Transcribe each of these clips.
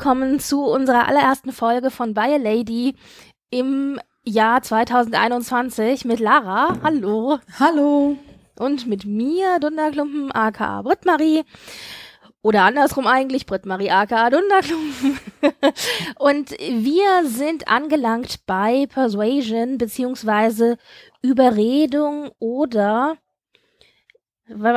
Willkommen zu unserer allerersten Folge von By a Lady im Jahr 2021 mit Lara. Hallo. Hallo. Und mit mir, Dunderklumpen, aka Britt-Marie. Oder andersrum eigentlich, Britt-Marie, aka Dunderklumpen. Und wir sind angelangt bei Persuasion beziehungsweise Überredung oder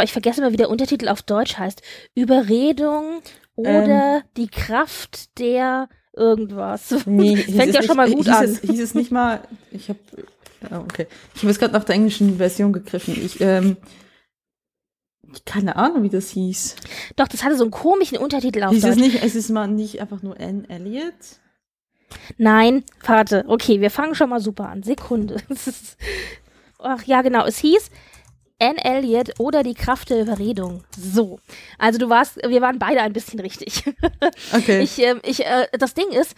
ich vergesse mal, wie der Untertitel auf Deutsch heißt. Überredung oder ähm, die Kraft der irgendwas. Nee, fängt ja nicht, schon mal gut hieß an. Es, hieß es nicht mal, ich habe oh, okay. Ich habe jetzt gerade nach der englischen Version gegriffen. Ich ähm, keine Ahnung, wie das hieß. Doch, das hatte so einen komischen Untertitel auf hieß Deutsch. Es, nicht, es ist mal nicht einfach nur Anne Elliot? Nein, warte. Okay, wir fangen schon mal super an. Sekunde. Ach ja, genau. Es hieß Anne Elliot oder die Kraft der Überredung. So. Also du warst, wir waren beide ein bisschen richtig. Okay. Ich, äh, ich, äh, das Ding ist,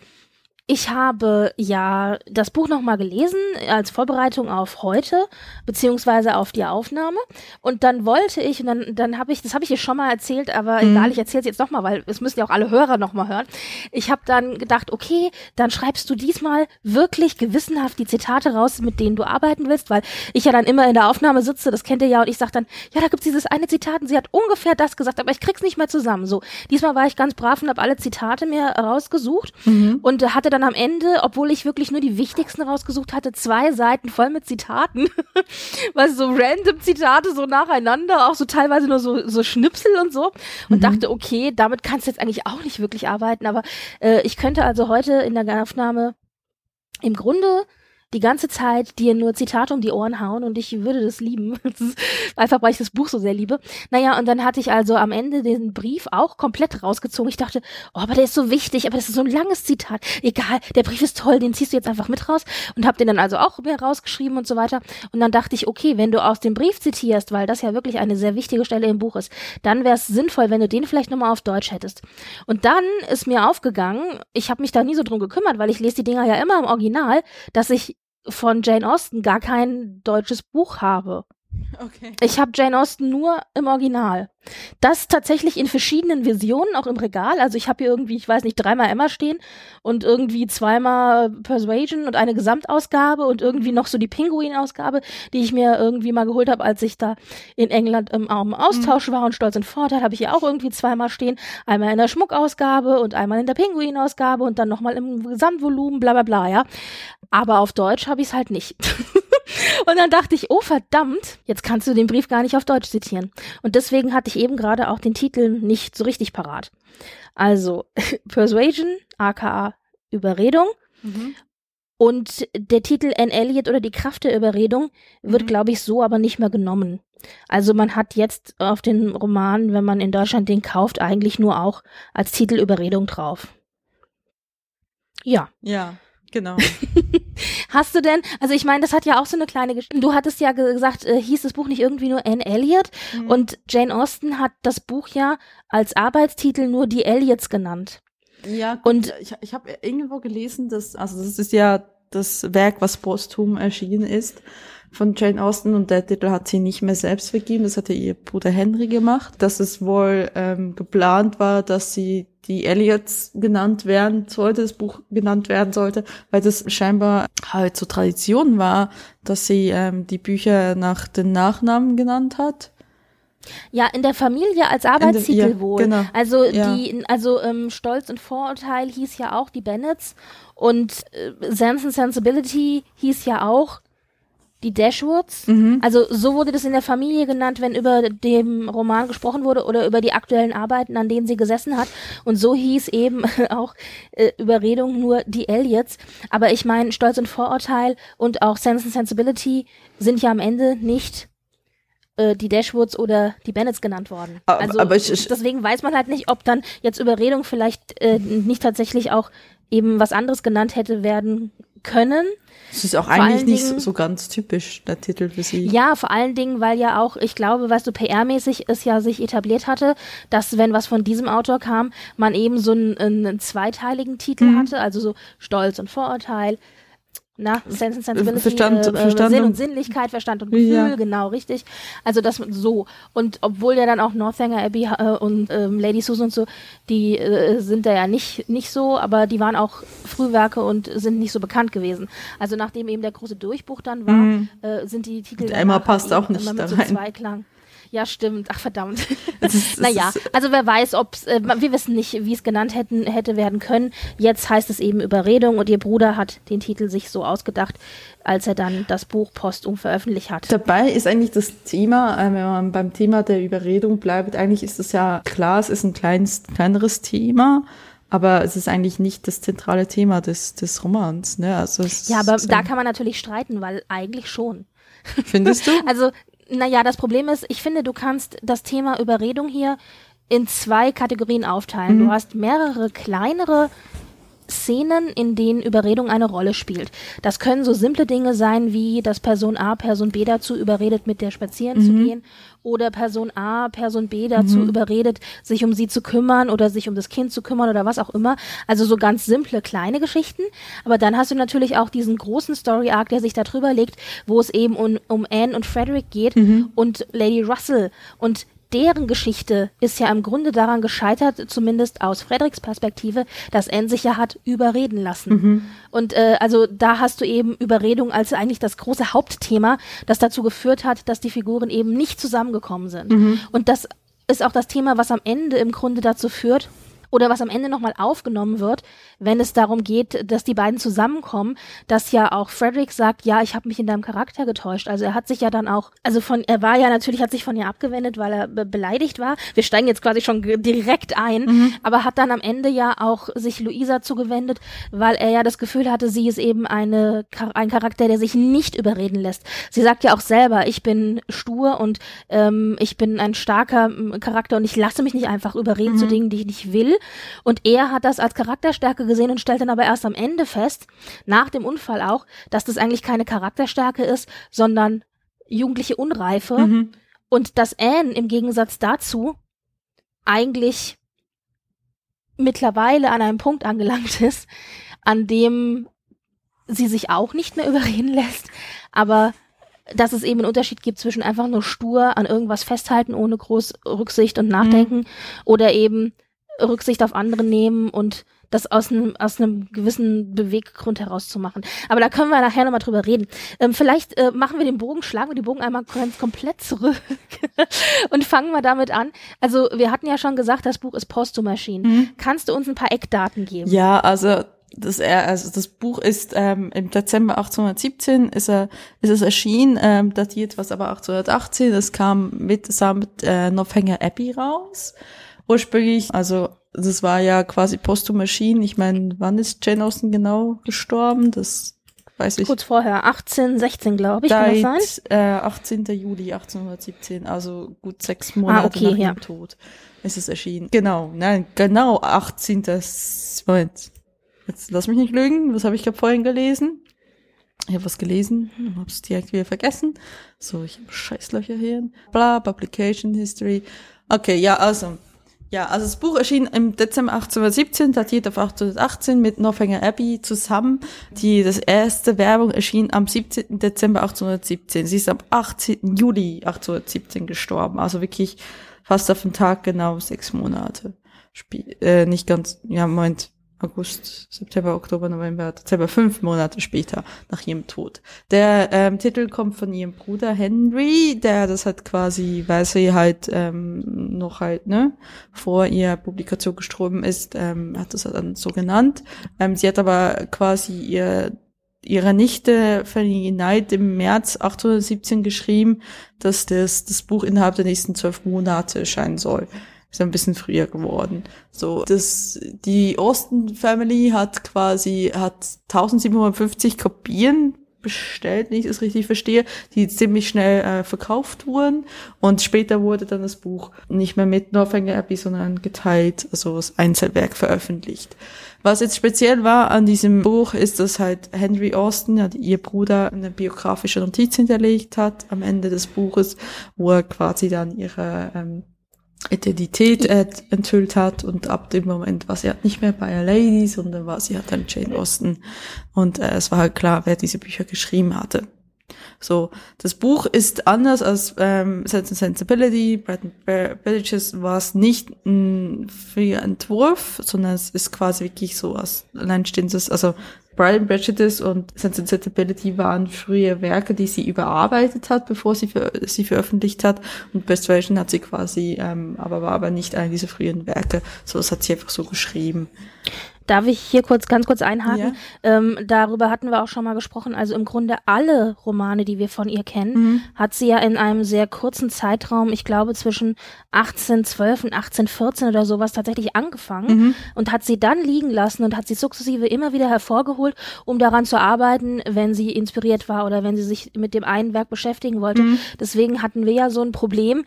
ich habe ja das Buch nochmal gelesen als Vorbereitung auf heute, beziehungsweise auf die Aufnahme. Und dann wollte ich, und dann, dann habe ich, das habe ich hier schon mal erzählt, aber mhm. egal, ich erzähle es jetzt nochmal, weil es müssen ja auch alle Hörer nochmal hören. Ich habe dann gedacht, okay, dann schreibst du diesmal wirklich gewissenhaft die Zitate raus, mit denen du arbeiten willst, weil ich ja dann immer in der Aufnahme sitze, das kennt ihr ja, und ich sage dann, ja, da gibt's dieses eine Zitat und sie hat ungefähr das gesagt, aber ich krieg's nicht mehr zusammen. So, diesmal war ich ganz brav und habe alle Zitate mir rausgesucht mhm. und hatte dann am Ende, obwohl ich wirklich nur die wichtigsten rausgesucht hatte, zwei Seiten voll mit Zitaten. was so random Zitate so nacheinander, auch so teilweise nur so, so Schnipsel und so. Und mhm. dachte, okay, damit kannst du jetzt eigentlich auch nicht wirklich arbeiten, aber äh, ich könnte also heute in der Aufnahme im Grunde die ganze Zeit dir nur Zitate um die Ohren hauen und ich würde das lieben. Das ist einfach, weil ich das Buch so sehr liebe. Naja, und dann hatte ich also am Ende den Brief auch komplett rausgezogen. Ich dachte, oh, aber der ist so wichtig, aber das ist so ein langes Zitat. Egal, der Brief ist toll, den ziehst du jetzt einfach mit raus und hab den dann also auch mir rausgeschrieben und so weiter. Und dann dachte ich, okay, wenn du aus dem Brief zitierst, weil das ja wirklich eine sehr wichtige Stelle im Buch ist, dann wäre es sinnvoll, wenn du den vielleicht nochmal auf Deutsch hättest. Und dann ist mir aufgegangen, ich habe mich da nie so drum gekümmert, weil ich lese die Dinger ja immer im Original, dass ich von Jane Austen gar kein deutsches Buch habe. Okay. Ich habe Jane Austen nur im Original. Das tatsächlich in verschiedenen Versionen, auch im Regal. Also ich habe hier irgendwie, ich weiß nicht, dreimal Emma stehen und irgendwie zweimal Persuasion und eine Gesamtausgabe und irgendwie noch so die Pinguin-Ausgabe, die ich mir irgendwie mal geholt habe, als ich da in England im, im Austausch mhm. war und stolz und Vorteil habe ich hier auch irgendwie zweimal stehen. Einmal in der Schmuckausgabe und einmal in der Pinguin-Ausgabe und dann nochmal im Gesamtvolumen, bla bla bla, ja. Aber auf Deutsch habe ich es halt nicht. und dann dachte ich, oh verdammt, jetzt kannst du den Brief gar nicht auf Deutsch zitieren. Und deswegen hatte ich eben gerade auch den Titel nicht so richtig parat. Also Persuasion, aka Überredung. Mhm. Und der Titel Anne Elliot oder die Kraft der Überredung wird, mhm. glaube ich, so aber nicht mehr genommen. Also man hat jetzt auf den Roman, wenn man in Deutschland den kauft, eigentlich nur auch als Titel Überredung drauf. Ja. Ja. Genau. Hast du denn, also ich meine, das hat ja auch so eine kleine Geschichte. Du hattest ja gesagt, äh, hieß das Buch nicht irgendwie nur Anne Elliot mhm. und Jane Austen hat das Buch ja als Arbeitstitel nur die Elliots genannt. Ja, gut, und ich, ich habe irgendwo gelesen, dass, also das ist ja das Werk, was posthum erschienen ist von Jane Austen und der Titel hat sie nicht mehr selbst vergeben, das hatte ihr Bruder Henry gemacht, dass es wohl ähm, geplant war, dass sie die Elliots genannt werden sollte, das Buch genannt werden sollte, weil das scheinbar halt so Tradition war, dass sie ähm, die Bücher nach den Nachnamen genannt hat. Ja, in der Familie als Arbeitstitel ja, wohl. Genau. Also ja. die, also ähm, Stolz und Vorurteil hieß ja auch die Bennets und äh, Sense and Sensibility hieß ja auch die Dashwoods. Mhm. Also so wurde das in der Familie genannt, wenn über dem Roman gesprochen wurde oder über die aktuellen Arbeiten, an denen sie gesessen hat. Und so hieß eben auch äh, Überredung nur die Elliots. Aber ich meine, Stolz und Vorurteil und auch Sense and Sensibility sind ja am Ende nicht äh, die Dashwoods oder die Bennets genannt worden. Aber- also aber ich- ich- deswegen weiß man halt nicht, ob dann jetzt Überredung vielleicht äh, nicht tatsächlich auch eben was anderes genannt hätte werden können. Das ist auch Vor eigentlich nicht so, Dingen- so ganz typisch, der Titel für sie. Ja, vor allen Dingen, weil ja auch, ich glaube, weißt du, PR-mäßig es ja sich etabliert hatte, dass wenn was von diesem Autor kam, man eben so einen, einen zweiteiligen Titel Mhm. hatte, also so Stolz und Vorurteil. Na, Sense and Sensibility, Verstand- äh, äh, Verstand Sinn und- Sinnlichkeit, Verstand und Gefühl, Ja. genau, richtig. Also das so. Und obwohl ja dann auch Northanger Abbey äh, und ähm, Lady Susan und so, die äh, sind da ja nicht, nicht so, aber die waren auch Frühwerke und sind nicht so bekannt gewesen. Also nachdem eben der große Durchbruch dann war, äh, sind die Titel Und Emma passt auch nicht immer da so rein. Zweiklang. Ja, stimmt. Ach, verdammt. Es ist- es naja, also wer weiß, ob äh, wir wissen nicht, wie es genannt hätten, hätte werden können. Jetzt heißt es eben Überredung und ihr Bruder hat den Titel sich so ausgedacht, als er dann das Buch postum veröffentlicht hat. Dabei ist eigentlich das Thema, äh, wenn man beim Thema der Überredung bleibt, eigentlich ist es ja klar, es ist ein kleines, kleineres Thema, aber es ist eigentlich nicht das zentrale Thema des, des Romans. Ne? Also es Ja, aber ist, da kann man natürlich streiten, weil eigentlich schon. findest du? Also, naja, das Problem ist, ich finde, du kannst das Thema Überredung hier in zwei Kategorien aufteilen. Du hast mehrere kleinere Szenen, in denen Überredung eine Rolle spielt. Das können so simple Dinge sein, wie dass Person A Person B dazu überredet, mit der spazieren zu gehen, oder Person A Person B dazu überredet, sich um sie zu kümmern oder sich um das Kind zu kümmern oder was auch immer. Also so ganz simple kleine Geschichten. Aber dann hast du natürlich auch diesen großen Story Arc, der sich da drüber legt, wo es eben um, um Anne und Frederick geht und Lady Russell und deren Geschichte ist ja im Grunde daran gescheitert, zumindest aus Fredericks Perspektive, dass Anne sich ja hat überreden lassen. Und äh, also da hast du eben Überredung als eigentlich das große Hauptthema, das dazu geführt hat, dass die Figuren eben nicht zusammengekommen sind. Und das ist auch das Thema, was am Ende im Grunde dazu führt, oder was am Ende nochmal aufgenommen wird, wenn es darum geht, dass die beiden zusammenkommen, dass ja auch Frederick sagt, ja, ich habe mich in deinem Charakter getäuscht. Also er hat sich ja dann auch, also von, er war ja natürlich, hat sich von ihr abgewendet, weil er be beleidigt war. Wir steigen jetzt quasi schon direkt ein, aber hat dann am Ende ja auch sich Luisa zugewendet, weil er ja das Gefühl hatte, sie ist eben eine, ein Charakter, der sich nicht überreden lässt. Sie sagt ja auch selber, ich bin stur und ähm, ich bin ein starker Charakter und ich lasse mich nicht einfach überreden zu Dingen, die ich nicht will. Und er hat das als Charakterstärke gesehen und stellt dann aber erst am Ende fest, nach dem Unfall auch, dass das eigentlich keine Charakterstärke ist, sondern jugendliche Unreife. Mhm. Und dass Anne im Gegensatz dazu eigentlich mittlerweile an einem Punkt angelangt ist, an dem sie sich auch nicht mehr überreden lässt, aber dass es eben einen Unterschied gibt zwischen einfach nur stur an irgendwas festhalten, ohne groß Rücksicht und Nachdenken, oder eben Rücksicht auf andere nehmen und das aus einem, aus einem gewissen Beweggrund heraus zu machen. Aber da können wir nachher nochmal drüber reden. Ähm, vielleicht äh, machen wir den Bogen, schlagen wir den Bogen einmal ganz komplett zurück und fangen wir damit an. Also wir hatten ja schon gesagt, das Buch ist postum erschienen. Kannst du uns ein paar Eckdaten geben? Ja, also das, er- also das Buch ist ähm, im Dezember 1817 ist, er, ist es erschienen, ähm, datiert was aber 1818. Es kam mit, mit äh, Northanger Abbey raus. Ursprünglich, also das war ja quasi postum erschienen. Ich meine, wann ist Jane Austen genau gestorben? Das weiß ich. Kurz vorher, 18, 16, glaube ich, kann das sein? Seit äh, 18. Juli 1817, also gut sechs Monate okay, nach ja. ihrem Tod ist es erschienen. Genau, nein, genau 18. Moment, jetzt lass mich nicht lügen, was habe ich gerade vorhin gelesen? Ich habe was gelesen und habe es direkt wieder vergessen. So, ich habe Scheißlöcher hier. Bla, Publication History. Okay, ja, also. Ja, also das Buch erschien im Dezember 1817, datiert auf 1818 mit Northanger Abbey zusammen. Die, das erste Werbung erschien am 17. Dezember 1817. Sie ist am 18. Juli 1817 gestorben. Also wirklich fast auf den Tag genau sechs Monate. Spie äh, nicht ganz, ja, Moment, August, September, Oktober, November, Dezember, fünf Monate später nach ihrem Tod. Der ähm, Titel kommt von ihrem Bruder Henry, der das hat quasi, weil sie halt ähm, noch halt, ne, vor ihrer Publikation gestorben ist, ähm, hat das dann so genannt. Ähm, sie hat aber quasi ihr ihrer Nichte Fanny Knight im März 1817 geschrieben, dass das, das Buch innerhalb der nächsten zwölf Monate erscheinen soll. Ist ein bisschen früher geworden. So, das, die Austin Family hat quasi, hat 1750 Kopien bestellt, wenn ich es richtig verstehe, die ziemlich schnell äh, verkauft wurden. Und später wurde dann das Buch nicht mehr mit Northanger Abbey, sondern geteilt, also das Einzelwerk veröffentlicht. Was jetzt speziell war an diesem Buch, ist, dass halt Henry Austin, ja, ihr Bruder, eine biografische Notiz hinterlegt hat am Ende des Buches, wo er quasi dann ihre ähm, Identität äh, enthüllt hat und ab dem Moment war sie halt nicht mehr bei a Lady, sondern war sie halt dann Jane Austen und äh, es war halt klar, wer diese Bücher geschrieben hatte. So, das Buch ist anders als ähm, Sense and Sensibility. Brad Villages war es nicht ein freier Entwurf, sondern es ist quasi wirklich so als alleinstehendes, also Brian Prejudice und Sense and Sensibility waren frühe Werke, die sie überarbeitet hat, bevor sie für, sie veröffentlicht hat. Und Persuasion hat sie quasi, ähm, aber war aber nicht eine dieser frühen Werke. So, das hat sie einfach so geschrieben. Darf ich hier kurz, ganz kurz einhaken? Ja. Ähm, darüber hatten wir auch schon mal gesprochen. Also im Grunde alle Romane, die wir von ihr kennen, mhm. hat sie ja in einem sehr kurzen Zeitraum, ich glaube zwischen 1812 und 1814 oder sowas tatsächlich angefangen mhm. und hat sie dann liegen lassen und hat sie sukzessive immer wieder hervorgeholt, um daran zu arbeiten, wenn sie inspiriert war oder wenn sie sich mit dem einen Werk beschäftigen wollte. Mhm. Deswegen hatten wir ja so ein Problem,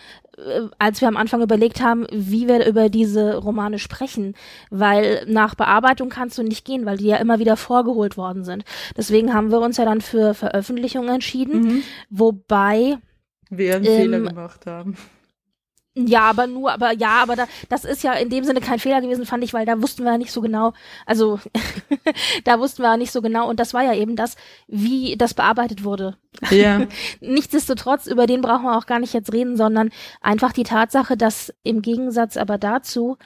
als wir am Anfang überlegt haben, wie wir über diese Romane sprechen, weil nach Bearbeitung kannst du nicht gehen, weil die ja immer wieder vorgeholt worden sind. Deswegen haben wir uns ja dann für Veröffentlichung entschieden, mhm. wobei wir einen ähm, Fehler gemacht haben. Ja, aber nur, aber ja, aber da, das ist ja in dem Sinne kein Fehler gewesen, fand ich, weil da wussten wir ja nicht so genau, also da wussten wir ja nicht so genau und das war ja eben das, wie das bearbeitet wurde. Ja. Nichtsdestotrotz, über den brauchen wir auch gar nicht jetzt reden, sondern einfach die Tatsache, dass im Gegensatz aber dazu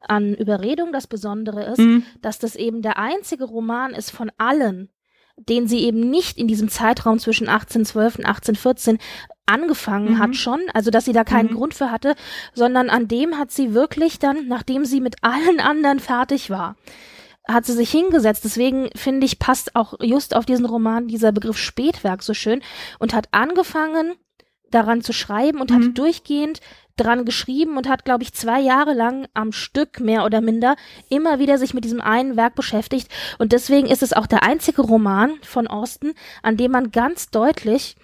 an Überredung das Besondere ist, mhm. dass das eben der einzige Roman ist von allen, den sie eben nicht in diesem Zeitraum zwischen 1812 und 1814 angefangen mhm. hat schon, also dass sie da keinen mhm. Grund für hatte, sondern an dem hat sie wirklich dann, nachdem sie mit allen anderen fertig war, hat sie sich hingesetzt. Deswegen finde ich, passt auch just auf diesen Roman dieser Begriff Spätwerk so schön und hat angefangen, daran zu schreiben und mhm. hat durchgehend dran geschrieben und hat, glaube ich, zwei Jahre lang am Stück mehr oder minder immer wieder sich mit diesem einen Werk beschäftigt. Und deswegen ist es auch der einzige Roman von Austin, an dem man ganz deutlich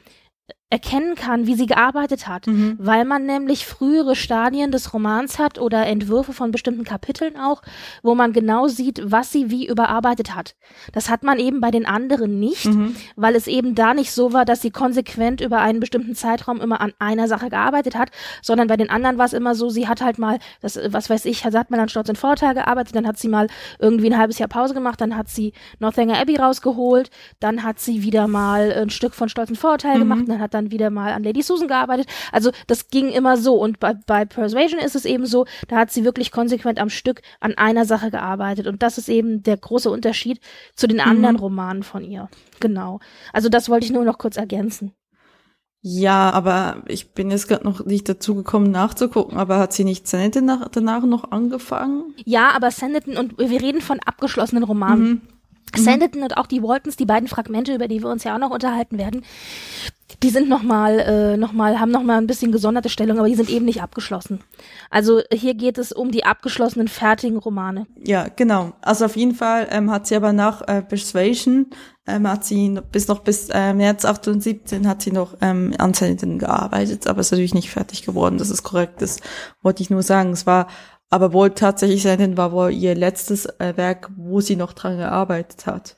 erkennen kann, wie sie gearbeitet hat, mhm. weil man nämlich frühere Stadien des Romans hat oder Entwürfe von bestimmten Kapiteln auch, wo man genau sieht, was sie wie überarbeitet hat. Das hat man eben bei den anderen nicht, mhm. weil es eben da nicht so war, dass sie konsequent über einen bestimmten Zeitraum immer an einer Sache gearbeitet hat, sondern bei den anderen war es immer so, sie hat halt mal, das, was weiß ich, hat man an Stolz und Vorteil gearbeitet, dann hat sie mal irgendwie ein halbes Jahr Pause gemacht, dann hat sie Northanger Abbey rausgeholt, dann hat sie wieder mal ein Stück von Stolz und Vorteil mhm. gemacht, dann hat dann wieder mal an Lady Susan gearbeitet. Also das ging immer so. Und bei, bei Persuasion ist es eben so, da hat sie wirklich konsequent am Stück an einer Sache gearbeitet. Und das ist eben der große Unterschied zu den anderen mhm. Romanen von ihr. Genau. Also das wollte ich nur noch kurz ergänzen. Ja, aber ich bin jetzt gerade noch nicht dazu gekommen nachzugucken, aber hat sie nicht Sanditon danach noch angefangen? Ja, aber Sanditon und wir reden von abgeschlossenen Romanen. Mhm. Sanditon und auch die Waltons, die beiden Fragmente, über die wir uns ja auch noch unterhalten werden, die sind nochmal, äh, noch mal, haben nochmal ein bisschen gesonderte Stellung, aber die sind eben nicht abgeschlossen. Also hier geht es um die abgeschlossenen, fertigen Romane. Ja, genau. Also auf jeden Fall ähm, hat sie aber nach äh, Persuasion, ähm, hat sie bis noch bis äh, März 2017 hat sie noch ähm, an Sanditon gearbeitet, aber ist natürlich nicht fertig geworden, das ist korrekt, das wollte ich nur sagen. Es war aber wohl tatsächlich Sanditon war wohl ihr letztes äh, Werk, wo sie noch dran gearbeitet hat.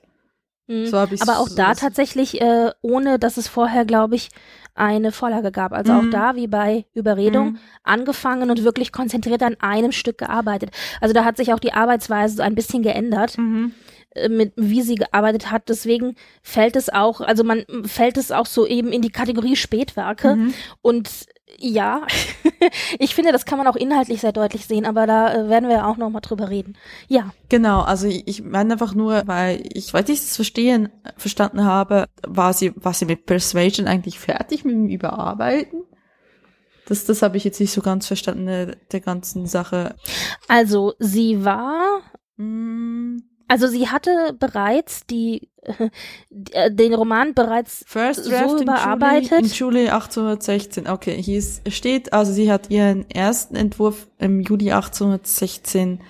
Mhm. So aber auch so da tatsächlich, äh, ohne dass es vorher, glaube ich, eine Vorlage gab. Also mhm. auch da, wie bei Überredung, mhm. angefangen und wirklich konzentriert an einem Stück gearbeitet. Also da hat sich auch die Arbeitsweise so ein bisschen geändert. Mhm äh, mit wie sie gearbeitet hat. Deswegen fällt es auch, also man fällt es auch so eben in die Kategorie Spätwerke. Mhm. Und ja, ich finde, das kann man auch inhaltlich sehr deutlich sehen, aber da äh, werden wir auch noch mal drüber reden. Ja. Genau, also ich, meine einfach nur, weil ich, weil ich das verstehen, verstanden habe, war sie, war sie mit Persuasion eigentlich fertig mit dem Überarbeiten? Das, das habe ich jetzt nicht so ganz verstanden, der, der ganzen Sache. Also, sie war, mh, mm, Also sie hatte bereits die, äh, den Roman bereits First so Draft überarbeitet. Im Juli, im Juli 1816. Okay, hier ist, steht, also sie hat ihren ersten Entwurf im Juli 1816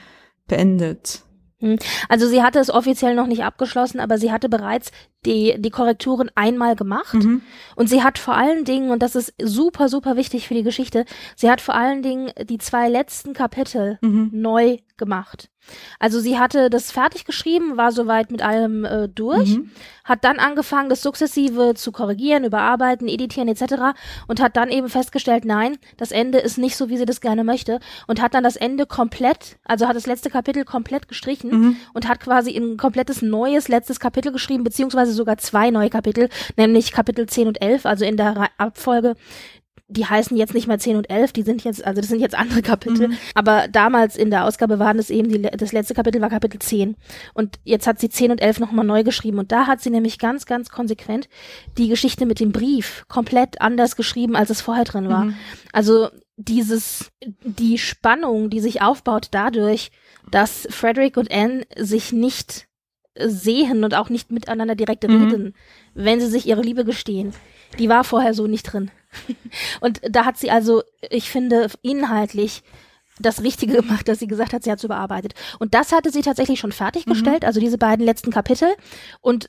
beendet. Hm. Also sie hatte es offiziell noch nicht abgeschlossen, aber sie hatte bereits die, die Korrekturen einmal gemacht. Mhm. Und sie hat vor allen Dingen, und das ist super, super wichtig für die Geschichte, sie hat vor allen Dingen die zwei letzten Kapitel Mhm. neu gemacht. Also sie hatte das fertig geschrieben, war soweit mit allem äh, durch, Mhm. hat dann angefangen, das sukzessive zu korrigieren, überarbeiten, editieren etc. und hat dann eben festgestellt, nein, das Ende ist nicht so, wie sie das gerne möchte und hat dann das Ende komplett, also hat das letzte Kapitel komplett gestrichen Mhm. und hat quasi ein komplettes neues letztes Kapitel geschrieben, beziehungsweise sogar zwei neue Kapitel, nämlich Kapitel 10 und 11, also in der Abfolge die heißen jetzt nicht mehr 10 und 11, die sind jetzt, also das sind jetzt andere Kapitel. Mhm. Aber damals in der Ausgabe waren es eben, die, das letzte Kapitel war Kapitel 10. Und jetzt hat sie 10 und 11 nochmal neu geschrieben. Und da hat sie nämlich ganz, ganz konsequent die Geschichte mit dem Brief komplett anders geschrieben, als es vorher drin war. Mhm. Also dieses, die Spannung, die sich aufbaut dadurch, dass Frederick und Anne sich nicht äh, sehen und auch nicht miteinander direkt Mhm. reden, wenn sie sich ihre Liebe gestehen. Die war vorher so nicht drin. Und da hat sie also, ich finde, inhaltlich das Richtige gemacht, dass sie gesagt hat, sie hat es überarbeitet. Und das hatte sie tatsächlich schon fertiggestellt, also diese beiden letzten Kapitel. Und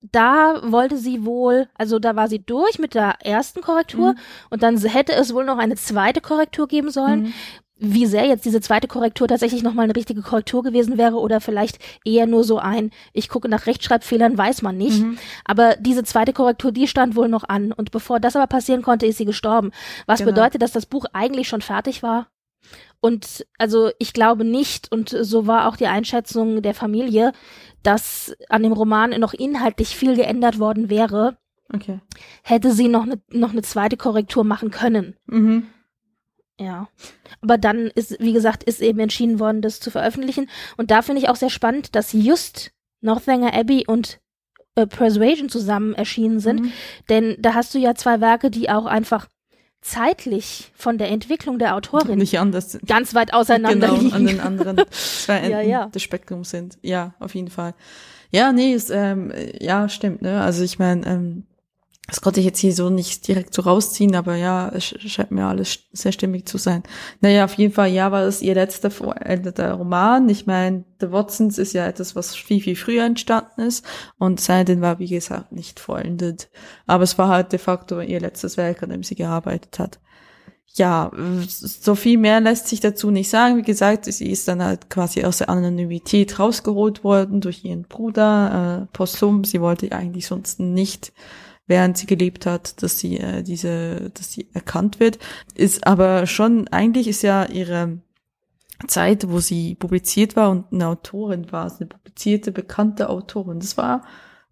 da wollte sie wohl, also da war sie durch mit der ersten Korrektur Mhm. und dann hätte es wohl noch eine zweite Korrektur geben sollen. Mhm. Wie sehr jetzt diese zweite Korrektur tatsächlich nochmal eine richtige Korrektur gewesen wäre oder vielleicht eher nur so ein, ich gucke nach Rechtschreibfehlern, weiß man nicht. Mhm. Aber diese zweite Korrektur, die stand wohl noch an. Und bevor das aber passieren konnte, ist sie gestorben. Was Genau. bedeutet, dass das Buch eigentlich schon fertig war. Und also ich glaube nicht, und so war auch die Einschätzung der Familie, dass an dem Roman noch inhaltlich viel geändert worden wäre, Okay. hätte sie noch eine noch eine zweite Korrektur machen können. Mhm. Ja. Aber dann ist, wie gesagt, ist eben entschieden worden, das zu veröffentlichen. Und da finde ich auch sehr spannend, dass just Northanger Abbey und äh, Persuasion zusammen erschienen sind. Mhm. Denn da hast du ja zwei Werke, die auch einfach zeitlich von der Entwicklung der Autorin Nicht anders. ganz weit auseinander genau, liegen. an den anderen zwei Enden Ja, ja. des Spektrums sind. Ja, auf jeden Fall. Ja, nee, ist, ähm, ja, stimmt, ne? Also ich meine, ähm, das konnte ich jetzt hier so nicht direkt so rausziehen, aber ja, es sch- scheint mir alles sehr stimmig zu sein. Naja, auf jeden Fall, ja, war das ihr letzter vollendeter Roman. Ich meine, The Watsons ist ja etwas, was viel, viel früher entstanden ist und Sandin war, wie gesagt, nicht vollendet. Aber es war halt de facto ihr letztes Werk, an dem sie gearbeitet hat ja, so viel mehr lässt sich dazu nicht sagen. Wie gesagt, sie ist dann halt quasi aus der Anonymität rausgeholt worden durch ihren Bruder, äh, posthum. Sie wollte eigentlich sonst nicht, während sie gelebt hat, dass sie äh, diese, dass sie erkannt wird. Ist aber schon, eigentlich ist ja ihre Zeit, wo sie publiziert war und eine Autorin war, eine publizierte, bekannte Autorin. Das war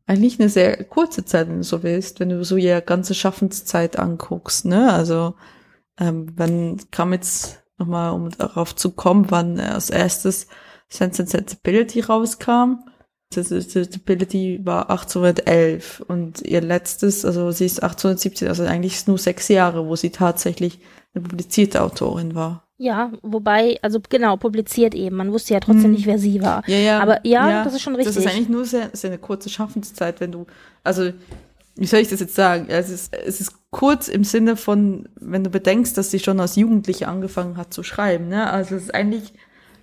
eigentlich eine sehr kurze Zeit, wenn du so willst, wenn du so ihre ganze Schaffenszeit anguckst, ne? Also, ähm, wann kam jetzt nochmal, um darauf zu kommen, wann äh, als erstes Sense and Sensibility rauskam. And Sensibility war 1811 und ihr letztes, also sie ist 1817, also eigentlich ist nur sechs Jahre, wo sie tatsächlich eine publizierte Autorin war. Ja, wobei, also genau, publiziert eben. Man wusste ja trotzdem Hm. nicht, wer sie war. Ja, ja. Aber ja, das ist schon richtig. Das ist eigentlich nur sehr, sehr eine kurze Schaffenszeit, wenn du, also, wie soll ich das jetzt sagen? Es ist, es ist kurz im Sinne von, wenn du bedenkst, dass sie schon als Jugendliche angefangen hat zu schreiben, ne? Also es ist eigentlich,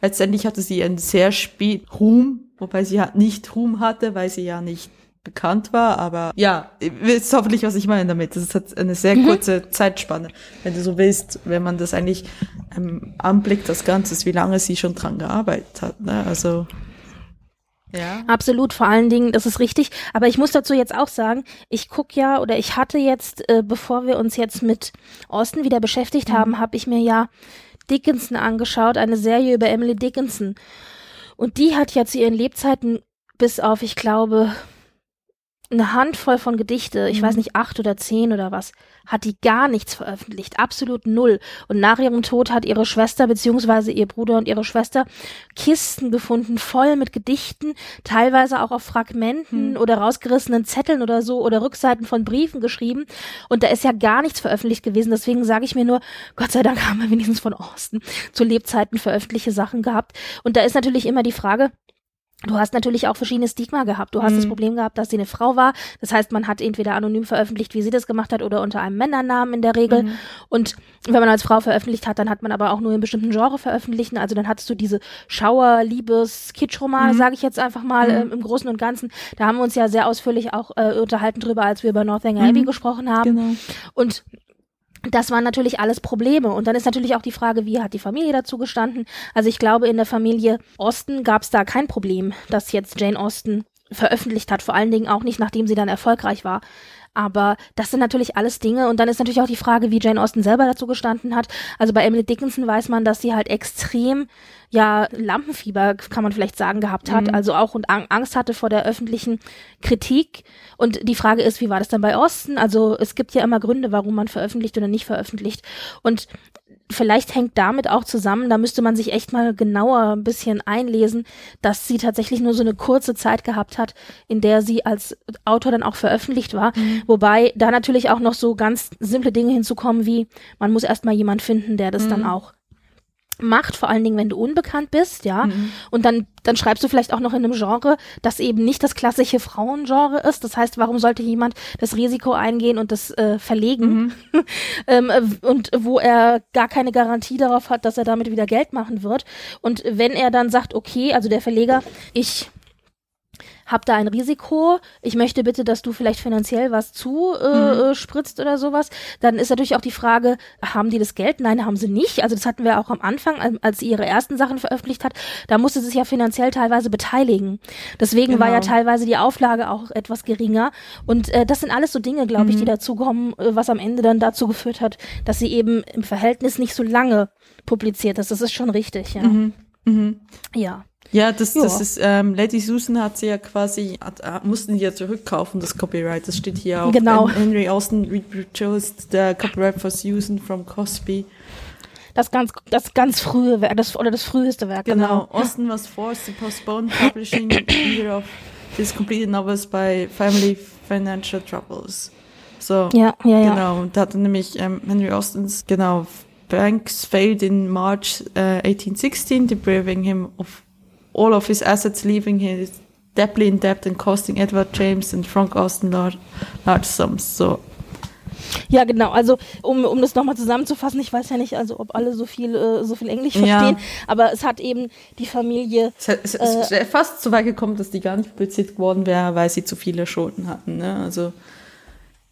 letztendlich hatte sie einen sehr spät Ruhm, wobei sie halt nicht Ruhm hatte, weil sie ja nicht bekannt war, aber ja, ihr wisst hoffentlich, was ich meine damit. Das ist halt eine sehr Mhm. kurze Zeitspanne, wenn du so willst, wenn man das eigentlich ähm, anblickt, das Ganze, wie lange sie schon dran gearbeitet hat, ne? Also, ja. Absolut, vor allen Dingen, das ist richtig. Aber ich muss dazu jetzt auch sagen, ich guck ja oder ich hatte jetzt, äh, bevor wir uns jetzt mit Austin wieder beschäftigt haben, habe ich mir ja Dickinson angeschaut, eine Serie über Emily Dickinson. Und die hat ja zu ihren Lebzeiten bis auf, ich glaube, eine Handvoll von Gedichte, ich Mhm. weiß nicht, acht oder zehn oder was, hat die gar nichts veröffentlicht, absolut null. Und nach ihrem Tod hat ihre Schwester beziehungsweise ihr Bruder und ihre Schwester Kisten gefunden, voll mit Gedichten, teilweise auch auf Fragmenten Hm. oder rausgerissenen Zetteln oder so oder Rückseiten von Briefen geschrieben. Und da ist ja gar nichts veröffentlicht gewesen. Deswegen sage ich mir nur, Gott sei Dank haben wir wenigstens von Austin zu Lebzeiten veröffentlichte Sachen gehabt. Und da ist natürlich immer die Frage, Du hast natürlich auch verschiedene Stigma gehabt. Du hast Mhm. das Problem gehabt, dass sie eine Frau war. Das heißt, man hat entweder anonym veröffentlicht, wie sie das gemacht hat, oder unter einem Männernamen in der Regel. Mhm. Und wenn man als Frau veröffentlicht hat, dann hat man aber auch nur in bestimmten Genre veröffentlichen. Also dann hattest du diese Schauer, Liebes, Kitschromane, Mhm. sage ich jetzt einfach mal ähm, im Großen und Ganzen. Da haben wir uns ja sehr ausführlich auch äh, unterhalten drüber, als wir über Northanger Abbey Mhm. gesprochen haben. Genau. Und das waren natürlich alles Probleme. Und dann ist natürlich auch die Frage, wie hat die Familie dazu gestanden? Also ich glaube, in der Familie Austen gab es da kein Problem, dass jetzt Jane Austen veröffentlicht hat, vor allen Dingen auch nicht, nachdem sie dann erfolgreich war. Aber das sind natürlich alles Dinge. Und dann ist natürlich auch die Frage, wie Jane Austen selber dazu gestanden hat. Also bei Emily Dickinson weiß man, dass sie halt extrem, ja, Lampenfieber, kann man vielleicht sagen, gehabt hat. Mhm. Also auch und Ang- Angst hatte vor der öffentlichen Kritik. Und die Frage ist, wie war das dann bei Austen? Also es gibt ja immer Gründe, warum man veröffentlicht oder nicht veröffentlicht. Und vielleicht hängt damit auch zusammen, da müsste man sich echt mal genauer ein bisschen einlesen, dass sie tatsächlich nur so eine kurze Zeit gehabt hat, in der sie als Autor dann auch veröffentlicht war. Wobei da natürlich auch noch so ganz simple Dinge hinzukommen wie, man muss erstmal jemand finden, der das dann auch macht, vor allen Dingen, wenn du unbekannt bist, ja. Mhm. Und dann, dann schreibst du vielleicht auch noch in einem Genre, das eben nicht das klassische Frauengenre ist. Das heißt, warum sollte jemand das Risiko eingehen und das äh, verlegen? Mhm. ähm, äh, und wo er gar keine Garantie darauf hat, dass er damit wieder Geld machen wird. Und wenn er dann sagt, okay, also der Verleger, ich hab da ein Risiko, ich möchte bitte, dass du vielleicht finanziell was zu äh, Mhm. äh, oder sowas, dann ist natürlich auch die Frage, haben die das Geld? Nein, haben sie nicht. Also das hatten wir auch am Anfang, als- sie ihre ersten Sachen veröffentlicht hat, da musste sie sich ja finanziell teilweise beteiligen. Deswegen war ja Genau. teilweise die Auflage auch etwas geringer. Und äh, das sind alles so Dinge, glaube ich, die Mhm. dazukommen, äh, was am Ende dann dazu geführt hat, dass sie eben im Verhältnis nicht so lange publiziert ist. Das ist schon richtig, ja. Mhm. Mhm. Ja. Ja, das, Ja. das ist, ähm, Lady Susan hat sie ja quasi, hat, mussten die ja zurückkaufen, das Copyright. Das steht hier auch. Genau. Henry Austin reproduced the copyright for Susan from Cosby. Das ganz, das ganz frühe Werk, das, oder das früheste Werk, Genau. genau. Austin was forced to postpone publishing either of his completed novels by family financial troubles. So. Ja, ja, ja. Genau, und da hatte nämlich ähm, Henry Austins, genau, banks failed in March äh, 1816, depriving him of all of his assets, leaving him deeply in debt and costing Edward James and Frank Austin large, large sums. So, Ja, genau. Also um, um das nochmal zusammenzufassen, ich weiß ja nicht, also ob alle so viel äh, so viel Englisch Ja. verstehen, aber es hat eben die Familie. es, es, es ist fast so weit gekommen, dass die gar nicht publiziert geworden wäre, weil sie zu viele Schulden hatten. Ne? Also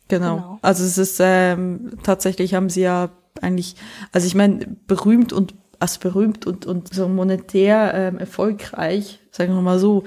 genau. Genau. Also es ist ähm, tatsächlich haben sie ja eigentlich, also ich meine berühmt und also berühmt und und so monetär ähm, erfolgreich, sagen wir mal so,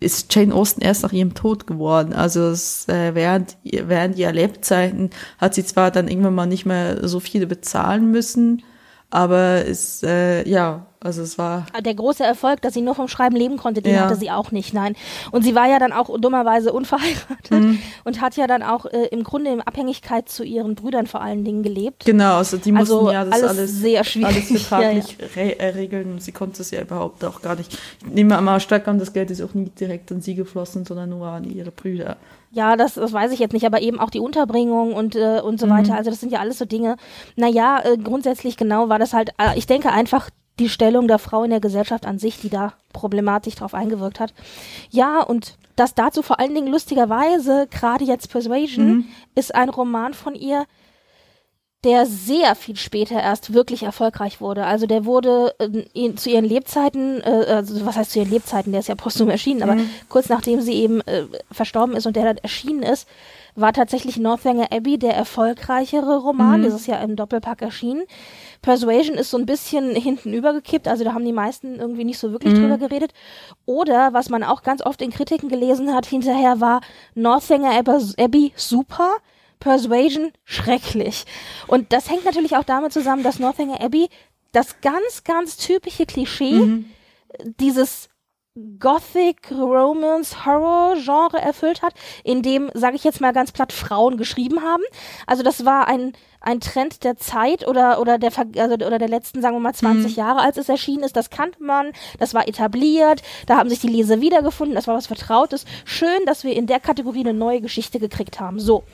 ist Jane Austen erst nach ihrem Tod geworden. Also es, äh, während, während ihrer Lebzeiten hat sie zwar dann irgendwann mal nicht mehr so viele bezahlen müssen, aber es, äh, ja, also es war Der große Erfolg, dass sie nur vom Schreiben leben konnte, den Ja. hatte sie auch nicht, nein. Und sie war ja dann auch dummerweise unverheiratet Mhm. und hat ja dann auch äh, im Grunde in Abhängigkeit zu ihren Brüdern vor allen Dingen gelebt. Genau, also die mussten Also ja das alles alles, sehr schwierig. alles vertraglich Re äh, regeln sie konnte es ja überhaupt auch gar nicht. Ich nehme mal stark an, das Geld ist auch nie direkt an sie geflossen, sondern nur an ihre Brüder. Ja, das, das weiß ich jetzt nicht, aber eben auch die Unterbringung und, äh, und so Mhm. weiter. Also das sind ja alles so Dinge. Naja, äh, grundsätzlich genau war das halt, äh, ich denke einfach die Stellung der Frau in der Gesellschaft an sich, die da problematisch drauf eingewirkt hat. Ja, und das dazu vor allen Dingen lustigerweise, gerade jetzt Persuasion, Mhm. ist ein Roman von ihr, der sehr viel später erst wirklich erfolgreich wurde. Also der wurde äh, zu ihren Lebzeiten, äh, also was heißt zu ihren Lebzeiten, der ist ja posthum erschienen, aber kurz nachdem sie eben äh, verstorben ist und der dann erschienen ist, war tatsächlich Northanger Abbey der erfolgreichere Roman. Mhm. Das ist ja im Doppelpack erschienen. Persuasion ist so ein bisschen hinten übergekippt, also da haben die meisten irgendwie nicht so wirklich Mhm. drüber geredet. Oder was man auch ganz oft in Kritiken gelesen hat, hinterher war Northanger Abbey- super, Persuasion schrecklich. Und das hängt natürlich auch damit zusammen, dass Northanger Abbey das ganz, ganz typische Klischee Mhm. dieses Gothic Romance Horror Genre erfüllt hat, in dem, sage ich jetzt mal ganz platt, Frauen geschrieben haben. Also das war ein ein Trend der Zeit oder oder der also oder der letzten sagen wir mal 20 Jahre, als es erschienen ist, das kannte man, das war etabliert, da haben sich die Leser wiedergefunden, das war was Vertrautes. Schön, dass wir in der Kategorie eine neue Geschichte gekriegt haben. So.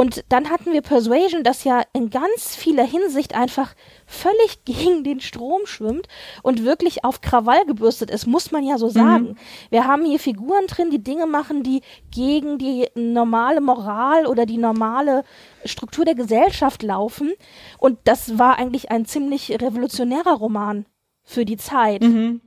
Und dann hatten wir Persuasion, das ja in ganz vieler Hinsicht einfach völlig gegen den Strom schwimmt und wirklich auf Krawall gebürstet ist, muss man ja so sagen. Mhm. Wir haben hier Figuren drin, die Dinge machen, die gegen die normale Moral oder die normale Struktur der Gesellschaft laufen. Und das war eigentlich ein ziemlich revolutionärer Roman für die Zeit. Mhm.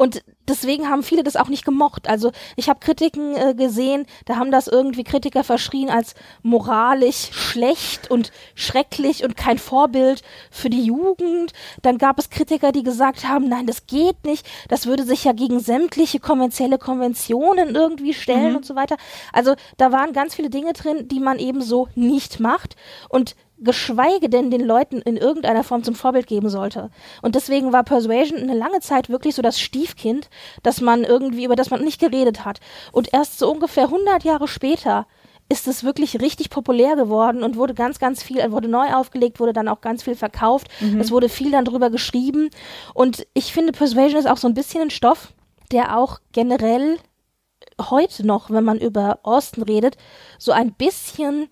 Und deswegen haben viele das auch nicht gemocht. Also ich habe Kritiken äh, gesehen, da haben das irgendwie Kritiker verschrien als moralisch schlecht und schrecklich und kein Vorbild für die Jugend. Dann gab es Kritiker, die gesagt haben, nein, das geht nicht, das würde sich ja gegen sämtliche kommerzielle Konventionen irgendwie stellen mhm. und so weiter. Also da waren ganz viele Dinge drin, die man eben so nicht macht. Und geschweige denn den Leuten in irgendeiner Form zum Vorbild geben sollte. Und deswegen war Persuasion eine lange Zeit wirklich so das Stiefkind, dass man irgendwie, über das man nicht geredet hat. Und erst so ungefähr 100 Jahre später ist es wirklich richtig populär geworden und wurde ganz, ganz viel, wurde neu aufgelegt, wurde dann auch ganz viel verkauft. Mhm. Es wurde viel dann drüber geschrieben. Und ich finde, Persuasion ist auch so ein bisschen ein Stoff, der auch generell heute noch, wenn man über Austin redet, so ein bisschen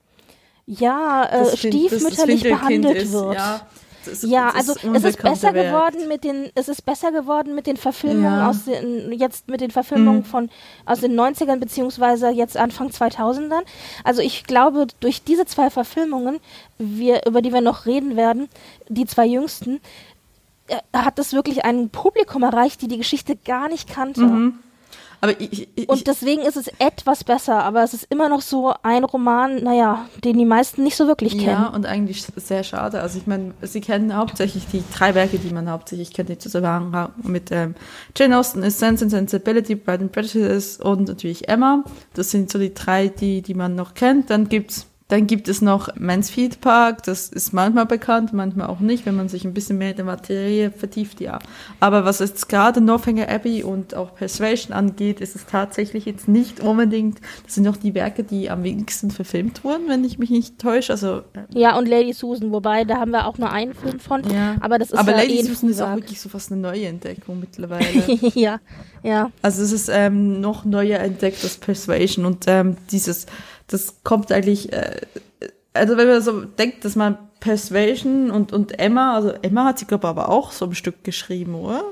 ja, äh, stiefmütterlich behandelt ist, wird. Ja. Ist, ja, also es ist besser Welt. geworden mit den, es ist besser geworden mit den Verfilmungen ja. aus den, jetzt mit den Verfilmungen mhm. von, aus den 90ern beziehungsweise jetzt Anfang 2000ern. Also ich glaube, durch diese zwei Verfilmungen, wir, über die wir noch reden werden, die zwei jüngsten, äh, hat es wirklich ein Publikum erreicht, die die Geschichte gar nicht kannte. Mhm. Aber ich, ich, und deswegen ist es etwas besser, aber es ist immer noch so ein Roman, naja, den die meisten nicht so wirklich kennen. Ja, und eigentlich sehr schade. Also ich meine, sie kennen hauptsächlich die drei Werke, die man hauptsächlich kennt, die zusammenhängen mit ähm, Jane Austen ist Sense and Sensibility, Pride and Prejudice und natürlich Emma. Das sind so die drei, die, die man noch kennt. Dann gibt's dann gibt es noch Mansfield Park, das ist manchmal bekannt, manchmal auch nicht, wenn man sich ein bisschen mehr in der Materie vertieft, ja. Aber was jetzt gerade Northanger Abbey und auch Persuasion angeht, ist es tatsächlich jetzt nicht unbedingt, das sind noch die Werke, die am wenigsten verfilmt wurden, wenn ich mich nicht täusche. Also, äh ja, und Lady Susan, wobei, da haben wir auch nur einen Film von, ja. aber das ist aber ja Lady Susan ist auch wirklich so fast eine neue Entdeckung mittlerweile. ja, ja. Also es ist ähm, noch neuer entdeckt als Persuasion und ähm, dieses das kommt eigentlich, äh, also wenn man so denkt, dass man Persuasion und, und Emma, also Emma hat sie, glaube ich, aber auch so ein Stück geschrieben, oder?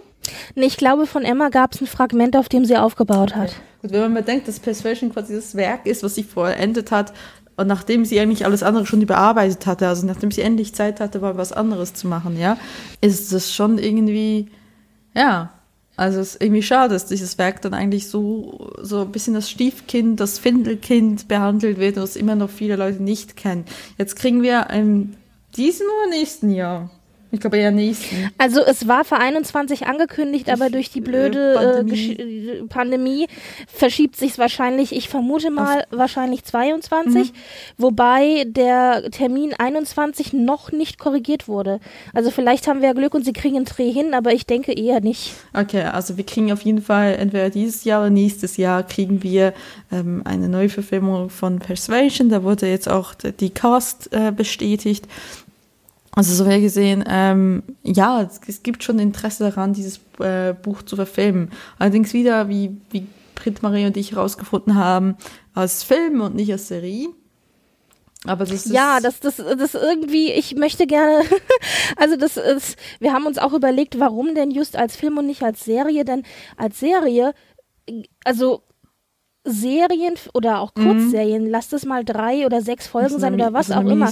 Nee, ich glaube, von Emma gab es ein Fragment, auf dem sie aufgebaut okay. hat. Gut, wenn man mal denkt, dass Persuasion quasi das Werk ist, was sie vollendet hat, und nachdem sie eigentlich alles andere schon überarbeitet hatte, also nachdem sie endlich Zeit hatte, mal was anderes zu machen, ja, ist das schon irgendwie, ja, also es ist irgendwie schade, dass dieses Werk dann eigentlich so, so ein bisschen das Stiefkind, das Findelkind behandelt wird es immer noch viele Leute nicht kennen. Jetzt kriegen wir in diesem oder nächsten Jahr ich glaube eher nächsten. Also es war für 21 angekündigt, aber durch die blöde äh, Pandemie, äh, Pandemie verschiebt sich es wahrscheinlich, ich vermute mal Auf wahrscheinlich 22, mhm. wobei der Termin 21 noch nicht korrigiert wurde. Also vielleicht haben wir ja Glück und sie kriegen einen Dreh hin, aber ich denke eher nicht. Okay, also wir kriegen auf jeden Fall entweder dieses Jahr oder nächstes Jahr kriegen wir ähm, eine neue Verfilmung von Persuasion. Da wurde jetzt auch die Cast äh, bestätigt. Also so wie gesehen, ähm, ja, es, es, gibt schon Interesse daran, dieses äh, Buch zu verfilmen. Allerdings wieder, wie, wie Brit Marie und ich herausgefunden haben, als Film und nicht als Serie. Aber das ist ja, das, das, das irgendwie, ich möchte gerne, also das ist, wir haben uns auch überlegt, warum denn just als Film und nicht als Serie, denn als Serie, also Serien oder auch mhm. Kurzserien, mhm. lasst es mal drei oder sechs Folgen sein oder was auch immer.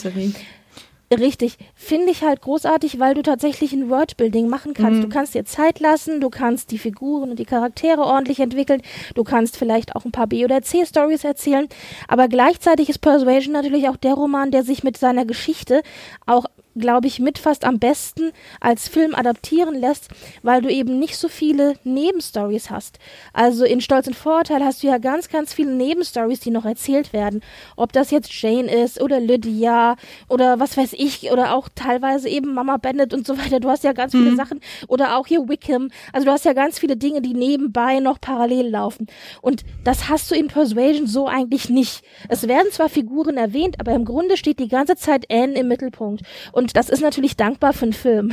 Richtig. Finde ich halt großartig, weil du tatsächlich ein Wordbuilding machen kannst. Mhm. Du kannst dir Zeit lassen, du kannst die Figuren und die Charaktere ordentlich entwickeln, du kannst vielleicht auch ein paar B- oder C-Stories erzählen, aber gleichzeitig ist Persuasion natürlich auch der Roman, der sich mit seiner Geschichte auch glaube ich, mit fast am besten als Film adaptieren lässt, weil du eben nicht so viele Nebenstories hast. Also in Stolz und Vorurteil hast du ja ganz, ganz viele Nebenstories, die noch erzählt werden. Ob das jetzt Jane ist oder Lydia oder was weiß ich oder auch teilweise eben Mama Bennett und so weiter. Du hast ja ganz viele mhm. Sachen oder auch hier Wickham. Also du hast ja ganz viele Dinge, die nebenbei noch parallel laufen. Und das hast du in Persuasion so eigentlich nicht. Es werden zwar Figuren erwähnt, aber im Grunde steht die ganze Zeit Anne im Mittelpunkt. Und und das ist natürlich dankbar für einen Film.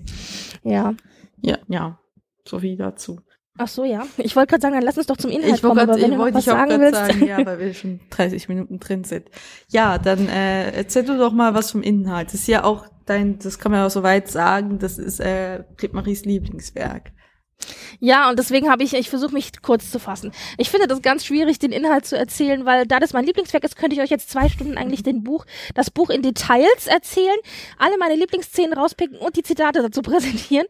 ja. Ja, ja. So viel dazu. Ach so, ja. Ich wollte gerade sagen, dann lass uns doch zum Inhalt ich kommen, grad, aber wenn ich du noch wollte was auch sagen gerade willst. sagen, ja, weil wir schon 30 Minuten drin sind. Ja, dann äh, erzähl du doch mal was vom Inhalt. Das ist ja auch dein, das kann man ja soweit sagen, das ist äh, Maries Lieblingswerk. Ja, und deswegen habe ich, ich versuche mich kurz zu fassen. Ich finde das ganz schwierig, den Inhalt zu erzählen, weil da das mein Lieblingswerk ist, könnte ich euch jetzt zwei Stunden eigentlich den Buch, das Buch in Details erzählen, alle meine Lieblingsszenen rauspicken und die Zitate dazu präsentieren.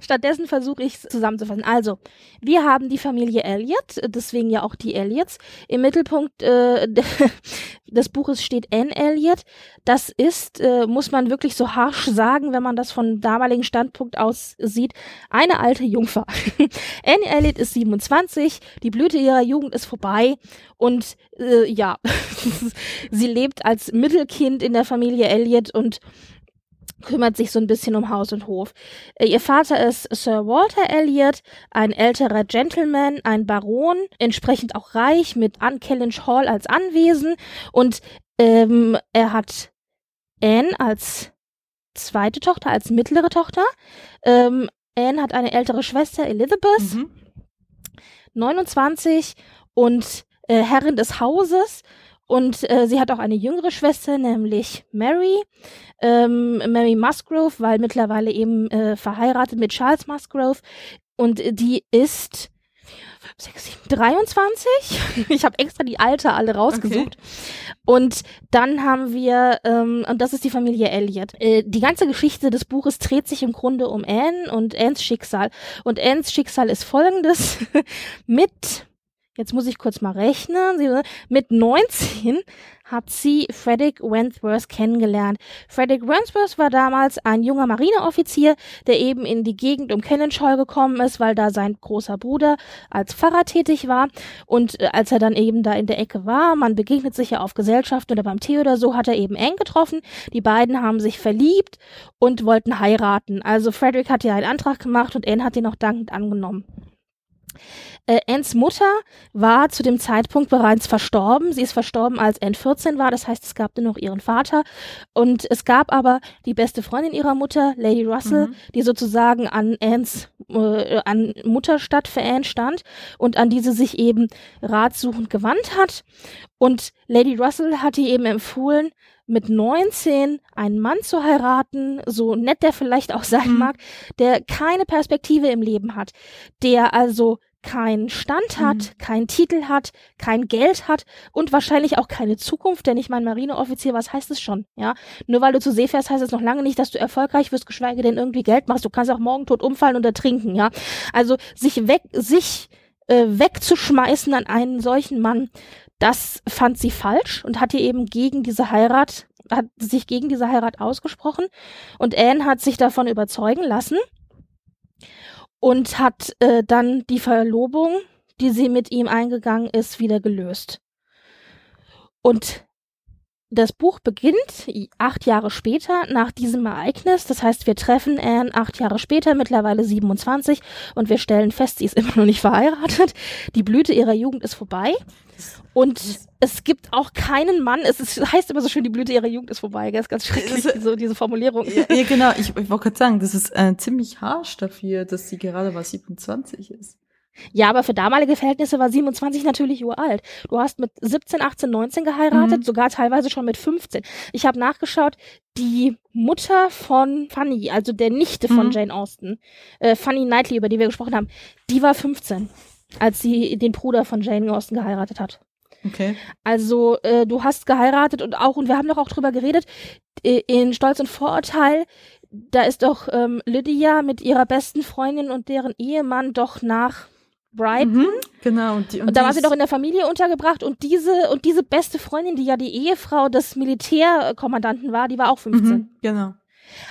Stattdessen versuche ich es zusammenzufassen. Also, wir haben die Familie Elliot, deswegen ja auch die Elliots. Im Mittelpunkt äh, des Buches steht Anne Elliot. Das ist, äh, muss man wirklich so harsch sagen, wenn man das von damaligen Standpunkt aus sieht, eine alte Jungfer. Anne Elliot ist 27, die Blüte ihrer Jugend ist vorbei und äh, ja, sie lebt als Mittelkind in der Familie Elliot und kümmert sich so ein bisschen um Haus und Hof. Äh, Ihr Vater ist Sir Walter Elliot, ein älterer Gentleman, ein Baron, entsprechend auch reich mit An Kellynch Hall als Anwesen und ähm, er hat Anne als zweite Tochter, als mittlere Tochter. Ähm, Anne hat eine ältere Schwester, Elizabeth, Mhm. 29 und äh, Herrin des Hauses. Und äh, sie hat auch eine jüngere Schwester, nämlich Mary, ähm, Mary Musgrove, weil mittlerweile eben äh, verheiratet mit Charles Musgrove. Und äh, die ist 6, 7, 23. Ich habe extra die Alter alle rausgesucht. Und dann haben wir, ähm, und das ist die Familie Elliot. Äh, die ganze Geschichte des Buches dreht sich im Grunde um Anne und Annes Schicksal. Und Annes Schicksal ist folgendes. Mit, jetzt muss ich kurz mal rechnen, sie, mit 19 hat sie Frederick Wentworth kennengelernt. Frederick Wentworth war damals ein junger Marineoffizier, der eben in die Gegend um Cannonshaw gekommen ist, weil da sein großer Bruder als Pfarrer tätig war. Und äh, als er dann eben da in der Ecke war, man begegnet sich ja auf Gesellschaft oder beim Tee oder so, hat er eben eng getroffen. Die beiden haben sich verliebt und wollten heiraten. Also Frederick hat ja einen Antrag gemacht und Anne hat ihn auch dankend angenommen. Äh, Anns Mutter war zu dem Zeitpunkt bereits verstorben. Sie ist verstorben, als Anne 14 war. Das heißt, es gab nur noch ihren Vater. Und es gab aber die beste Freundin ihrer Mutter, Lady Russell, Mhm. die sozusagen an Annes, äh, an Mutterstadt für Anne stand und an diese sich eben ratsuchend gewandt hat. Und Lady Russell hat ihr eben empfohlen, mit 19 einen Mann zu heiraten, so nett der vielleicht auch sein Mhm. mag, der keine Perspektive im Leben hat, der also keinen Stand hat, Mhm. keinen Titel hat, kein Geld hat und wahrscheinlich auch keine Zukunft, denn ich meine, Marineoffizier, was heißt es schon, ja? Nur weil du zu See fährst, heißt es noch lange nicht, dass du erfolgreich wirst, geschweige denn irgendwie Geld machst. Du kannst auch morgen tot umfallen und ertrinken, ja? Also sich weg, sich äh, wegzuschmeißen an einen solchen Mann, das fand sie falsch und hat ihr eben gegen diese Heirat, hat sich gegen diese Heirat ausgesprochen und Anne hat sich davon überzeugen lassen und hat äh, dann die Verlobung, die sie mit ihm eingegangen ist, wieder gelöst. Und das Buch beginnt acht Jahre später nach diesem Ereignis. Das heißt, wir treffen Anne acht Jahre später, mittlerweile 27, und wir stellen fest, sie ist immer noch nicht verheiratet. Die Blüte ihrer Jugend ist vorbei. Und es gibt auch keinen Mann, es ist, heißt immer so schön, die Blüte ihrer Jugend ist vorbei, gell? ist ganz schrecklich, Das- so diese Formulierung. Ja, ja genau. Ich, ich wollte gerade sagen, das ist äh, ziemlich harsch dafür, dass sie gerade mal 27 ist. Ja, aber für damalige Verhältnisse war 27 natürlich uralt. Du hast mit 17, 18, 19 geheiratet, Mhm. sogar teilweise schon mit 15. Ich habe nachgeschaut, die Mutter von Fanny, also der Nichte von Mhm. Jane Austen, äh, Fanny Knightley, über die wir gesprochen haben, die war 15, als sie den Bruder von Jane Austen geheiratet hat. Okay. Also äh, du hast geheiratet und auch, und wir haben doch auch drüber geredet, äh, in Stolz und Vorurteil, da ist doch ähm, Lydia mit ihrer besten Freundin und deren Ehemann doch nach Brighton. Mhm, genau. Und, die, und, Und da war sie doch in der Familie untergebracht und diese und diese beste Freundin, die ja die Ehefrau des Militärkommandanten war, die war auch 15. Mhm, genau.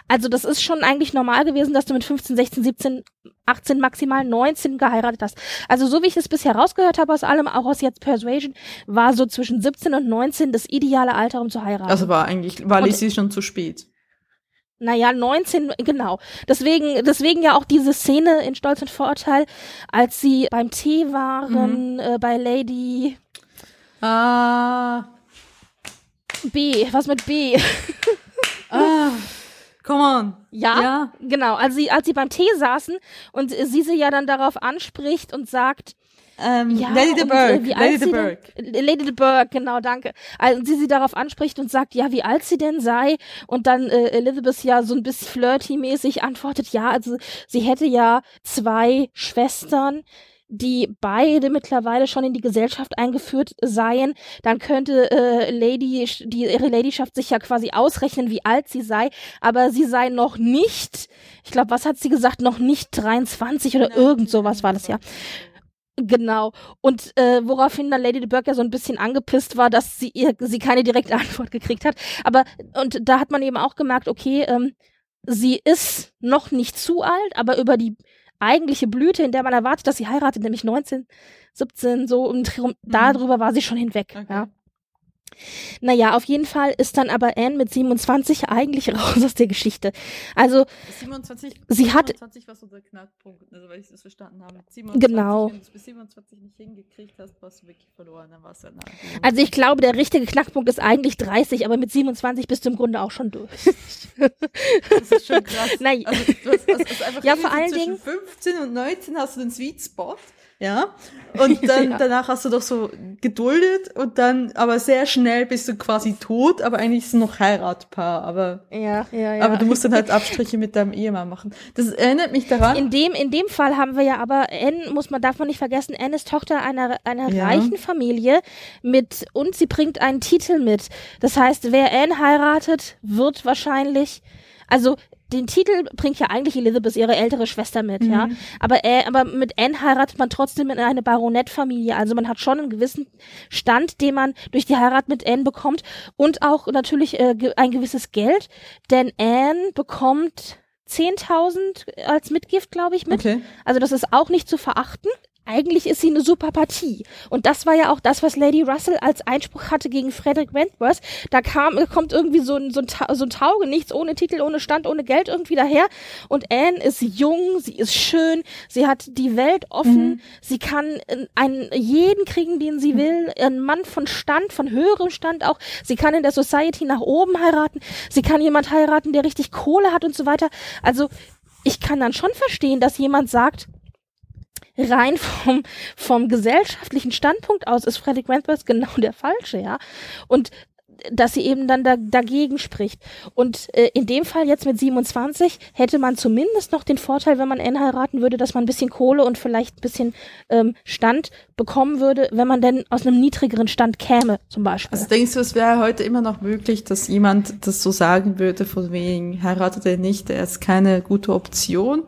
Also das ist schon eigentlich normal gewesen, dass du mit 15, 16, 17, 18, maximal 19 geheiratet hast. Also so wie ich es bisher rausgehört habe aus allem, auch aus jetzt Persuasion, war so zwischen 17 und 19 das ideale Alter, um zu heiraten. Also war eigentlich, war Lizzie schon zu spät. Naja, 19, genau. Deswegen, deswegen ja auch diese Szene in Stolz und Vorurteil, als sie beim Tee waren, äh, bei Lady Ah. B, was mit B? ah. Come on. Ja, ja, genau. Als sie, als sie beim Tee saßen und sie sie ja dann darauf anspricht und sagt, ähm, ja, Lady de Burgh. Äh, Lady de Burgh. Lady de Burgh, genau, danke. Also sie sie darauf anspricht und sagt, ja, wie alt sie denn sei. Und dann äh, Elizabeth ja so ein bisschen flirty-mäßig antwortet, ja, also sie hätte ja zwei Schwestern die beide mittlerweile schon in die Gesellschaft eingeführt seien, dann könnte äh, Lady die ihre Ladyschaft sich ja quasi ausrechnen, wie alt sie sei, aber sie sei noch nicht, ich glaube, was hat sie gesagt, noch nicht 23 oder irgend sowas war das ja. Genau. Und äh, woraufhin dann Lady de Burgh ja so ein bisschen angepisst war, dass sie ihr, sie keine direkte Antwort gekriegt hat. Aber und da hat man eben auch gemerkt, okay, ähm, sie ist noch nicht zu alt, aber über die eigentliche Blüte, in der man erwartet, dass sie heiratet, nämlich 19, 17, so und mhm. darüber war sie schon hinweg. Okay. Ja. Naja, auf jeden Fall ist dann aber Anne mit 27 eigentlich raus aus der Geschichte. Also 27, sie 27 hat 27 war so der Knackpunkt, also weil ich das verstanden habe. 27, genau. Wenn du bis 27 nicht hingekriegt hast, warst du wirklich verloren, dann warst du dann Also ich glaube, der richtige Knackpunkt ist eigentlich 30, aber mit 27 bist du im Grunde auch schon durch. das ist schon krass. Nein. Also, du hast, also einfach ja, vor allen zwischen Dingen 15 und 19 hast du den Sweet Spot. Ja. Und dann, ja. danach hast du doch so geduldet und dann, aber sehr schnell bist du quasi tot, aber eigentlich ist es noch Heiratpaar, aber. Ja, ja, ja. Aber du musst dann halt Abstriche mit deinem Ehemann machen. Das erinnert mich daran. In dem, in dem Fall haben wir ja aber, Anne, muss man, darf man nicht vergessen, Anne ist Tochter einer, einer ja. reichen Familie mit, und sie bringt einen Titel mit. Das heißt, wer Anne heiratet, wird wahrscheinlich, also den Titel bringt ja eigentlich Elizabeth, ihre ältere Schwester mit, mhm. ja. Aber, äh, aber mit Anne heiratet man trotzdem in eine Baronettfamilie. Also man hat schon einen gewissen Stand, den man durch die Heirat mit Anne bekommt und auch natürlich äh, ein gewisses Geld, denn Anne bekommt 10.000 als Mitgift, glaube ich, mit. Okay. Also das ist auch nicht zu verachten eigentlich ist sie eine super Partie. Und das war ja auch das, was Lady Russell als Einspruch hatte gegen Frederick Wentworth. Da kam, kommt irgendwie so ein, so ein, so ein Tauge, nichts ohne Titel, ohne Stand, ohne Geld irgendwie daher. Und Anne ist jung, sie ist schön, sie hat die Welt offen, mhm. sie kann einen, jeden kriegen, den sie will, ein Mann von Stand, von höherem Stand auch. Sie kann in der Society nach oben heiraten, sie kann jemand heiraten, der richtig Kohle hat und so weiter. Also, ich kann dann schon verstehen, dass jemand sagt, rein vom, vom gesellschaftlichen Standpunkt aus ist Frederick Wentworth genau der Falsche, ja. Und dass sie eben dann da, dagegen spricht. Und äh, in dem Fall jetzt mit 27 hätte man zumindest noch den Vorteil, wenn man Anne heiraten würde, dass man ein bisschen Kohle und vielleicht ein bisschen ähm, Stand bekommen würde, wenn man denn aus einem niedrigeren Stand käme, zum Beispiel. Also denkst du, es wäre heute immer noch möglich, dass jemand das so sagen würde, von wegen heiratet er nicht, er ist keine gute Option?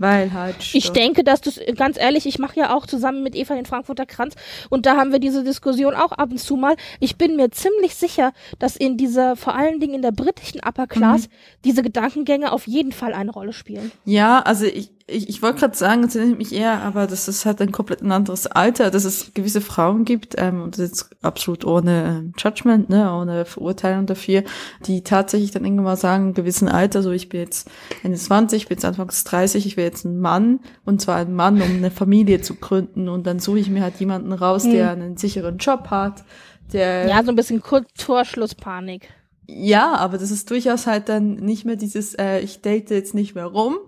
Weil halt. Stoff. Ich denke, dass das, ganz ehrlich, ich mache ja auch zusammen mit Eva den Frankfurter Kranz und da haben wir diese Diskussion auch ab und zu mal. Ich bin mir ziemlich sicher, dass in dieser, vor allen Dingen in der britischen Upper Class, mhm. diese Gedankengänge auf jeden Fall eine Rolle spielen. Ja, also ich, ich, ich wollte gerade sagen, es erinnert mich eher, aber das ist halt ein komplett ein anderes Alter, dass es gewisse Frauen gibt, ähm, und das ist absolut ohne ähm, Judgment, ne, ohne Verurteilung dafür, die tatsächlich dann irgendwann mal sagen, in gewissen Alter, so ich bin jetzt Ende 20, ich bin jetzt Anfangs 30, ich will jetzt ein Mann, und zwar ein Mann, um eine Familie zu gründen, und dann suche ich mir halt jemanden raus, hm. der einen sicheren Job hat, der... Ja, so ein bisschen Kulturschlusspanik. Ja, aber das ist durchaus halt dann nicht mehr dieses, äh, ich date jetzt nicht mehr rum,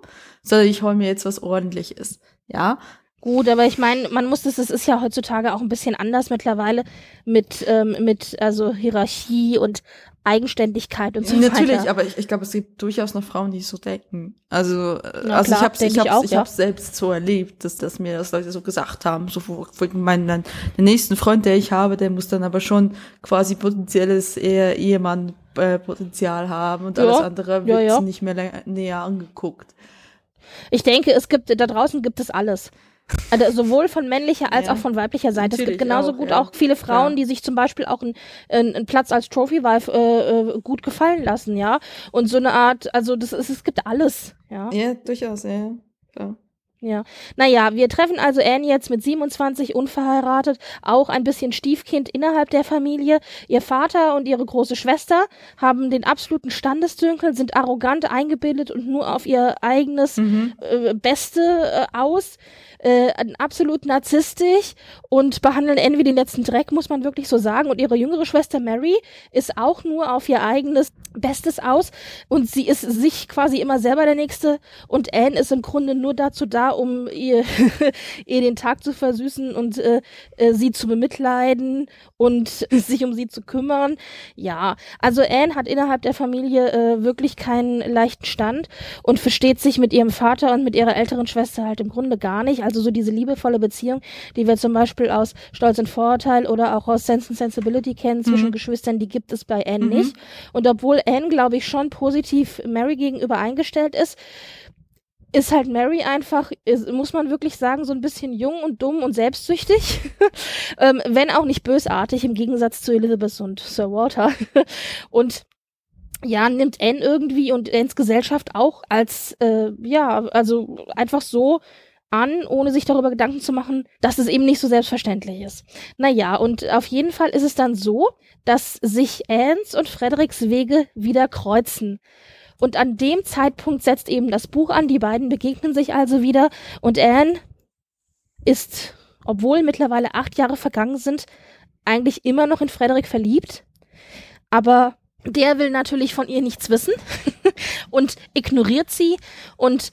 sondern ich hole mir jetzt was ordentliches. Ja. Gut, aber ich meine, man muss das, es ist ja heutzutage auch ein bisschen anders mittlerweile mit, ähm, mit also Hierarchie und Eigenständigkeit und so Natürlich, weiter. Natürlich, aber ich, ich glaube, es gibt durchaus noch Frauen, die so denken. Also, Na, also klar, ich habe ich hab's, ich, auch, ich ja. hab's selbst so erlebt, dass, dass mir das Leute so gesagt haben. So mein dann, den nächsten Freund, der ich habe, der muss dann aber schon quasi potenzielles eher Ehemann äh, Potenzial haben und ja, alles andere wird ja, nicht mehr näher angeguckt. Ich denke, es gibt, da draußen gibt es alles. Also sowohl von männlicher als ja. auch von weiblicher Seite. Natürlich es gibt genauso auch, gut ja. auch viele Frauen, Klar. die sich zum Beispiel auch einen, einen Platz als Trophy Wife äh, äh, gut gefallen lassen, ja. Und so eine Art, also das ist, es gibt alles, ja. Ja, durchaus, ja. Klar. Ja. Naja, wir treffen also Anne jetzt mit 27 unverheiratet, auch ein bisschen Stiefkind innerhalb der Familie. Ihr Vater und ihre große Schwester haben den absoluten Standesdünkel, sind arrogant eingebildet und nur auf ihr eigenes mhm. äh, Beste äh, aus äh, absolut narzisstisch und behandeln Anne wie den letzten Dreck, muss man wirklich so sagen. Und ihre jüngere Schwester Mary ist auch nur auf ihr eigenes Bestes aus und sie ist sich quasi immer selber der Nächste und Anne ist im Grunde nur dazu da, um ihr, ihr den Tag zu versüßen und äh, äh, sie zu bemitleiden und sich um sie zu kümmern. Ja, also Anne hat innerhalb der Familie äh, wirklich keinen leichten Stand und versteht sich mit ihrem Vater und mit ihrer älteren Schwester halt im Grunde gar nicht. Also so diese liebevolle Beziehung, die wir zum Beispiel aus Stolz und Vorurteil oder auch aus Sense and Sensibility kennen zwischen mhm. Geschwistern, die gibt es bei Anne mhm. nicht. Und obwohl Anne, glaube ich, schon positiv Mary gegenüber eingestellt ist, ist halt Mary einfach, ist, muss man wirklich sagen, so ein bisschen jung und dumm und selbstsüchtig, ähm, wenn auch nicht bösartig im Gegensatz zu Elizabeth und Sir Walter. und ja, nimmt Anne irgendwie und Annes Gesellschaft auch als, äh, ja, also einfach so an, ohne sich darüber Gedanken zu machen, dass es eben nicht so selbstverständlich ist. Naja, und auf jeden Fall ist es dann so, dass sich Annes und Fredericks Wege wieder kreuzen. Und an dem Zeitpunkt setzt eben das Buch an, die beiden begegnen sich also wieder und Anne ist, obwohl mittlerweile acht Jahre vergangen sind, eigentlich immer noch in Frederick verliebt, aber der will natürlich von ihr nichts wissen und ignoriert sie und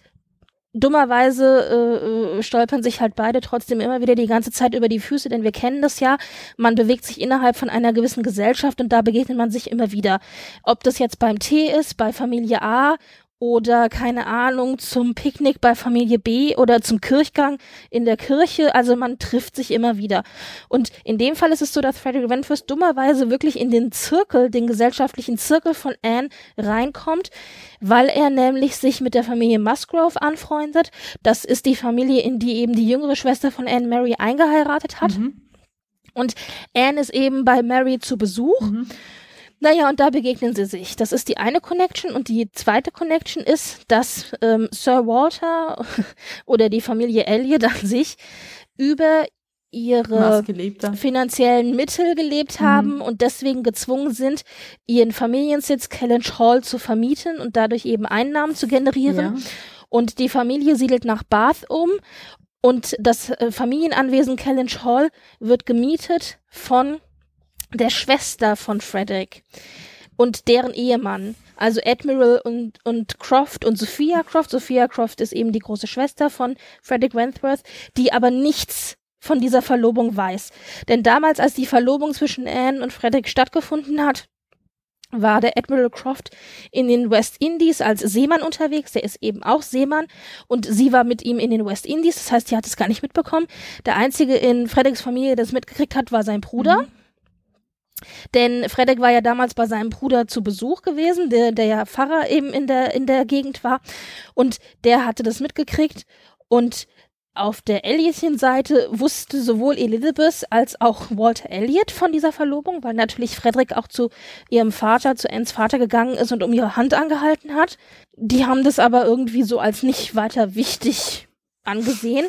dummerweise äh, stolpern sich halt beide trotzdem immer wieder die ganze Zeit über die Füße, denn wir kennen das ja. Man bewegt sich innerhalb von einer gewissen Gesellschaft und da begegnet man sich immer wieder. Ob das jetzt beim Tee ist, bei Familie A oder keine Ahnung zum Picknick bei Familie B oder zum Kirchgang in der Kirche. Also man trifft sich immer wieder. Und in dem Fall ist es so, dass Frederick Wentworth dummerweise wirklich in den Zirkel, den gesellschaftlichen Zirkel von Anne reinkommt, weil er nämlich sich mit der Familie Musgrove anfreundet. Das ist die Familie, in die eben die jüngere Schwester von Anne Mary eingeheiratet hat. Mhm. Und Anne ist eben bei Mary zu Besuch. Mhm. Naja, und da begegnen sie sich. Das ist die eine Connection. Und die zweite Connection ist, dass ähm, Sir Walter oder die Familie Elliot an sich über ihre finanziellen Mittel gelebt mhm. haben mhm. und deswegen gezwungen sind, ihren Familiensitz Kellynch Hall zu vermieten und dadurch eben Einnahmen zu generieren. Ja. Und die Familie siedelt nach Bath um und das äh, Familienanwesen Kellynch Hall wird gemietet von der Schwester von Frederick und deren Ehemann. Also Admiral und, und Croft und Sophia Croft. Sophia Croft ist eben die große Schwester von Frederick Wentworth, die aber nichts von dieser Verlobung weiß. Denn damals, als die Verlobung zwischen Anne und Frederick stattgefunden hat, war der Admiral Croft in den West Indies als Seemann unterwegs. Der ist eben auch Seemann und sie war mit ihm in den West Indies. Das heißt, sie hat es gar nicht mitbekommen. Der einzige in Fredericks Familie, der es mitgekriegt hat, war sein Bruder. Mhm. Denn Fredrik war ja damals bei seinem Bruder zu Besuch gewesen, der, der ja Pfarrer eben in der, in der Gegend war. Und der hatte das mitgekriegt. Und auf der Elliotchen-Seite wusste sowohl Elizabeth als auch Walter Elliot von dieser Verlobung, weil natürlich Frederick auch zu ihrem Vater, zu Anns Vater gegangen ist und um ihre Hand angehalten hat. Die haben das aber irgendwie so als nicht weiter wichtig angesehen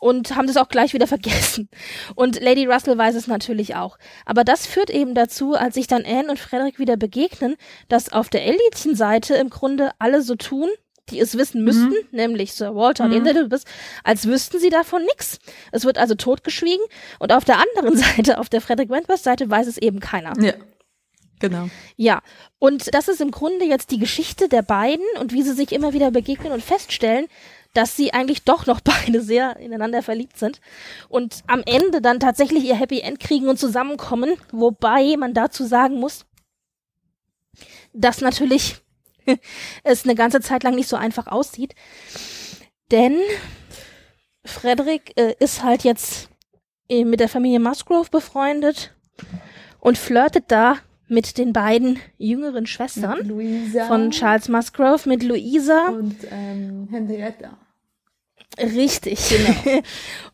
und haben das auch gleich wieder vergessen. Und Lady Russell weiß es natürlich auch. Aber das führt eben dazu, als sich dann Anne und Frederick wieder begegnen, dass auf der Elliotchen-Seite im Grunde alle so tun, die es wissen müssten, mhm. nämlich Sir Walter mhm. und Elizabeth, als wüssten sie davon nichts. Es wird also totgeschwiegen und auf der anderen Seite, auf der Frederick Wentworth Seite, weiß es eben keiner. Ja. Genau. Ja, und das ist im Grunde jetzt die Geschichte der beiden und wie sie sich immer wieder begegnen und feststellen, dass sie eigentlich doch noch beide sehr ineinander verliebt sind und am Ende dann tatsächlich ihr Happy End kriegen und zusammenkommen, wobei man dazu sagen muss, dass natürlich es eine ganze Zeit lang nicht so einfach aussieht, denn Frederick äh, ist halt jetzt äh, mit der Familie Musgrove befreundet und flirtet da mit den beiden jüngeren Schwestern von Charles Musgrove, mit Louisa und ähm, Henrietta. Richtig. Genau.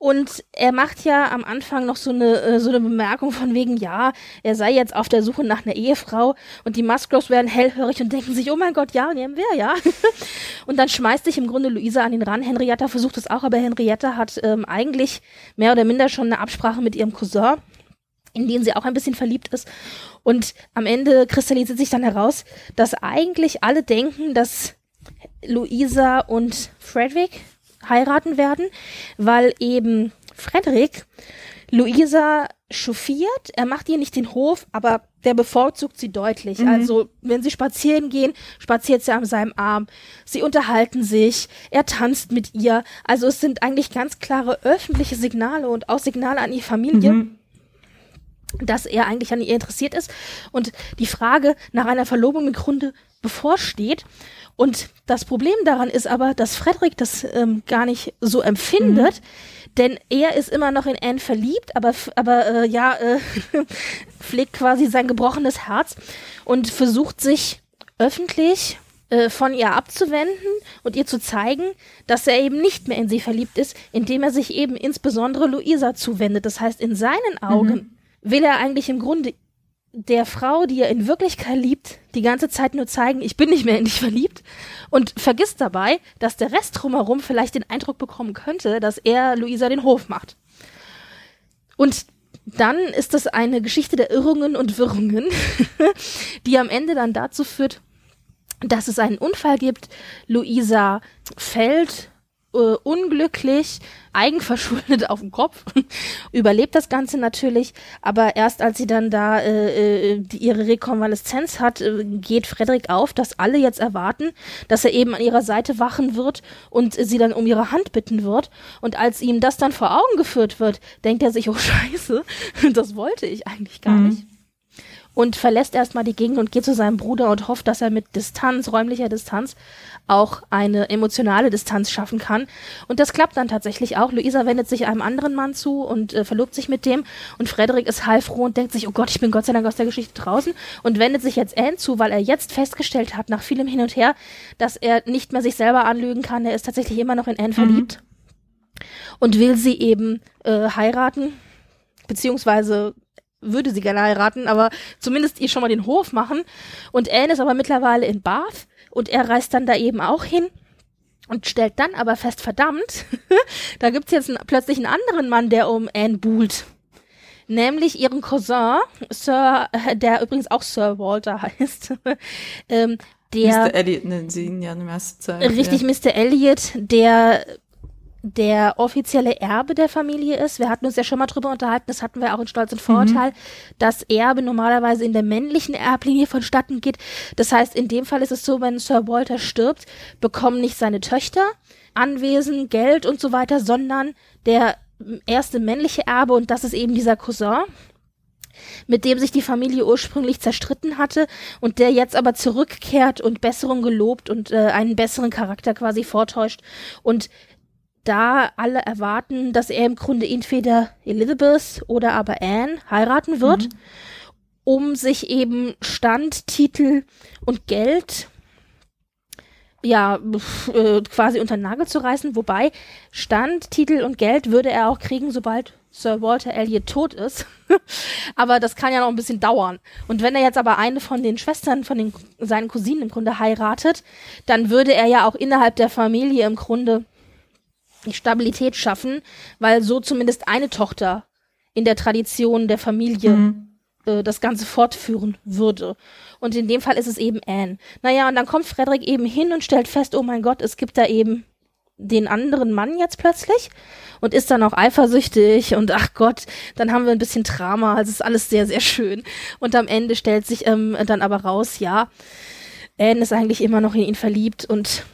Und er macht ja am Anfang noch so eine, äh, so eine Bemerkung von wegen, ja, er sei jetzt auf der Suche nach einer Ehefrau und die Musgroves werden hellhörig und denken sich, oh mein Gott, ja, nehmen wir, ja. und dann schmeißt sich im Grunde Luisa an ihn ran. Henrietta versucht es auch, aber Henrietta hat ähm, eigentlich mehr oder minder schon eine Absprache mit ihrem Cousin in den sie auch ein bisschen verliebt ist. Und am Ende kristallisiert sich dann heraus, dass eigentlich alle denken, dass Luisa und Frederick heiraten werden, weil eben Frederick Luisa chauffiert. Er macht ihr nicht den Hof, aber der bevorzugt sie deutlich. Mhm. Also, wenn sie spazieren gehen, spaziert sie an seinem Arm. Sie unterhalten sich. Er tanzt mit ihr. Also, es sind eigentlich ganz klare öffentliche Signale und auch Signale an die Familie. Mhm. Dass er eigentlich an ihr interessiert ist und die Frage nach einer Verlobung im Grunde bevorsteht. Und das Problem daran ist aber, dass Frederik das ähm, gar nicht so empfindet, denn er ist immer noch in Anne verliebt, aber, aber äh, ja, äh, pflegt quasi sein gebrochenes Herz und versucht sich öffentlich äh, von ihr abzuwenden und ihr zu zeigen, dass er eben nicht mehr in sie verliebt ist, indem er sich eben insbesondere Luisa zuwendet. Das heißt, in seinen Augen will er eigentlich im Grunde der Frau, die er in Wirklichkeit liebt, die ganze Zeit nur zeigen, ich bin nicht mehr in dich verliebt und vergisst dabei, dass der Rest drumherum vielleicht den Eindruck bekommen könnte, dass er Luisa den Hof macht. Und dann ist das eine Geschichte der Irrungen und Wirrungen, die am Ende dann dazu führt, dass es einen Unfall gibt. Luisa fällt äh, unglücklich, eigenverschuldet auf den Kopf, überlebt das Ganze natürlich, aber erst als sie dann da äh, äh, die, ihre Rekonvaleszenz hat, äh, geht Frederik auf, dass alle jetzt erwarten, dass er eben an ihrer Seite wachen wird und sie dann um ihre Hand bitten wird. Und als ihm das dann vor Augen geführt wird, denkt er sich, oh scheiße, das wollte ich eigentlich gar Mhm. nicht und verlässt erstmal die Gegend und geht zu seinem Bruder und hofft, dass er mit Distanz, räumlicher Distanz, auch eine emotionale Distanz schaffen kann. Und das klappt dann tatsächlich auch. Luisa wendet sich einem anderen Mann zu und äh, verlobt sich mit dem. Und Frederik ist heilfroh und denkt sich, oh Gott, ich bin Gott sei Dank aus der Geschichte draußen. Und wendet sich jetzt Anne zu, weil er jetzt festgestellt hat, nach vielem Hin und Her, dass er nicht mehr sich selber anlügen kann. Er ist tatsächlich immer noch in Anne verliebt. Und will sie eben äh, heiraten, beziehungsweise würde sie gerne heiraten, aber zumindest ihr schon mal den Hof machen. Und Anne ist aber mittlerweile in Bath und er reist dann da eben auch hin und stellt dann aber fest, verdammt, da gibt's jetzt einen, plötzlich einen anderen Mann, der um Anne buhlt. Nämlich ihren Cousin, Sir, der übrigens auch Sir Walter heißt. ähm, der Mr. Elliot nennen sie ihn ja in der ersten Zeit. richtig ja. Mr. Elliot, der der offizielle Erbe der Familie ist. Wir hatten uns ja schon mal drüber unterhalten, das hatten wir auch in Stolz und Vorurteil, dass Erbe normalerweise in der männlichen Erblinie vonstatten geht. Das heißt, in dem Fall ist es so, wenn Sir Walter stirbt, bekommen nicht seine Töchter Anwesen, Geld und so weiter, sondern der erste männliche Erbe und das ist eben dieser Cousin mit dem sich die Familie ursprünglich zerstritten hatte und der jetzt aber zurückkehrt und Besserung gelobt und äh, einen besseren Charakter quasi vortäuscht. Und da alle erwarten, dass er im Grunde entweder Elizabeth oder aber Anne heiraten wird, um sich eben Stand, Titel und Geld ja, äh, quasi unter den Nagel zu reißen, wobei Stand, Titel und Geld würde er auch kriegen, sobald Sir Walter Elliot tot ist. aber das kann ja noch ein bisschen dauern. Und wenn er jetzt aber eine von den Schwestern von den, seinen Cousinen im Grunde heiratet, dann würde er ja auch innerhalb der Familie im Grunde die Stabilität schaffen, weil so zumindest eine Tochter in der Tradition der Familie Mhm. äh, das Ganze fortführen würde. Und in dem Fall ist es eben Anne. Naja, und dann kommt Frederik eben hin und stellt fest, oh mein Gott, es gibt da eben den anderen Mann jetzt plötzlich und ist dann auch eifersüchtig und ach Gott, dann haben wir ein bisschen Drama, also ist alles sehr, sehr schön. Und am Ende stellt sich ähm, dann aber raus, ja, Anne ist eigentlich immer noch in ihn verliebt und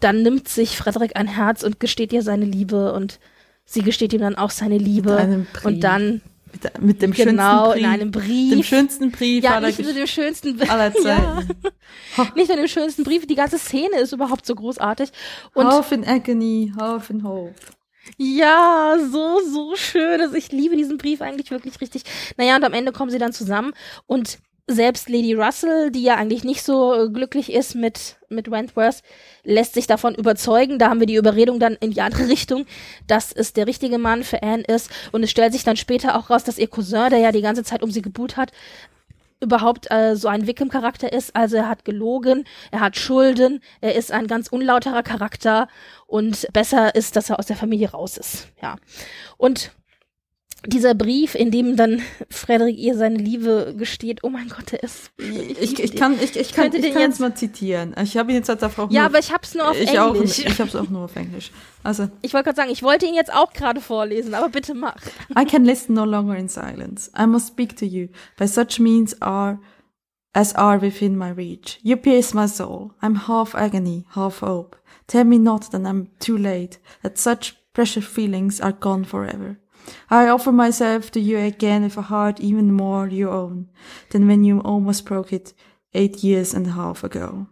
dann nimmt sich Frederik ein Herz und gesteht ihr seine Liebe und sie gesteht ihm dann auch seine Liebe einem Brief. und dann Mit, mit dem genau schönsten Brief. in einem Brief Dem schönsten Brief ja, aller, nicht nur dem schönsten aller ja, Zeiten. nicht nur dem schönsten Brief, die ganze Szene ist überhaupt so großartig. Und Hope in Agony, Hope in Hope. ja, so, so schön. Also ich liebe diesen Brief eigentlich wirklich richtig. Naja, und am Ende kommen sie dann zusammen und selbst Lady Russell, die ja eigentlich nicht so äh, glücklich ist mit, mit Wentworth, lässt sich davon überzeugen. Da haben wir die Überredung dann in die andere Richtung, dass es der richtige Mann für Anne ist. Und es stellt sich dann später auch raus, dass ihr Cousin, der ja die ganze Zeit um sie gebuht hat, überhaupt äh, so ein Wickham-Charakter ist. Also er hat gelogen, er hat Schulden, er ist ein ganz unlauterer Charakter und besser ist, dass er aus der Familie raus ist. Ja. Und dieser Brief, in dem dann Frederik ihr seine Liebe gesteht. Oh mein Gott, der ist. Ich, ich, kann, ich, ich kann, ich kann jetzt mal zitieren. Ich habe ihn jetzt als auch Ja, nur, aber ich hab's nur auf ich Englisch. Auch, ich habe es auch nur auf Englisch. Also, Ich wollte gerade sagen, ich wollte ihn jetzt auch gerade vorlesen, aber bitte mach. I can listen no longer in silence. I must speak to you by such means are as are within my reach. You pierce my soul. I'm half agony, half hope. Tell me not that I'm too late, that such precious feelings are gone forever. I offer myself to you again with a heart even more your own than when you almost broke it eight years and a half ago.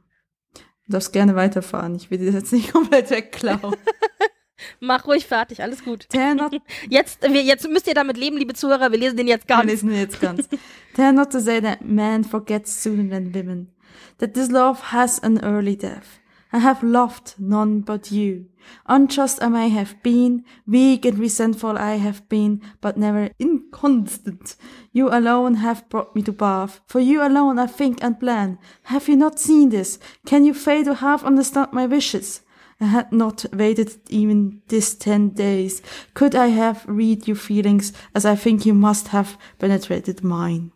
Du darfst gerne weiterfahren. Ich will dir das jetzt nicht komplett wegklauen. Mach ruhig fertig, alles gut. Not Jetzt, wir, jetzt müsst ihr damit leben, liebe Zuhörer, wir lesen den jetzt Wir ganz. lesen ihn jetzt ganz. Tell not to say that man forgets sooner than women, that this love has an early death. I have loved none but you. Unjust I may have been, weak and resentful I have been, but never inconstant. You alone have brought me to Bath. For you alone I think and plan. Have you not seen this? Can you fail to half understand my wishes? I had not waited even this ten days. Could I have read your feelings as I think you must have penetrated mine?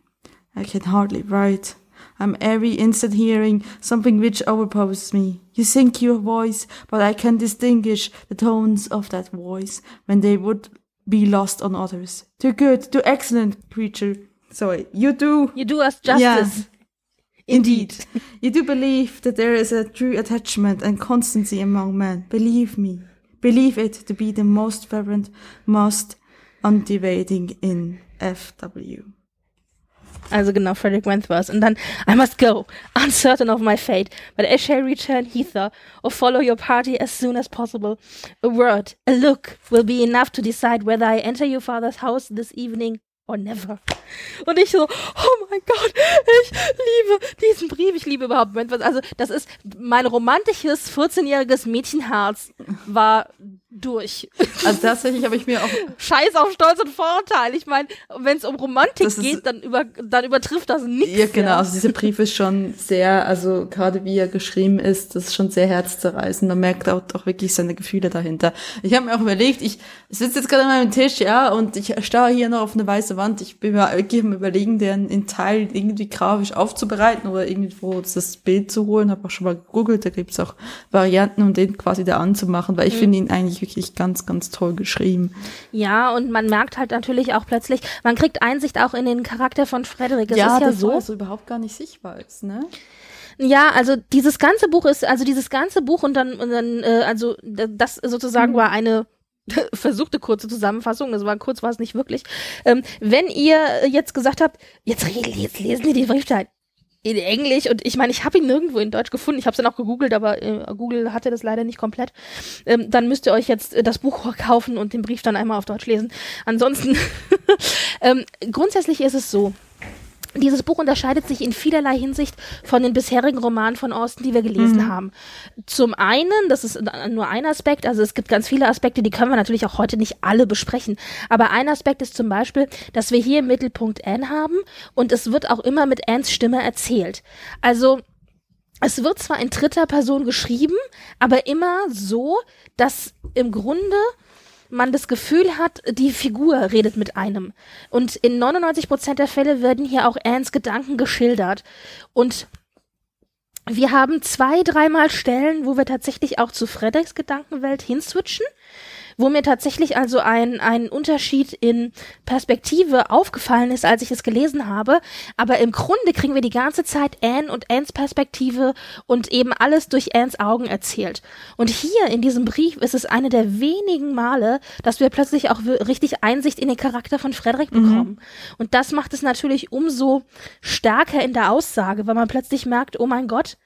I can hardly write. I'm every instant hearing something which overpowers me. You sink your voice, but I can distinguish the tones of that voice when they would be lost on others. Too good, too excellent creature. Sorry, you do You do us justice. Indeed. you do believe that there is a true attachment and constancy among men. Believe me. Believe it to be the most fervent, most undividing in FW. Also genau, Frederick Wentworth. Und dann, I must go, uncertain of my fate, but I shall return hither, or follow your party as soon as possible. A word, a look, will be enough to decide whether I enter your father's house this evening or never. Und ich so, oh mein Gott, ich liebe diesen Brief, ich liebe überhaupt Wentworth. Also das ist, mein romantisches 14-jähriges Mädchenherz war durch. Also tatsächlich habe ich mir auch Scheiß auf Stolz und Vorurteil. Ich meine, wenn es um Romantik ist- geht, dann, über, dann übertrifft das nichts. Ja, genau. Also dieser Brief ist schon sehr, also gerade wie er geschrieben ist, das ist schon sehr herzzerreißend. Man merkt auch, auch wirklich seine Gefühle dahinter. Ich habe mir auch überlegt, ich sitze jetzt gerade an meinem Tisch, ja, und ich starre hier noch auf eine weiße Wand. Ich bin mir wirklich am überlegen, den in Teil irgendwie grafisch aufzubereiten oder irgendwo das Bild zu holen. Habe auch schon mal gegoogelt, da gibt's auch Varianten, um den quasi da anzumachen, weil ich Mhm. finde ihn eigentlich wirklich ganz, ganz toll geschrieben. Ja, und man merkt halt natürlich auch plötzlich, man kriegt Einsicht auch in den Charakter von Frederick. Es ist ja der so. vorher so überhaupt gar nicht sichtbar ist, ne? Ja, also dieses ganze Buch ist, also dieses ganze Buch und dann, und dann äh, also das sozusagen war eine versuchte kurze Zusammenfassung, das war kurz, war es nicht wirklich. Ähm, wenn ihr jetzt gesagt habt, jetzt, jetzt lesen die den Brief da in Englisch und ich meine, ich habe ihn nirgendwo in Deutsch gefunden, ich habe es dann auch gegoogelt, aber äh, Google hatte das leider nicht komplett, ähm, dann müsst ihr euch jetzt äh, das Buch kaufen und den Brief dann einmal auf Deutsch lesen. Ansonsten, ähm, grundsätzlich ist es so, dieses Buch unterscheidet sich in vielerlei Hinsicht von den bisherigen Romanen von Austen, die wir gelesen haben. Zum einen, das ist nur ein Aspekt, also es gibt ganz viele Aspekte, die können wir natürlich auch heute nicht alle besprechen. Aber ein Aspekt ist zum Beispiel, dass wir hier im Mittelpunkt Anne haben und es wird auch immer mit Annes Stimme erzählt. Also es wird zwar in dritter Person geschrieben, aber immer so, dass im Grunde man das Gefühl hat, die Figur redet mit einem. Und in 99 Prozent der Fälle werden hier auch Annes Gedanken geschildert. Und wir haben zwei, dreimal Stellen, wo wir tatsächlich auch zu Frederiks Gedankenwelt hinswitchen, wo mir tatsächlich also ein, ein Unterschied in Perspektive aufgefallen ist, als ich es gelesen habe. Aber im Grunde kriegen wir die ganze Zeit Anne und Annes Perspektive und eben alles durch Annes Augen erzählt. Und hier in diesem Brief ist es eine der wenigen Male, dass wir plötzlich auch richtig Einsicht in den Charakter von Frederik bekommen. Und das macht es natürlich umso stärker in der Aussage, weil man plötzlich merkt, oh mein Gott,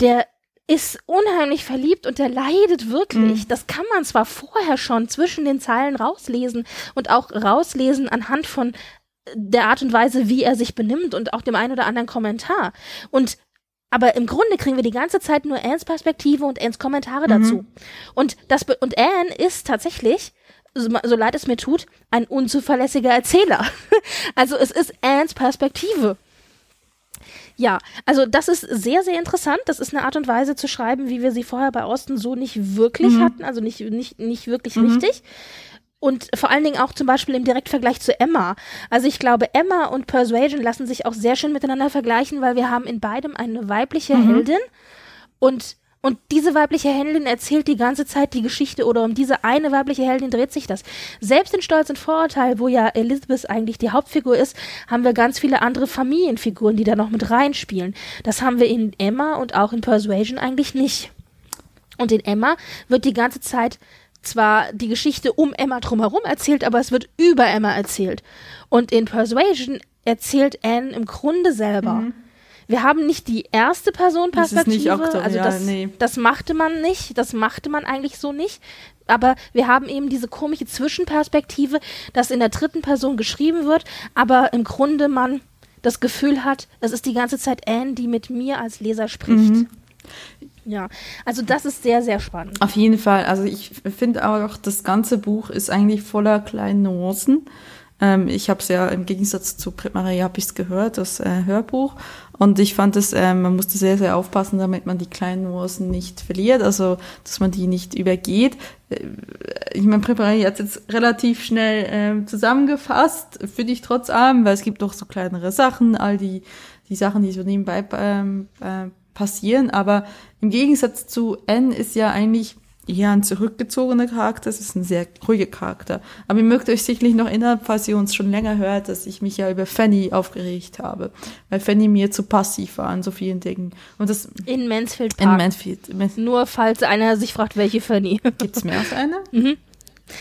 der ist unheimlich verliebt und der leidet wirklich. Das kann man zwar vorher schon zwischen den Zeilen rauslesen und auch rauslesen anhand von der Art und Weise, wie er sich benimmt und auch dem einen oder anderen Kommentar. Und aber im Grunde kriegen wir die ganze Zeit nur Annes Perspektive und Annes Kommentare dazu. Und das und Anne ist tatsächlich so, so leid es mir tut, ein unzuverlässiger Erzähler. Also es ist Annes Perspektive. Ja, also das ist sehr, sehr interessant. Das ist eine Art und Weise zu schreiben, wie wir sie vorher bei Austen so nicht wirklich hatten, also nicht, nicht, nicht wirklich richtig. und vor allen Dingen auch zum Beispiel im Direktvergleich zu Emma. Also ich glaube, Emma und Persuasion lassen sich auch sehr schön miteinander vergleichen, weil wir haben in beidem eine weibliche Mhm. Heldin und und diese weibliche Heldin erzählt die ganze Zeit die Geschichte oder um diese eine weibliche Heldin dreht sich das. Selbst in Stolz und Vorurteil, wo ja Elizabeth eigentlich die Hauptfigur ist, haben wir ganz viele andere Familienfiguren, die da noch mit reinspielen. Das haben wir in Emma und auch in Persuasion eigentlich nicht. Und in Emma wird die ganze Zeit zwar die Geschichte um Emma drumherum erzählt, aber es wird über Emma erzählt. Und in Persuasion erzählt Anne im Grunde selber. Wir haben nicht die erste Person-Perspektive. Das ist nicht Okto, also ja, das, nee. das machte man nicht. Das machte man eigentlich so nicht. Aber wir haben eben diese komische Zwischenperspektive, dass in der dritten Person geschrieben wird, aber im Grunde man das Gefühl hat, es ist die ganze Zeit Anne, die mit mir als Leser spricht. Mhm. Ja, also das ist sehr, sehr spannend. Auf jeden Fall. Also ich finde auch, das ganze Buch ist eigentlich voller kleinen Nuancen. Ähm, ich habe es ja im Gegensatz zu Marie habe ich es gehört, das äh, Hörbuch. Und ich fand es, ähm, man musste sehr, sehr aufpassen, damit man die kleinen Nuancen nicht verliert, also dass man die nicht übergeht. Äh, Ich meine, Marie hat jetzt relativ schnell ähm, zusammengefasst, finde ich trotz allem, weil es gibt noch so kleinere Sachen, all die, die Sachen, die so nebenbei ähm, äh, passieren. Aber im Gegensatz zu Anne ist ja eigentlich eher ein zurückgezogener Charakter, es ist ein sehr ruhiger Charakter. Aber ihr mögt euch sicherlich noch erinnern, falls ihr uns schon länger hört, dass ich mich ja über Fanny aufgeregt habe, weil Fanny mir zu passiv war an so vielen Dingen. Und das In Mansfield in Park. Mansfield. Mans Nur falls einer sich fragt, welche Fanny. Gibt's mehr als eine?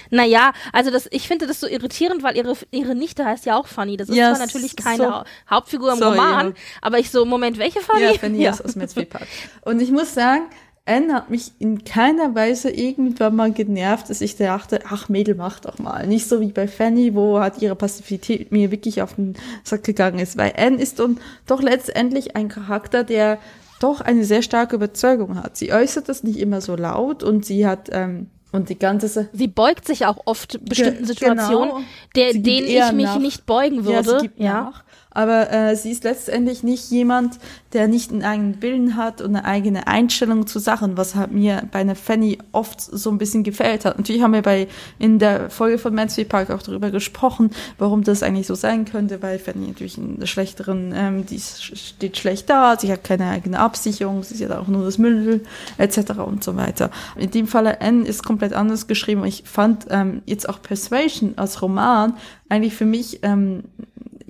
naja, also das, ich finde das so irritierend, weil ihre, ihre Nichte heißt ja auch Fanny. Das ist Ja, zwar natürlich keine so- Hau- Hauptfigur im Sorry, Roman, ja. aber ich so, Moment, welche Fanny? Ja, Fanny ist aus Mansfield Park. Und ich muss sagen, Anne hat mich in keiner Weise irgendwann mal genervt, dass ich dachte, ach Mädel, mach doch mal. Nicht so wie bei Fanny, wo hat ihre Passivität mir wirklich auf den Sack gegangen ist. Weil Anne ist dann doch letztendlich ein Charakter, der doch eine sehr starke Überzeugung hat. Sie äußert das nicht immer so laut und sie hat, ähm, und die ganze Sie beugt sich auch oft bestimmten Situationen, genau. der, denen ich mich nach. nicht beugen Ja, würde. sie gibt nach. Aber äh, sie ist letztendlich nicht jemand, der nicht einen eigenen Willen hat und eine eigene Einstellung zu Sachen, was halt mir bei einer Fanny oft so ein bisschen gefällt hat. Natürlich haben wir bei in der Folge von Mansfield Park auch darüber gesprochen, warum das eigentlich so sein könnte, weil Fanny natürlich einen schlechteren, ähm, die ist- steht schlecht da, sie hat keine eigene Absicherung, sie hat auch nur das Müll etc. und so weiter. In dem Falle N ist komplett anders geschrieben. Ich fand ähm, jetzt auch Persuasion als Roman eigentlich für mich ähm,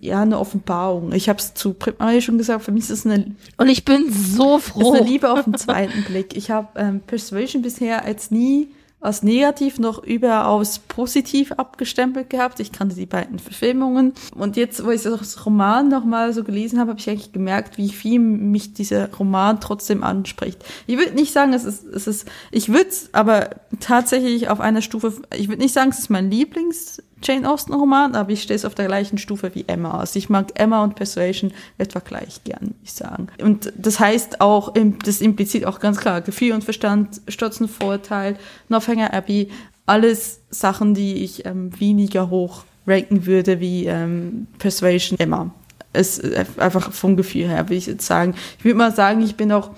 ja eine Offenbarung. Ich habe es zu Brit Marie schon gesagt, für mich ist es eine Und ich bin so ist froh. eine Liebe auf den zweiten Blick. Ich habe ähm, Persuasion bisher als nie als negativ noch überaus positiv abgestempelt gehabt. Ich kannte die beiden Verfilmungen. Und jetzt, wo ich das Roman nochmal so gelesen habe, habe ich eigentlich gemerkt, wie viel mich dieser Roman trotzdem anspricht. Ich würde nicht sagen, es ist, es ist, ich würde es aber tatsächlich auf einer Stufe, ich würde nicht sagen, es ist mein Lieblings Jane Austen Roman, aber ich stehe es auf der gleichen Stufe wie Emma. Also ich mag Emma und Persuasion etwa gleich gern, würde ich sagen. Und das heißt auch, das impliziert auch ganz klar Gefühl und Verstand, Stolz und Vorurteil, Northanger Abbey, alles Sachen, die ich ähm, weniger hoch ranken würde wie ähm, Persuasion Emma. Es äh, einfach vom Gefühl her, würde ich jetzt sagen. Ich würde mal sagen, ich bin auch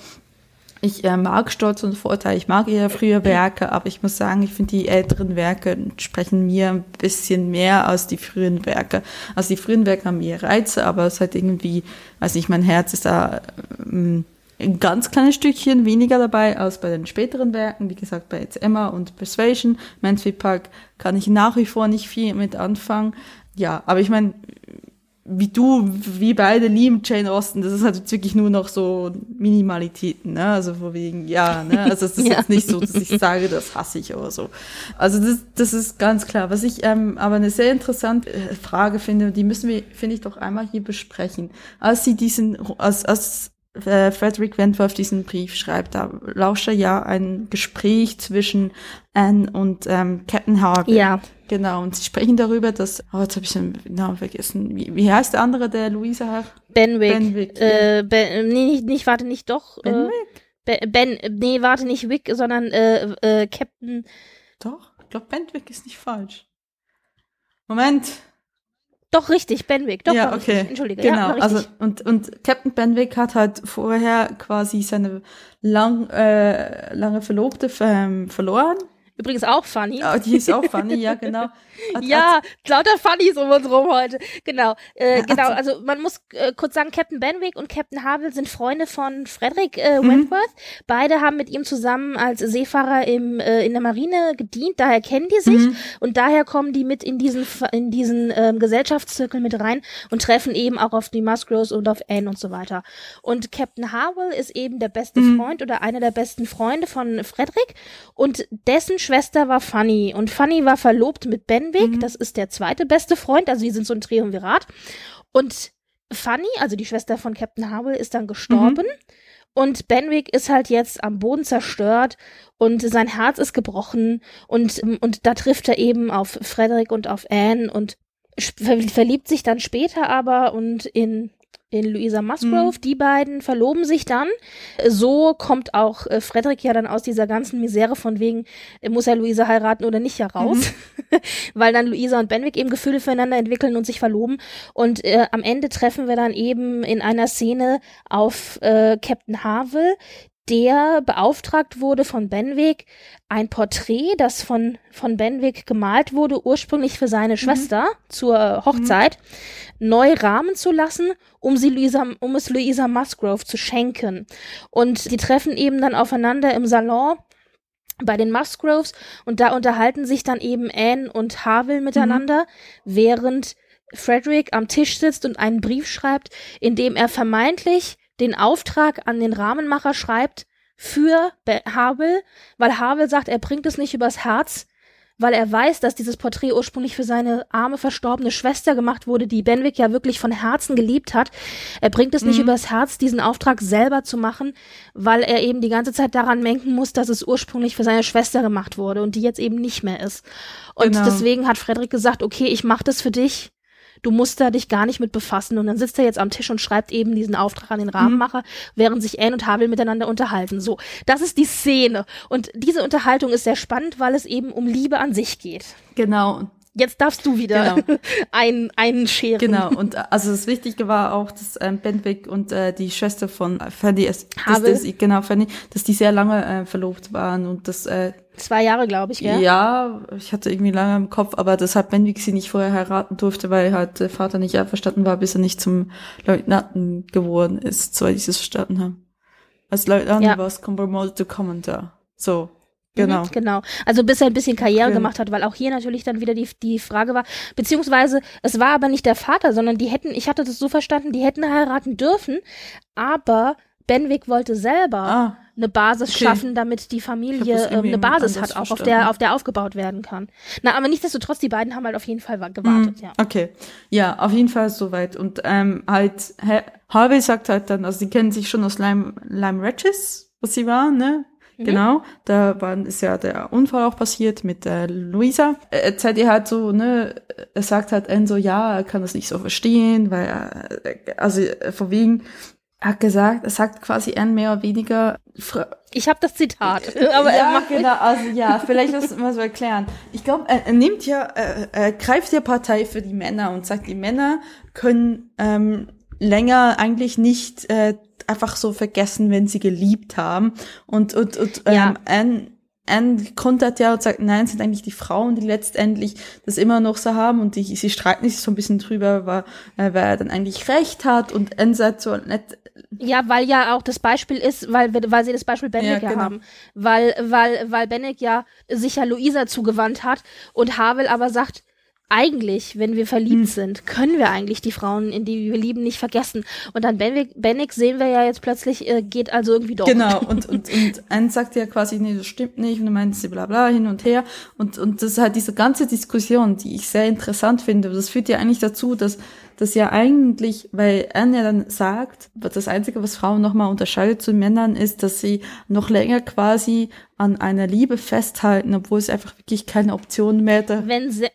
ich äh, mag Stolz und Vorurteil, ich mag eher frühe Werke, aber ich muss sagen, ich finde die älteren Werke sprechen mir ein bisschen mehr als die frühen Werke. Also die frühen Werke haben mehr Reize, aber es halt irgendwie, weiß nicht, mein Herz ist da ähm, ein ganz kleines Stückchen weniger dabei als bei den späteren Werken. Wie gesagt, bei jetzt Emma und Persuasion, Mansfield Park kann ich nach wie vor nicht viel mit anfangen. Ja, aber ich meine, wie du, wie beide lieben Jane Austen, das ist halt jetzt wirklich nur noch so Minimalitäten, ne? Also vor wegen, ja, ne? Also es ist Ja. jetzt nicht so, dass ich sage, das hasse ich oder so. Also das, das ist ganz klar. Was ich ähm, aber eine sehr interessante äh, Frage finde, die müssen wir, finde ich, doch einmal hier besprechen. Als sie diesen, als, als äh, Frederick Wentworth diesen Brief schreibt, da lauscht er ja ein Gespräch zwischen Anne und ähm, Captain Harvey. Ja. Genau, und sie sprechen darüber, dass, oh, jetzt habe ich den Namen vergessen. Wie, wie heißt der andere, der Luisa hat? Benwick. Benwick, Äh, ben, nee, nicht, nicht, warte, nicht doch. Benwick? Äh, ben, ben, nee, warte, nicht Wick, sondern äh, äh, Captain. Doch, ich glaube, Bentwick ist nicht falsch. Moment. Doch, richtig, Benwick. Doch, ja, okay. richtig. Entschuldige. Genau, ja, also und und Captain Benwick hat halt vorher quasi seine lang äh, lange Verlobte ähm, verloren. Übrigens auch funny. Ja, die ist auch funny, ja, genau. Hat, ja, hat, lauter Funnies um uns rum heute. Genau, äh, genau. Also man muss äh, kurz sagen, Captain Benwick und Captain Havel sind Freunde von Frederick äh. Wentworth. Mhm. Beide haben mit ihm zusammen als Seefahrer im, äh, in der Marine gedient, daher kennen die sich mhm. und daher kommen die mit in diesen in diesen ähm, Gesellschaftszirkel mit rein und treffen eben auch auf die Musgroves und auf Anne und so weiter. Und Captain Harwell ist eben der beste mhm. Freund oder einer der besten Freunde von Frederick und dessen Schwester war Fanny und Fanny war verlobt mit Benwick, mhm. das ist der zweite beste Freund, also die sind so ein Triumvirat. Und Fanny, also die Schwester von Captain Harwell, ist dann gestorben. Mhm. Und Benwick ist halt jetzt am Boden zerstört und sein Herz ist gebrochen und, und da trifft er eben auf Frederick und auf Anne und verliebt sich dann später aber und in in Louisa Musgrove. Mhm. Die beiden verloben sich dann. So kommt auch äh, Frederick ja dann aus dieser ganzen Misere von wegen, äh, muss er Louisa heiraten oder nicht heraus. Mhm. Weil dann Louisa und Benwick eben Gefühle füreinander entwickeln und sich verloben. Und äh, am Ende treffen wir dann eben in einer Szene auf äh, Captain Harville, der beauftragt wurde von Benwick, ein Porträt, das von, von Benwick gemalt wurde, ursprünglich für seine mhm. Schwester zur Hochzeit, mhm. neu rahmen zu lassen, um sie Louisa, um es Louisa Musgrove zu schenken. Und die treffen eben dann aufeinander im Salon bei den Musgroves und da unterhalten sich dann eben Anne und Harville miteinander, mhm. während Frederick am Tisch sitzt und einen Brief schreibt, in dem er vermeintlich den Auftrag an den Rahmenmacher schreibt für Havel, weil Havel sagt, er bringt es nicht übers Herz, weil er weiß, dass dieses Porträt ursprünglich für seine arme verstorbene Schwester gemacht wurde, die Benwick ja wirklich von Herzen geliebt hat. Er bringt es mhm. nicht übers Herz, diesen Auftrag selber zu machen, weil er eben die ganze Zeit daran menken muss, dass es ursprünglich für seine Schwester gemacht wurde und die jetzt eben nicht mehr ist. Und genau. deswegen hat Frederik gesagt, okay, ich mach das für dich du musst da dich gar nicht mit befassen. Und dann sitzt er jetzt am Tisch und schreibt eben diesen Auftrag an den Rahmenmacher, mhm. während sich Anne und Havel miteinander unterhalten. So, das ist die Szene. Und diese Unterhaltung ist sehr spannend, weil es eben um Liebe an sich geht. Genau. Jetzt darfst du wieder genau. einen, einen scheren. Genau, und äh, also das Wichtige war auch, dass ähm, Benwick und äh, die Schwester von Fanny, dass, dass, genau, Fanny, dass die sehr lange äh, verlobt waren und das äh, Zwei Jahre, glaube ich, ja. Ja, ich hatte irgendwie lange im Kopf, aber deshalb Benwick sie nicht vorher heiraten durfte, weil halt der Vater nicht einverstanden war, bis er nicht zum Leutnanten geworden ist, soweit ich es verstanden habe. Als Leutnant ja. war es promoted to Commander. So. Genau. Mhm, genau. Also bis er ein bisschen Karriere ja. gemacht hat, weil auch hier natürlich dann wieder die, die Frage war, beziehungsweise es war aber nicht der Vater, sondern die hätten, ich hatte das so verstanden, die hätten heiraten dürfen, aber Benwick wollte selber ah, eine Basis okay. schaffen, damit die Familie ähm, eine Basis hat, auch auf der, auf der aufgebaut werden kann. Na, aber nichtsdestotrotz, die beiden haben halt auf jeden Fall gewartet, mm, ja. Okay. Ja, auf jeden Fall soweit. Und ähm, halt, Harvey sagt halt dann, also sie kennen sich schon aus Lime, Lime Regis, was sie waren, ne? Mhm. Genau, da war, ist ja der Unfall auch passiert mit äh, Luisa. Er erzählt ihr halt so, ne, er sagt halt Enzo, ja, er kann das nicht so verstehen, weil er, äh, also äh, von wegen, er hat gesagt, er sagt quasi Anne mehr oder weniger. Ich habe das Zitat. Aber ja, genau, also ja, vielleicht muss man so erklären. Ich glaube, er, er, nimmt ja, er, er greift ja Partei für die Männer und sagt, die Männer können ähm, länger eigentlich nicht äh, einfach so vergessen, wenn sie geliebt haben. Und, und, und ähm, ja. Anne Anne kontert ja und sagt, nein, sind eigentlich die Frauen, die letztendlich das immer noch so haben und die, sie streiten sich so ein bisschen drüber, weil, äh, wer dann eigentlich recht hat und Anne sagt so nett. Ja, weil ja auch das Beispiel ist, weil, weil sie das Beispiel Bennick ja, genau. haben. Weil, weil, weil Bennick ja sich ja Luisa zugewandt hat und Havel aber sagt, eigentlich, wenn wir verliebt hm. sind, können wir eigentlich die Frauen, in die wir lieben, nicht vergessen. Und dann Benwick, Bennick sehen wir ja jetzt plötzlich, äh, geht also irgendwie doch. Genau, und, und, und eins sagt ja quasi, nee, das stimmt nicht, und dann meint sie bla bla hin und her. Und, und das ist halt diese ganze Diskussion, die ich sehr interessant finde. Das führt ja eigentlich dazu, dass dass ja eigentlich, weil Anne ja dann sagt, das Einzige, was Frauen nochmal unterscheidet zu Männern, ist, dass sie noch länger quasi an einer Liebe festhalten, obwohl es einfach wirklich keine Option mehr da. Wenn sie,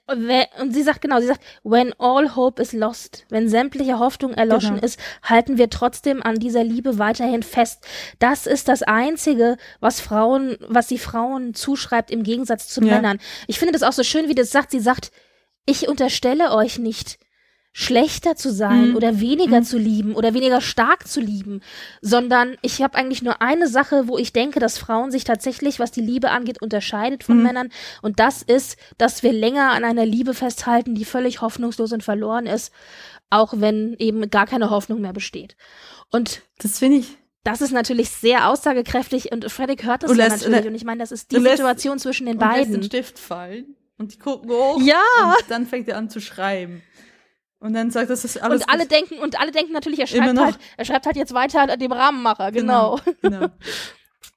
und sie sagt genau, sie sagt, when all hope is lost, wenn sämtliche Hoffnung erloschen genau. ist, halten wir trotzdem an dieser Liebe weiterhin fest. Das ist das Einzige, was Frauen, was sie Frauen zuschreibt im Gegensatz zu ja. Männern. Ich finde das auch so schön, wie das sagt. Sie sagt, ich unterstelle euch nicht, schlechter zu sein Mhm. oder weniger Mhm. zu lieben oder weniger stark zu lieben, sondern ich habe eigentlich nur eine Sache, wo ich denke, dass Frauen sich tatsächlich, was die Liebe angeht, unterscheidet von Mhm. Männern und das ist, dass wir länger an einer Liebe festhalten, die völlig hoffnungslos und verloren ist, auch wenn eben gar keine Hoffnung mehr besteht. Und Das finde ich. das ist natürlich sehr aussagekräftig und Fredrik hört das Und ja lässt- natürlich und- und ich meine, das ist die und lässt- Situation zwischen den und lässt den beiden. Stift fallen und die gucken hoch. Ja. Und dann fängt er an zu schreiben. Und dann sagt, das ist alles. Und alle denken, und alle denken natürlich, er schreibt halt, er schreibt halt jetzt weiter an dem Rahmenmacher, genau. genau.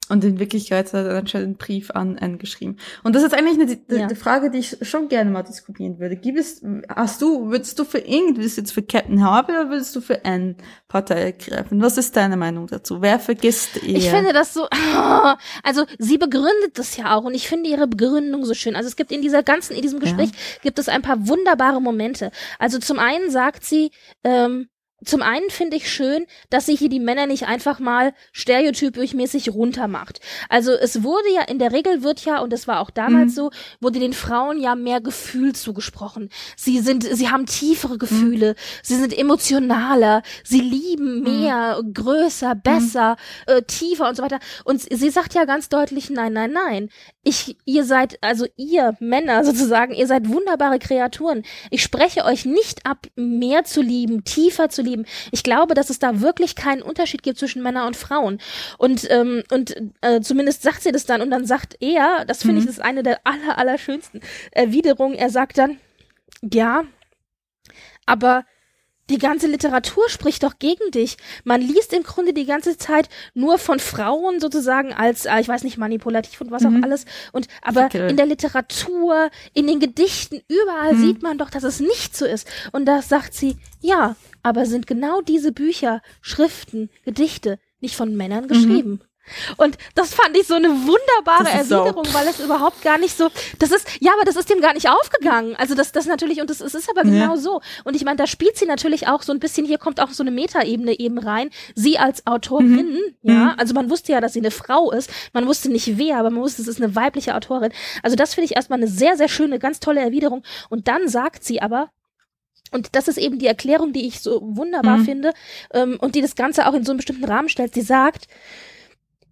Und in Wirklichkeit hat er anscheinend einen Brief an Anne geschrieben. Und das ist eigentlich eine, die, Ja. die Frage, die ich schon gerne mal diskutieren würde. Gibt es, hast du, würdest du für ihn, würdest du jetzt für Captain Harvey oder würdest du für Anne Partei ergreifen? Was ist deine Meinung dazu? Wer vergisst eher? Ich finde das so, also sie begründet das ja auch und ich finde ihre Begründung so schön. Also es gibt in dieser ganzen, in diesem Gespräch gibt es ein paar wunderbare Momente. Also zum einen sagt sie, ähm, zum einen finde ich schön, dass sie hier die Männer nicht einfach mal stereotypisch mäßig runtermacht. Also es wurde ja, in der Regel wird ja, und das war auch damals Mhm. so, wurde den Frauen ja mehr Gefühl zugesprochen. Sie sind, sie haben tiefere Gefühle, sie sind emotionaler, sie lieben mehr, größer, besser, äh, tiefer und so weiter. Und sie sagt ja ganz deutlich, nein, nein, nein. Ich, ihr seid, also ihr Männer sozusagen, ihr seid wunderbare Kreaturen. Ich spreche euch nicht ab, mehr zu lieben, tiefer zu lieben. Ich glaube, dass es da wirklich keinen Unterschied gibt zwischen Männern und Frauen. Und, ähm, und äh, zumindest sagt sie das dann und dann sagt er, das finde ich, Mhm. das ist eine der aller, aller schönsten Erwiderungen, er sagt dann, ja, aber die ganze Literatur spricht doch gegen dich. Man liest im Grunde die ganze Zeit nur von Frauen sozusagen als, äh, ich weiß nicht, manipulativ und was Mhm. auch alles. Und aber Fickel. in der Literatur, in den Gedichten, überall Mhm. sieht man doch, dass es nicht so ist. Und da sagt sie, ja, aber sind genau diese Bücher, Schriften, Gedichte nicht von Männern geschrieben? Und das fand ich so eine wunderbare ist so- Erwiderung, weil es überhaupt gar nicht so, das ist, ja, aber das ist dem gar nicht aufgegangen. Also das, das natürlich, und das, es ist aber Ja. genau so. Und ich meine, da spielt sie natürlich auch so ein bisschen, hier kommt auch so eine Metaebene eben rein. Sie als Autorin, ja, Mhm. also man wusste ja, dass sie eine Frau ist. Man wusste nicht wer, aber man wusste, es ist eine weibliche Autorin. Also das finde ich erstmal eine sehr, sehr schöne, ganz tolle Erwiderung. Und dann sagt sie aber, und das ist eben die Erklärung, die ich so wunderbar Mhm. finde ähm, und die das Ganze auch in so einen bestimmten Rahmen stellt. Sie sagt,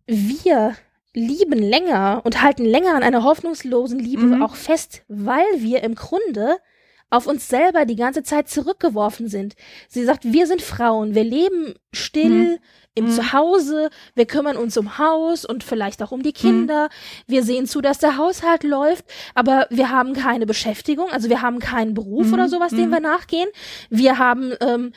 wir lieben länger und halten länger an einer hoffnungslosen Liebe Mhm. auch fest, weil wir im Grunde auf uns selber die ganze Zeit zurückgeworfen sind. Sie sagt, wir sind Frauen, wir leben still Mhm. im Mhm. Zuhause, wir kümmern uns um Haus und vielleicht auch um Mhm. die Kinder. Wir sehen zu, dass der Haushalt läuft, aber wir haben keine Beschäftigung, also wir haben keinen Beruf Mhm. oder sowas, dem Mhm. wir nachgehen. Wir haben ähm,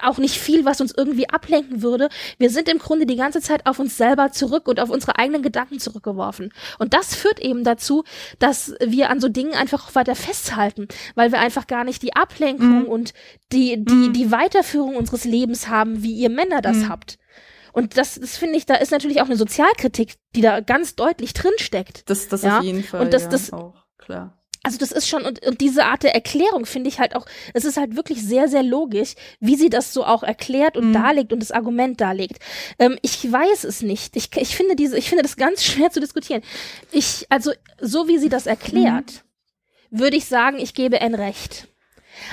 auch nicht viel, was uns irgendwie ablenken würde. Wir sind im Grunde die ganze Zeit auf uns selber zurück und auf unsere eigenen Gedanken zurückgeworfen. Und das führt eben dazu, dass wir an so Dingen einfach weiter festhalten, weil wir einfach gar nicht die Ablenkung Mhm. und die, die, Mhm. die Weiterführung unseres Lebens haben, wie ihr Männer das Mhm. habt. Und das, das finde ich, da ist natürlich auch eine Sozialkritik, die da ganz deutlich drin steckt. Das, das Ja, auf jeden Fall. und das- ja, das- auch, klar. Also das ist schon, und, und diese Art der Erklärung finde ich halt auch, es ist halt wirklich sehr, sehr logisch, wie sie das so auch erklärt und Mhm. darlegt und das Argument darlegt. Ähm, ich weiß es nicht. Ich, ich finde diese, ich finde das ganz schwer zu diskutieren. Ich, also, so wie sie das erklärt, würde ich sagen, ich gebe N recht.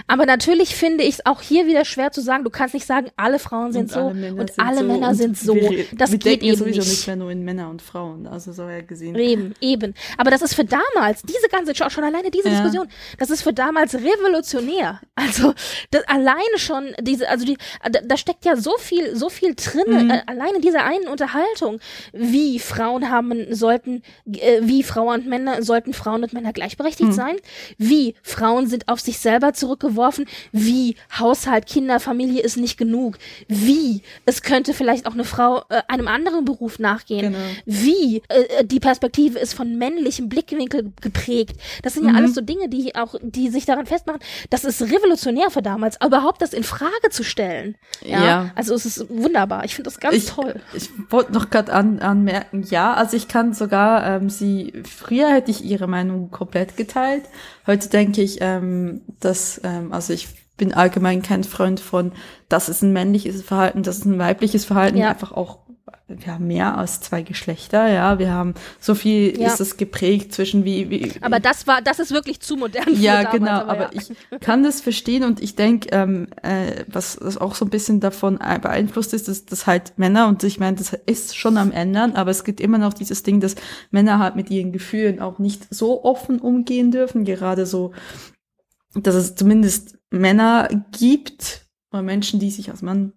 Aber natürlich finde ich es auch hier wieder schwer zu sagen, du kannst nicht sagen, alle Frauen sind Und so alle und sind alle so. Männer Und sind so. Wir, das wir geht eben sowieso nicht. nicht mehr nur in Männer und Frauen. Also so ja gesehen. Eben, eben. Aber das ist für damals, diese ganze, schon alleine diese Ja. Diskussion, das ist für damals revolutionär. Also das, alleine schon diese, also die, da, da steckt ja so viel, so viel drin, Mhm. äh, alleine dieser einen Unterhaltung, wie Frauen haben sollten, äh, wie Frauen und Männer sollten Frauen und Männer gleichberechtigt Mhm. sein, wie Frauen sind auf sich selber zurückgeworfen, wie Haushalt, Kinder, Familie ist nicht genug, wie es könnte vielleicht auch eine Frau äh, einem anderen Beruf nachgehen, Genau. wie äh, die Perspektive ist von männlichem Blickwinkel geprägt. Das sind ja Mhm. alles so Dinge, die auch, die sich daran festmachen. Das ist revolutionär für damals, überhaupt das in Frage zu stellen. Ja. Ja. Also es ist wunderbar. Ich finde das ganz ich, toll. Ich wollte noch gerade an, anmerken, ja, also ich kann sogar ähm, sie, früher hätte ich ihre Meinung komplett geteilt. Heute denke ich, ähm, dass, ähm, also ich bin allgemein kein Freund von, das ist ein männliches Verhalten, das ist ein weibliches Verhalten, Ja. einfach auch wir haben mehr als zwei Geschlechter, ja, wir haben so viel Ja. ist es geprägt zwischen wie, wie Aber das war, das ist wirklich zu modern. ja, damals, genau, aber, ja. ich kann das verstehen und ich denke, ähm, äh, was das auch so ein bisschen davon äh, beeinflusst ist, dass, dass halt Männer, und ich meine, das ist schon am ändern, aber es gibt immer noch dieses Ding, dass Männer halt mit ihren Gefühlen auch nicht so offen umgehen dürfen, gerade so, dass es zumindest Männer gibt, oder Menschen, die sich als Mann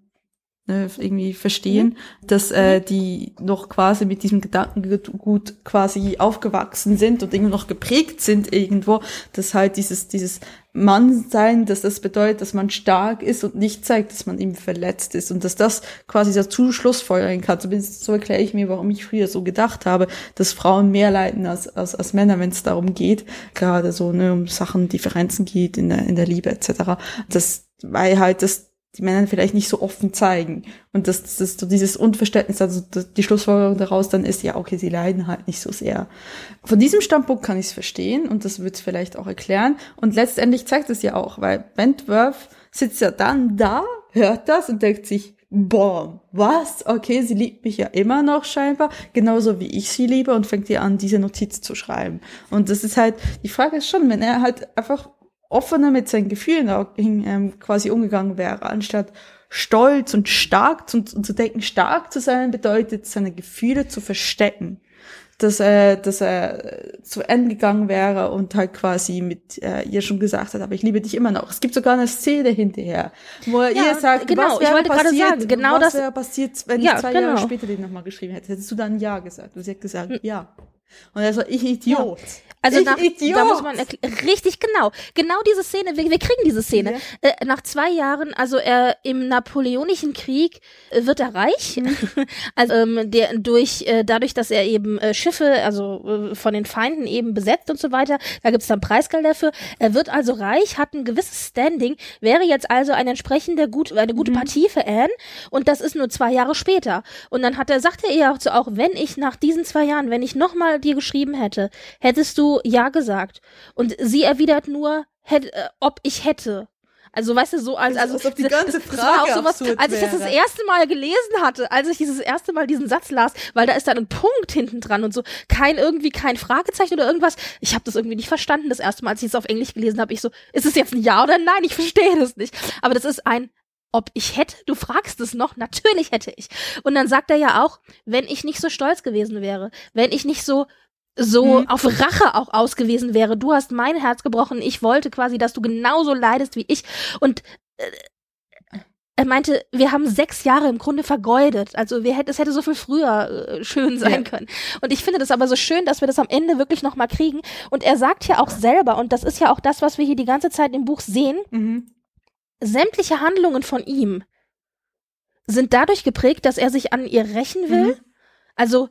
ne, irgendwie verstehen, dass äh, die noch quasi mit diesem Gedankengut quasi aufgewachsen sind und irgendwie noch geprägt sind irgendwo, dass halt dieses dieses Mannsein, dass das bedeutet, dass man stark ist und nicht zeigt, dass man eben verletzt ist und dass das quasi dazu Schlussfolgern kann. Zumindest so erkläre ich mir, warum ich früher so gedacht habe, dass Frauen mehr leiden als als, als Männer, wenn es darum geht, gerade so ne, um Sachen, Differenzen geht in der in der Liebe etc. Das weil halt das die Männer vielleicht nicht so offen zeigen. Und das, das ist so dieses Unverständnis, also die Schlussfolgerung daraus dann ist, ja, okay, sie leiden halt nicht so sehr. Von diesem Standpunkt kann ich es verstehen und das wird es vielleicht auch erklären. Und letztendlich zeigt es ja auch, weil Wentworth sitzt ja dann da, hört das und denkt sich, boah, was? Okay, sie liebt mich ja immer noch scheinbar, genauso wie ich sie liebe und fängt ihr an, diese Notiz zu schreiben. Und das ist halt, die Frage ist schon, wenn er halt einfach offener mit seinen Gefühlen ähm, quasi umgegangen wäre, anstatt stolz und stark zu, zu denken, stark zu sein bedeutet, seine Gefühle zu verstecken. Dass er, dass er zu Ende gegangen wäre und halt quasi mit äh, ihr schon gesagt hat, aber ich liebe dich immer noch. Es gibt sogar eine Szene hinterher, wo er Ja, ihr sagt, genau, was wäre passiert, sagen, genau was das- wäre passiert, wenn Ja, ich zwei genau. Jahre später den nochmal geschrieben hätte. Hättest du dann Ja gesagt? Und sie hat gesagt, ja. Und er so, ich Idiot. Also ich nach, Idiot. da muss man richtig genau, genau diese Szene, wir, wir kriegen diese Szene. Ja. Äh, nach zwei Jahren, also er im Napoleonischen Krieg äh, wird er reich, Mhm. also ähm, der durch äh, dadurch, dass er eben äh, Schiffe, also äh, von den Feinden eben besetzt und so weiter, da gibt's dann Preisgeld dafür. Er wird also reich, hat ein gewisses Standing, wäre jetzt also eine entsprechende gut, eine Mhm. gute Partie für Anne und das ist nur zwei Jahre später. Und dann hat er, sagt er ihr auch, so, auch wenn ich nach diesen zwei Jahren, wenn ich nochmal dir geschrieben hätte, hättest du ja gesagt. Und sie erwidert nur, hätt, äh, ob ich hätte. Also weißt du, so als, Als- also als ob die ganze das, das war auch Frage sowas, als ich das das erste Mal gelesen hatte, als ich dieses erste Mal diesen Satz las, weil da ist dann ein Punkt hinten dran und so, kein irgendwie kein Fragezeichen oder irgendwas. Ich habe das irgendwie nicht verstanden das erste Mal, als ich es auf Englisch gelesen habe. Ich so, ist es jetzt ein Ja oder ein Nein? Ich verstehe das nicht. Aber das ist ein ob ich hätte, du fragst es noch, natürlich hätte ich. Und dann sagt er ja auch, wenn ich nicht so stolz gewesen wäre, wenn ich nicht so so Mhm. auf Rache auch aus gewesen wäre. Du hast mein Herz gebrochen. Ich wollte quasi, dass du genauso leidest wie ich. Und äh, er meinte, wir haben sechs Jahre im Grunde vergeudet. Also wir hätte, es hätte so viel früher äh, schön sein Ja. können. Und ich finde das aber so schön, dass wir das am Ende wirklich noch mal kriegen. Und er sagt ja auch selber, und das ist ja auch das, was wir hier die ganze Zeit im Buch sehen, Mhm. sämtliche Handlungen von ihm sind dadurch geprägt, dass er sich an ihr rächen will. Mhm. Also,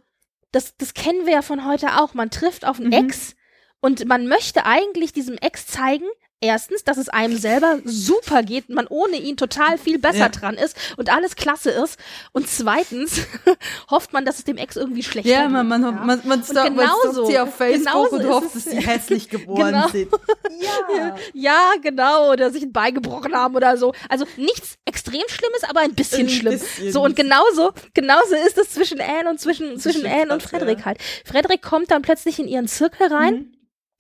das, das kennen wir ja von heute auch. Man trifft auf einen Mhm. Ex und man möchte eigentlich diesem Ex zeigen, erstens, dass es einem selber super geht, man ohne ihn total viel besser Ja. dran ist und alles klasse ist. Und zweitens hofft man, dass es dem Ex irgendwie schlechter Ja, geht. man, man, ja. man, man, stalkt, man genauso- stalkt sie auf Facebook und hofft, dass sie hässlich geworden Genau. sind. Ja. Ja, genau, oder sich ein Bein gebrochen haben oder so. Also nichts extrem Schlimmes, aber ein bisschen Ein schlimm. bisschen. So und genauso, genauso ist es zwischen Anne und zwischen zwischen Anne und Frederik ja. halt. Frederik kommt dann plötzlich in ihren Zirkel rein Mhm.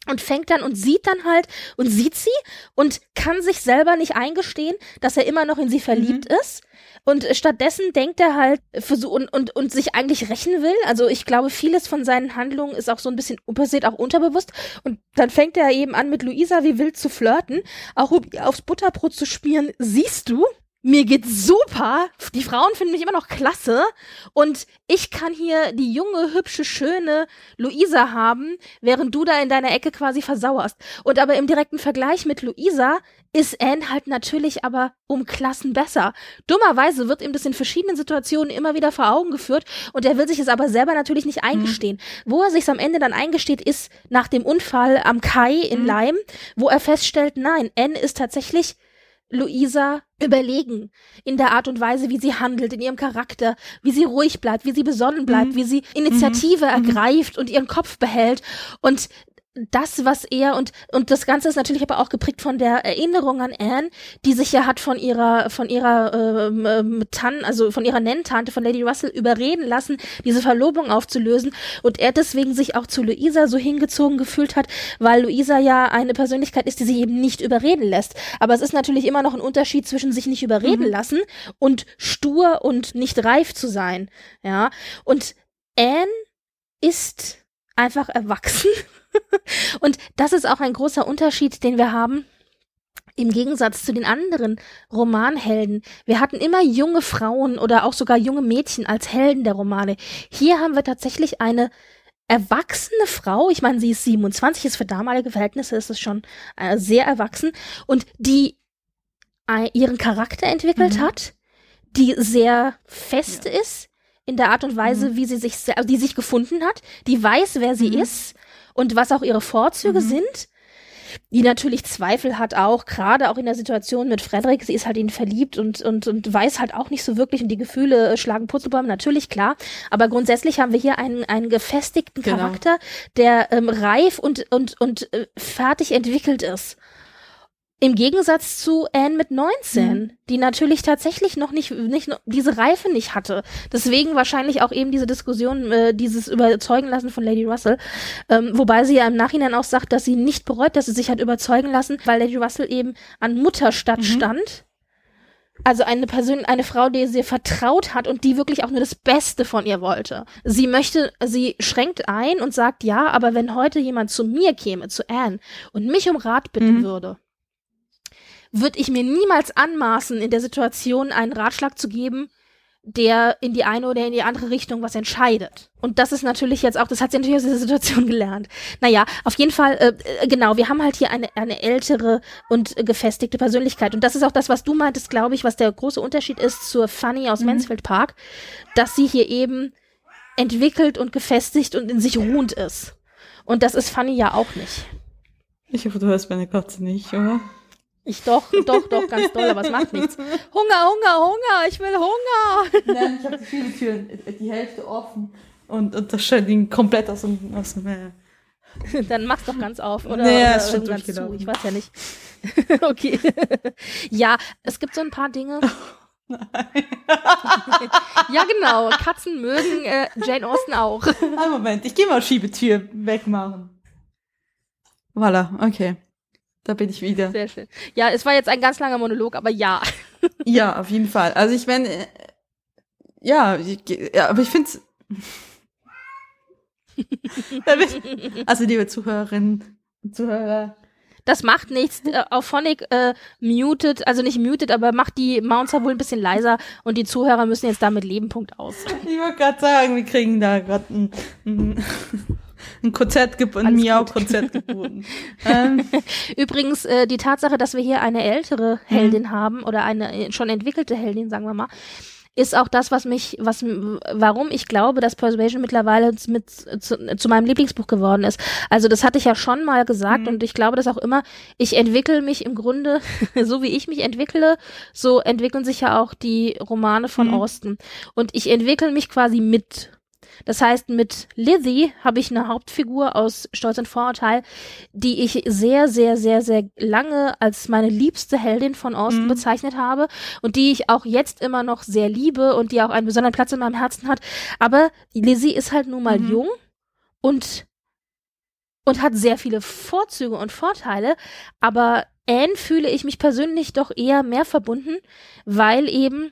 Und fängt dann und sieht dann halt und sieht sie und kann sich selber nicht eingestehen, dass er immer noch in sie verliebt Mhm. ist. Und stattdessen denkt er halt versuch, und, und, und sich eigentlich rächen will. Also ich glaube, vieles von seinen Handlungen ist auch so ein bisschen passiert, auch unterbewusst. Und dann fängt er eben an, mit Luisa wie wild zu flirten, auch aufs Butterbrot zu spielen. Siehst du? Mir geht's super. Die Frauen finden mich immer noch klasse. Und ich kann hier die junge, hübsche, schöne Luisa haben, während du da in deiner Ecke quasi versauerst. Und aber im direkten Vergleich mit Luisa ist Anne halt natürlich aber um Klassen besser. Dummerweise wird ihm das in verschiedenen Situationen immer wieder vor Augen geführt und er will sich es aber selber natürlich nicht eingestehen. Wo er sich am Ende dann eingesteht, ist nach dem Unfall am Kai in Mhm. Leim, wo er feststellt, nein, Anne ist tatsächlich Luisa überlegen in der Art und Weise, wie sie handelt, in ihrem Charakter, wie sie ruhig bleibt, wie sie besonnen bleibt, Mhm. wie sie Initiative ergreift und ihren Kopf behält. Und das, was er und und das Ganze ist natürlich aber auch geprägt von der Erinnerung an Anne, die sich ja hat von ihrer von ihrer ähm, ähm, Tan, also von ihrer Nenntante von Lady Russell überreden lassen, diese Verlobung aufzulösen und er deswegen sich auch zu Luisa so hingezogen gefühlt hat, weil Luisa ja eine Persönlichkeit ist, die sich eben nicht überreden lässt. Aber es ist natürlich immer noch ein Unterschied zwischen sich nicht überreden mhm. lassen und stur und nicht reif zu sein, ja. Und Anne ist einfach erwachsen und das ist auch ein großer Unterschied, den wir haben im Gegensatz zu den anderen Romanhelden. Wir hatten immer junge Frauen oder auch sogar junge Mädchen als Helden der Romane. Hier haben wir tatsächlich eine erwachsene Frau, ich meine, sie ist 27, ist für damalige Verhältnisse ist es schon äh, sehr erwachsen und die äh, ihren Charakter entwickelt mhm. hat, die sehr fest ja. ist in der Art und Weise, mhm. wie sie sich, also die sich gefunden hat, die weiß, wer sie mhm. ist und was auch ihre Vorzüge mhm. sind. Die natürlich Zweifel hat auch, gerade auch in der Situation mit Frederik. Sie ist halt ihn verliebt und, und, und weiß halt auch nicht so wirklich und die Gefühle schlagen Purzelbäume, natürlich klar. Aber grundsätzlich haben wir hier einen, einen gefestigten genau. Charakter, der ähm, reif und, und, und äh, fertig entwickelt ist. Im Gegensatz zu Anne mit 19, mhm. die natürlich tatsächlich noch nicht, nicht diese Reife nicht hatte. Deswegen wahrscheinlich auch eben diese Diskussion, äh, dieses Überzeugen lassen von Lady Russell. Ähm, wobei sie ja im Nachhinein auch sagt, dass sie nicht bereut, dass sie sich hat überzeugen lassen, weil Lady Russell eben an Mutterstadt mhm. stand. Also eine Person, eine Frau, die sie vertraut hat und die wirklich auch nur das Beste von ihr wollte. Sie möchte, sie schränkt ein und sagt ja, aber wenn heute jemand zu mir käme, zu Anne, und mich um Rat bitten mhm. würde, würde ich mir niemals anmaßen, in der Situation einen Ratschlag zu geben, der in die eine oder in die andere Richtung was entscheidet. Und das ist natürlich jetzt auch, das hat sie natürlich aus dieser Situation gelernt. Naja, auf jeden Fall, äh, äh, genau, wir haben halt hier eine, eine ältere und äh, gefestigte Persönlichkeit. Und das ist auch das, was du meintest, glaube ich, was der große Unterschied ist zur Fanny aus mhm. Mansfield Park, dass sie hier eben entwickelt und gefestigt und in sich ruhend ist. Und das ist Fanny ja auch nicht. Ich hoffe, du hörst meine Katze nicht, oder? Ich doch, doch, doch, ganz doll, aber es macht nichts. Hunger, Hunger, Hunger, ich will Hunger. Nein, ich habe viele Türen, die Hälfte offen und, und das scheint ihn komplett aus dem, aus dem Meer. Dann mach's doch ganz auf, oder? Nee, oder ist schon ganz zu. Ich weiß ja nicht. okay. ja, es gibt so ein paar Dinge. Nein. ja, genau. Katzen mögen äh, Jane Austen auch. Einen Moment, ich gehe mal Schiebetür wegmachen. Voilà, okay. Da bin ich wieder. Sehr schön. Ja, es war jetzt ein ganz langer Monolog, aber ja. ja, auf jeden Fall. Also ich meine, äh, ja, ich, ja, aber ich finde es. also liebe Zuhörerinnen und Zuhörer. Das macht nichts. Äh, auf Phonic äh, muted, also nicht muted, aber macht die Mounts wohl ein bisschen leiser und die Zuhörer müssen jetzt damit leben. Punkt aus. Ich wollte gerade sagen, wir kriegen da gerade ein, ein Konzert geboten, ein Miau-Konzert geboten. ähm. Übrigens, äh, die Tatsache, dass wir hier eine ältere Heldin mhm. haben oder eine äh, schon entwickelte Heldin, sagen wir mal, ist auch das, was mich, was, warum ich glaube, dass Persuasion mittlerweile mit zu, zu meinem Lieblingsbuch geworden ist. Also das hatte ich ja schon mal gesagt mhm. und ich glaube, dass auch immer, ich entwickle mich im Grunde, so wie ich mich entwickle, so entwickeln sich ja auch die Romane von mhm. Austen. Und ich entwickle mich quasi mit. Das heißt, mit Lizzie habe ich eine Hauptfigur aus Stolz und Vorurteil, die ich sehr, sehr, sehr, sehr lange als meine liebste Heldin von Austen mhm. bezeichnet habe und die ich auch jetzt immer noch sehr liebe und die auch einen besonderen Platz in meinem Herzen hat. Aber Lizzie ist halt nun mal mhm. jung und und hat sehr viele Vorzüge und Vorteile, aber Anne fühle ich mich persönlich doch eher mehr verbunden, weil eben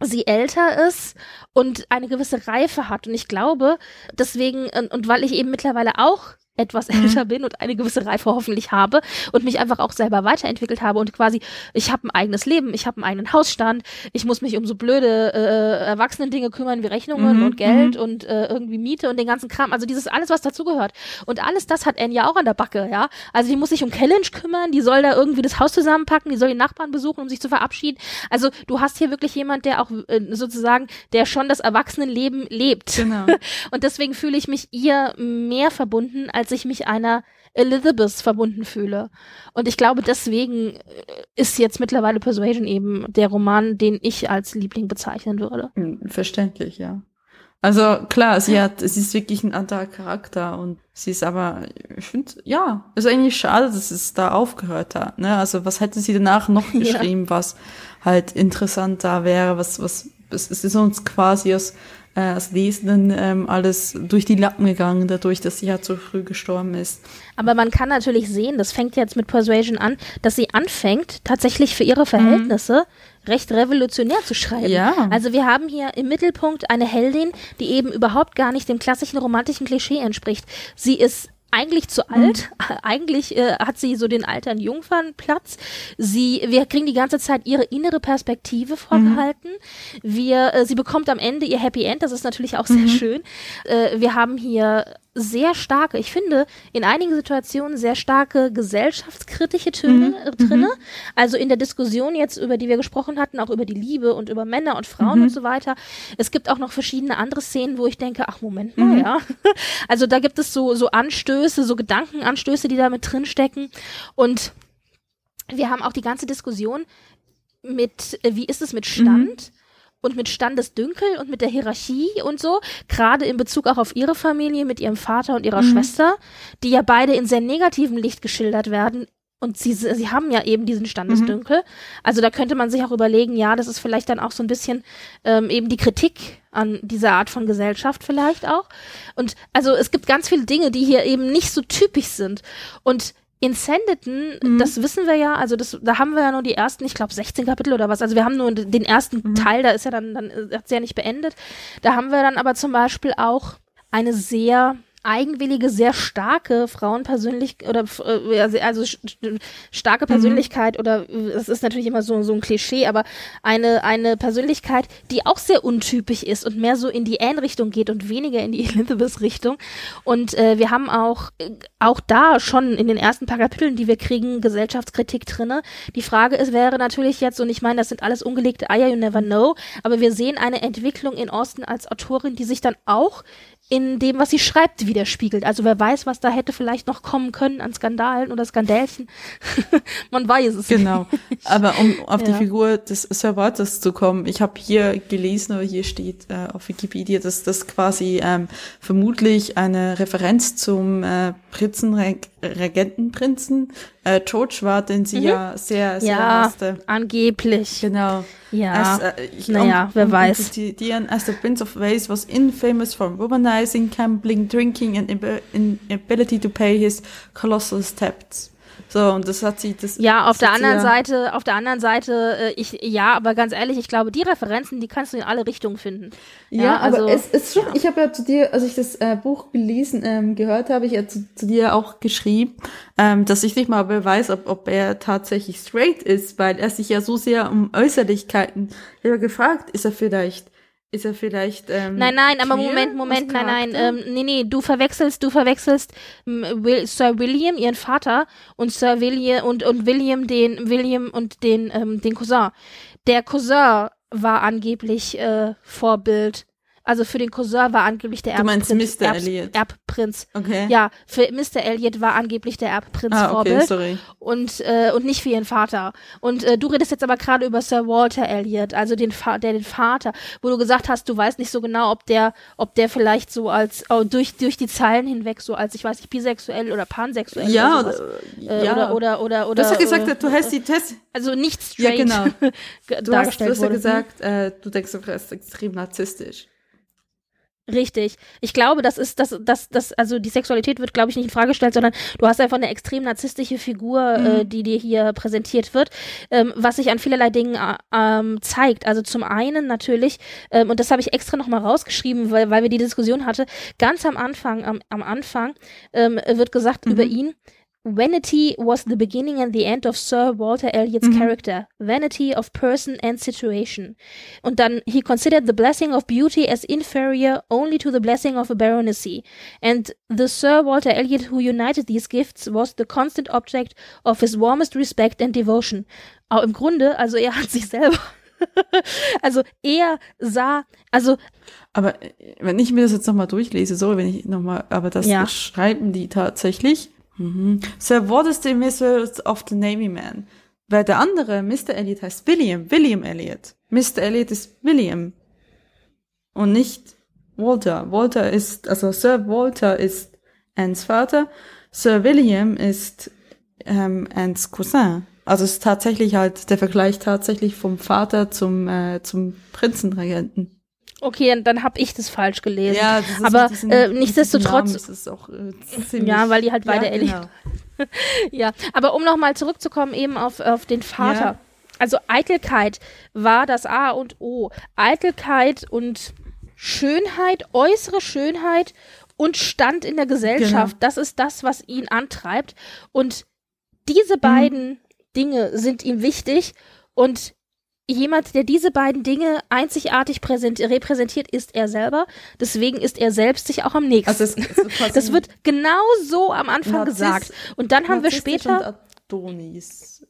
sie älter ist und eine gewisse Reife hat. Und ich glaube, deswegen, und, und weil ich eben mittlerweile auch etwas mhm. älter bin und eine gewisse Reife hoffentlich habe und mich einfach auch selber weiterentwickelt habe und quasi, ich habe ein eigenes Leben, ich habe einen eigenen Hausstand, ich muss mich um so blöde äh, erwachsenen Dinge kümmern wie Rechnungen mhm. und Geld mhm. und äh, irgendwie Miete und den ganzen Kram. Also dieses alles, was dazugehört. Und alles das hat Anne ja auch an der Backe, ja. Also die muss sich um Challenge kümmern, die soll da irgendwie das Haus zusammenpacken, die soll die Nachbarn besuchen, um sich zu verabschieden. Also du hast hier wirklich jemand, der auch äh, sozusagen, der schon das Erwachsenenleben lebt. Genau. und deswegen fühle ich mich ihr mehr verbunden als ich mich einer Elizabeth verbunden fühle. Und ich glaube, deswegen äh, ist jetzt mittlerweile Persuasion eben der Roman, den ich als Liebling bezeichnen würde. Hm, verständlich, ja. Also klar, sie hat, sie ist wirklich ein anderer Charakter und sie ist aber, ich finde, ja, ist eigentlich schade, dass es da aufgehört hat. Ne? Also was hätte sie danach noch geschrieben, ja. was halt interessant da wäre, was, was, es ist uns quasi aus äh, als Lesenden ähm, alles durch die Lappen gegangen, dadurch, dass sie ja zu früh gestorben ist. Aber man kann natürlich sehen, das fängt jetzt mit Persuasion an, dass sie anfängt, tatsächlich für ihre Verhältnisse mhm. recht revolutionär zu schreiben. Ja. Also wir haben hier im Mittelpunkt eine Heldin, die eben überhaupt gar nicht dem klassischen romantischen Klischee entspricht. Sie ist eigentlich zu alt. Mhm. Eigentlich äh, hat sie so den altern Jungfernplatz. Sie, wir kriegen die ganze Zeit ihre innere Perspektive vorgehalten. Mhm. Wir, äh, sie bekommt am Ende ihr Happy End. Das ist natürlich auch sehr mhm. schön. Äh, wir haben hier sehr starke, ich finde, in einigen Situationen sehr starke gesellschaftskritische Töne mhm. drinne. Mhm. Also in der Diskussion jetzt, über die wir gesprochen hatten, auch über die Liebe und über Männer und Frauen mhm. und so weiter. Es gibt auch noch verschiedene andere Szenen, wo ich denke, ach Moment mal, mhm. ja. Also da gibt es so, so Anstöße, so Gedankenanstöße, die da mit drinstecken. Und wir haben auch die ganze Diskussion mit, äh, wie ist es mit Stand? Und mit Standesdünkel und mit der Hierarchie und so, gerade in Bezug auch auf ihre Familie mit ihrem Vater und ihrer mhm. Schwester, die ja beide in sehr negativem Licht geschildert werden. Und sie, sie haben ja eben diesen Standesdünkel. Mhm. Also da könnte man sich auch überlegen, ja, das ist vielleicht dann auch so ein bisschen ähm, eben die Kritik an dieser Art von Gesellschaft vielleicht auch. Und also es gibt ganz viele Dinge, die hier eben nicht so typisch sind. Und in Sanditon, mhm. das wissen wir ja, also das, da haben wir ja nur die ersten, ich glaube 16 Kapitel oder was. Also wir haben nur den ersten mhm. Teil, da ist ja dann, dann hat sie ja nicht beendet. Da haben wir dann aber zum Beispiel auch eine sehr eigenwillige, sehr starke Frauenpersönlichkeit oder äh, also starke mhm. Persönlichkeit mhm. oder es ist natürlich immer so so ein Klischee, aber eine eine Persönlichkeit, die auch sehr untypisch ist und mehr so in die Anne-Richtung geht und weniger in die Elizabeth-Richtung. Und äh, wir haben auch auch da schon in den ersten paar Kapiteln, die wir kriegen, Gesellschaftskritik drinne. Die Frage ist wäre natürlich jetzt und ich meine, das sind alles ungelegte Eier, you never know, aber wir sehen eine Entwicklung in Austin als Autorin, die sich dann auch in dem, was sie schreibt, widerspiegelt. Also wer weiß, was da hätte vielleicht noch kommen können an Skandalen oder Skandälchen. Man weiß es Genau. Aber um auf ja. die Figur des Sir Walters zu kommen, ich habe hier gelesen, oder hier steht äh, auf Wikipedia, dass das quasi ähm, vermutlich eine Referenz zum äh, Prinzenregentenprinzen äh, George war, den sie mhm. ja sehr, sehr ja, hasste. angeblich. Genau. Ja, as, äh, ich, naja, um, wer um weiß. Zitieren, as the Prince of Wales was infamous for womanizing, gambling, drinking and inability to pay his colossal debts. So, und das hat sie, das. Ja, auf der anderen Seite, auf der anderen Seite, äh, ich, ja, aber ganz ehrlich, ich glaube, die Referenzen, die kannst du in alle Richtungen finden. Ja, ja also, aber es ist schon, ja. ich habe ja zu dir, als ich das äh, Buch gelesen, ähm, gehört habe, ich ja zu, zu dir auch geschrieben, ähm, dass ich nicht mal weiß, ob, ob er tatsächlich straight ist, weil er sich ja so sehr um Äußerlichkeiten, ich habe gefragt, ist er vielleicht ist er vielleicht. Ähm, nein, nein, aber Moment, Moment, nein, nein. Ähm, nee, nee, du verwechselst, du verwechselst ähm, Will, Sir William, ihren Vater, und Sir William und, und William den William und den, ähm, den Cousin. Der Cousin war angeblich äh, Vorbild also für den Cousin war angeblich der Erbprinz. Du meinst Mr. Erb, Elliot? Erbprinz. Okay. Ja, für Mr. Elliot war angeblich der Erbprinz ah, okay, Vorbild. Sorry. Und, äh, und nicht für ihren Vater. Und äh, du redest jetzt aber gerade über Sir Walter Elliot, also den, Fa der den Vater, wo du gesagt hast, du weißt nicht so genau, ob der, ob der vielleicht so als oh, durch, durch die Zeilen hinweg so als, ich weiß nicht, bisexuell oder pansexuell ja, oder, äh, ja. oder, oder, oder, oder. Du hast ja gesagt, äh, du hast die Test. Also nicht straight. Ja, genau. du hast, du hast ja gesagt, äh, du denkst, du bist extrem narzisstisch. Richtig. Ich glaube, das ist, das, das, das, also die Sexualität wird, glaube ich, nicht in Frage gestellt, sondern du hast einfach eine extrem narzisstische Figur, äh, mhm. äh, die dir hier präsentiert wird, ähm, was sich an vielerlei Dingen äh, ähm, zeigt. Also zum einen natürlich, ähm, und das habe ich extra nochmal rausgeschrieben, weil, weil wir die Diskussion hatte, ganz am Anfang, am, am Anfang ähm, wird gesagt mhm. über ihn, Vanity was the beginning and the end of Sir Walter Elliot's mhm. character. Vanity of person and situation. Und dann, he considered the blessing of beauty as inferior only to the blessing of a baronetcy. And the Sir Walter Elliot who united these gifts was the constant object of his warmest respect and devotion. Auch im Grunde, also er hat sich selber also er sah, also aber äh, wenn ich mir das jetzt nochmal durchlese, sorry, wenn ich nochmal, aber das ja. schreiben die tatsächlich. Mhm. So, what is the Mrs. of the Navy Man? Weil der andere, Mr. Elliot, heißt William, William Elliot. Mr. Elliot ist William. Und nicht Walter. Walter ist, also Sir Walter ist Annes Vater, Sir William ist ähm, Annes Cousin. Also es ist tatsächlich halt der Vergleich tatsächlich vom Vater zum äh, zum Prinzenregenten. Okay, dann, dann habe ich das falsch gelesen. Ja, das ist aber diesen- äh, nichtsdestotrotz, ist es auch äh, ziemlich, ja, weil die halt beide ja, genau. Ja, aber um nochmal zurückzukommen eben auf, auf den Vater. Ja. Also Eitelkeit war das A und O. Eitelkeit und Schönheit, äußere Schönheit und Stand in der Gesellschaft, Genau. das ist das, was ihn antreibt. Und diese Mhm. beiden Dinge sind ihm wichtig und jemand, der diese beiden Dinge einzigartig präsent repräsentiert, ist er selber. Deswegen ist er selbst sich auch am nächsten. Also quasi das wird genau so am Anfang Narziss- gesagt. Und dann haben wir später Adonis.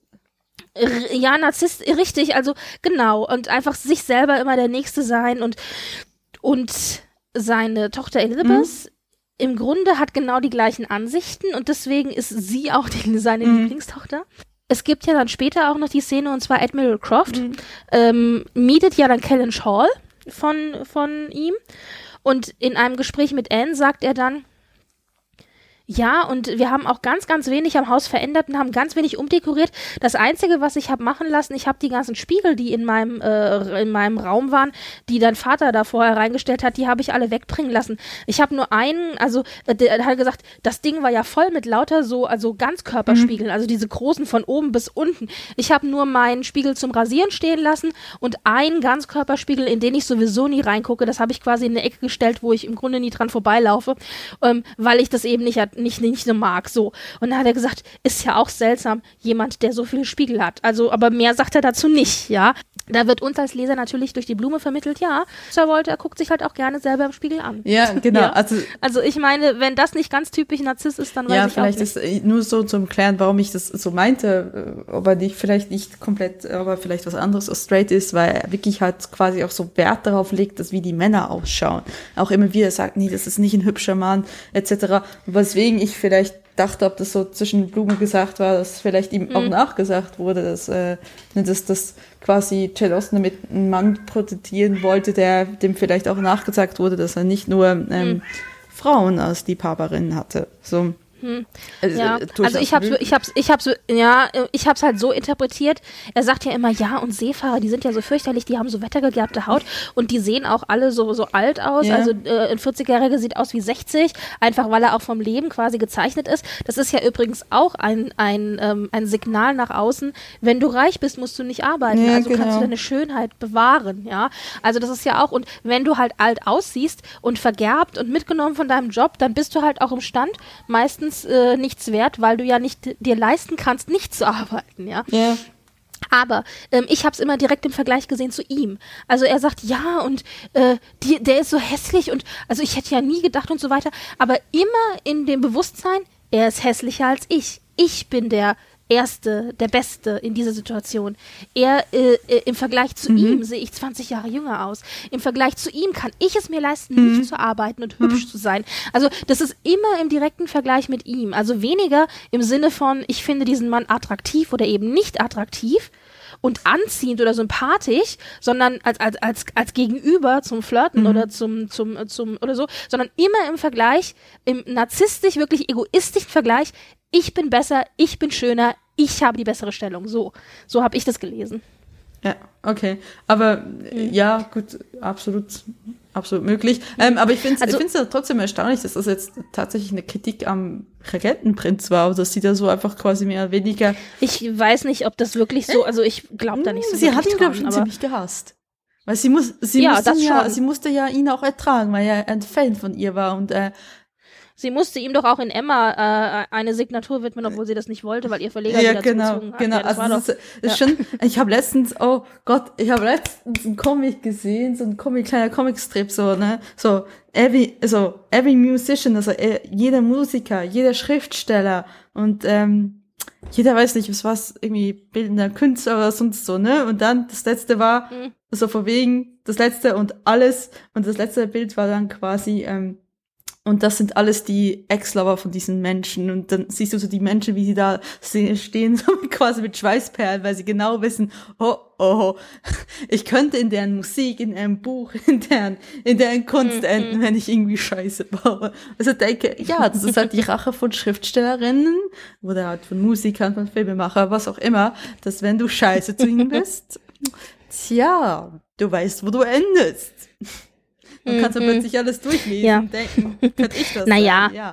Ja, Narzisst, richtig, also genau. Und einfach sich selber immer der Nächste sein und, und seine Tochter Elizabeth im Grunde hat genau die gleichen Ansichten und deswegen ist sie auch die, seine Mhm. Lieblingstochter. Es gibt ja dann später auch noch die Szene und zwar Admiral Croft Mhm. ähm, mietet ja dann Kellen Hall von, von ihm und in einem Gespräch mit Anne sagt er dann, ja, und wir haben auch ganz, ganz wenig am Haus verändert und haben ganz wenig umdekoriert. Das Einzige, was ich habe machen lassen, ich habe die ganzen Spiegel, die in meinem, äh, in meinem Raum waren, die dein Vater da vorher reingestellt hat, die habe ich alle wegbringen lassen. Ich habe nur einen, also äh, der hat gesagt, das Ding war ja voll mit lauter so, also Ganzkörperspiegeln, also diese großen von oben bis unten. Ich habe nur meinen Spiegel zum Rasieren stehen lassen und einen Ganzkörperspiegel, in den ich sowieso nie reingucke, das habe ich quasi in eine Ecke gestellt, wo ich im Grunde nie dran vorbeilaufe, ähm, weil ich das eben nicht, nicht, nicht so mag. So. Und dann hat er gesagt, ist ja auch seltsam, jemand, der so viele Spiegel hat. Also, aber mehr sagt er dazu nicht, ja. Da wird uns als Leser natürlich durch die Blume vermittelt, ja, Walter guckt sich halt auch gerne selber im Spiegel an. Ja, genau. Ja. Also Also ich meine, wenn das nicht ganz typisch Narziss ist, dann weiß ja, ich auch vielleicht nicht. ist äh, nur so zum Klären, warum ich das so meinte, äh, aber nicht vielleicht nicht komplett, aber vielleicht was anderes als straight ist, weil er wirklich halt quasi auch so Wert darauf legt, dass wie die Männer ausschauen. Auch immer wieder sagt, nee, das ist nicht ein hübscher Mann, etc. Weswegen ich vielleicht dachte, ob das so zwischen Blumen gesagt war, dass vielleicht ihm Mhm. auch nachgesagt wurde, dass, äh, dass das quasi Jane Austen damit einen Mann porträtieren wollte, der dem vielleicht auch nachgesagt wurde, dass er nicht nur ähm, Mhm. Frauen als Liebhaberinnen hatte. So. Also, Ja, äh, also ich hab's, möglich. ich hab's, ich hab's, ja, ich hab's halt so interpretiert. Er sagt ja immer, ja, und Seefahrer, die sind ja so fürchterlich, die haben so wettergegerbte Haut und die sehen auch alle so, so alt aus. Ja. Also äh, ein 40-Jähriger sieht aus wie 60, einfach weil er auch vom Leben quasi gezeichnet ist. Das ist ja übrigens auch ein, ein, ähm, ein Signal nach außen. Wenn du reich bist, musst du nicht arbeiten. Ja, also kannst genau. du deine Schönheit bewahren, ja. Also das ist ja auch, und wenn du halt alt aussiehst und vergerbt und mitgenommen von deinem Job, dann bist du halt auch im Stand, meistens äh, nichts wert, weil du ja nicht dir leisten kannst, nicht zu arbeiten, ja. Ja. Aber ähm, ich habe es immer direkt im Vergleich gesehen zu ihm. Also er sagt, ja, und äh, die, der ist so hässlich und also ich hätte ja nie gedacht und so weiter. Aber immer in dem Bewusstsein, er ist hässlicher als ich. Ich bin der Erste, der Beste in dieser Situation. Er, äh, äh, im Vergleich zu ihm sehe ich 20 Jahre jünger aus. Im Vergleich zu ihm kann ich es mir leisten, nicht zu arbeiten und hübsch zu sein. Also das ist immer im direkten Vergleich mit ihm. Also weniger im Sinne von, ich finde diesen Mann attraktiv oder eben nicht attraktiv und anziehend oder sympathisch, sondern als, als, als, als Gegenüber zum Flirten oder zum, zum, zum, oder so, sondern immer im Vergleich, im narzisstisch, wirklich egoistischen Vergleich, ich bin besser, ich bin schöner, ich habe die bessere Stellung. So, so habe ich das gelesen. Ja, okay. Aber äh, Mhm. ja, gut, absolut, absolut möglich. Ähm, aber ich finde es Also- ich find's ja trotzdem erstaunlich, dass das jetzt tatsächlich eine Kritik am Regentenprinz war, dass sie da so einfach quasi mehr oder weniger. Ich weiß nicht, ob das wirklich so, also ich glaube da nicht so sie hat ihn, glaube ich, schon ziemlich gehasst. Weil sie muss, sie Ja, musste ja, schon. sie musste ja ihn auch ertragen, weil er ein Fan von ihr war und äh, sie musste ihm doch auch in Emma äh, eine Signatur widmen, obwohl sie das nicht wollte, weil ihr Verleger sie ja, dazu genau, hat. genau. Ja, das war also doch, das ist, ist schon, ich habe letztens, oh Gott, ich habe letztens einen Comic gesehen, so ein Comic, kleiner Comicstrip, so, ne, so, every, so, every musician, also äh, jeder Musiker, jeder Schriftsteller und, ähm, jeder weiß nicht, was was, irgendwie bildender Künstler oder sonst so, ne, und dann, das letzte war, Mhm. so vor wegen, das letzte und alles, und das letzte Bild war dann quasi, ähm, Und das sind alles die Ex-Lover von diesen Menschen. Und dann siehst du so die Menschen, wie sie da stehen, so quasi mit Schweißperlen, weil sie genau wissen, oh, oh, ich könnte in deren Musik, in deren Buch, in deren, in deren Kunst mhm. enden, wenn ich irgendwie Scheiße baue. Also denke, ja, das ist halt die Rache von Schriftstellerinnen oder halt von Musikern, von Filmemachern, was auch immer, dass wenn du Scheiße zu ihnen bist, tja, du weißt, wo du endest. Man kann so plötzlich alles durchlesen ja. und denken, könnte ich das naja. Ja.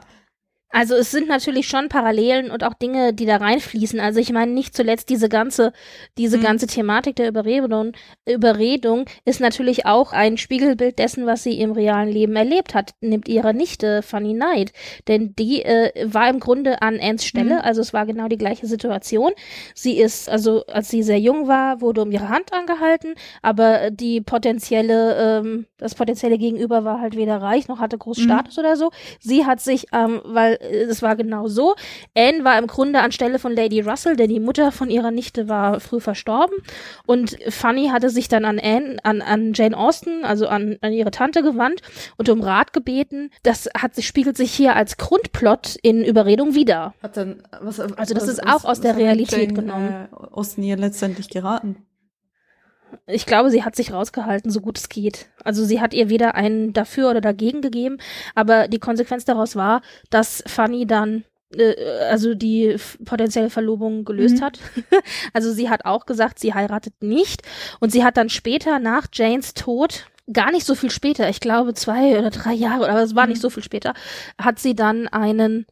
Also es sind natürlich schon Parallelen und auch Dinge, die da reinfließen. Also ich meine nicht zuletzt diese ganze, diese mhm. ganze Thematik der Überredung, Überredung ist natürlich auch ein Spiegelbild dessen, was sie im realen Leben erlebt hat, nimmt ihre Nichte Fanny Knight. Denn die äh, war im Grunde an Anns Stelle, mhm. also es war genau die gleiche Situation. Sie ist, also als sie sehr jung war, wurde um ihre Hand angehalten, aber die potenzielle, ähm, das potenzielle Gegenüber war halt weder reich noch hatte großen mhm. Status oder so. Sie hat sich, ähm, weil es war genau so. Anne war im Grunde anstelle von Lady Russell, denn die Mutter von ihrer Nichte war früh verstorben. Und Fanny hatte sich dann an Anne, an, an Jane Austen, also an, an ihre Tante gewandt und um Rat gebeten. Das hat sich, spiegelt sich hier als Grundplot in Überredung wieder. Hat dann, was, also das was, ist auch was, aus der Realität Jane, genommen. Äh, Austen ihr letztendlich geraten. Ich glaube, sie hat sich rausgehalten, so gut es geht. Also sie hat ihr weder einen dafür oder dagegen gegeben, aber die Konsequenz daraus war, dass Fanny dann äh, also die potenzielle Verlobung gelöst mhm. hat. also sie hat auch gesagt, sie heiratet nicht und sie hat dann später nach Janes Tod gar nicht so viel später, ich glaube zwei oder drei Jahre, aber es war mhm. nicht so viel später, hat sie dann einen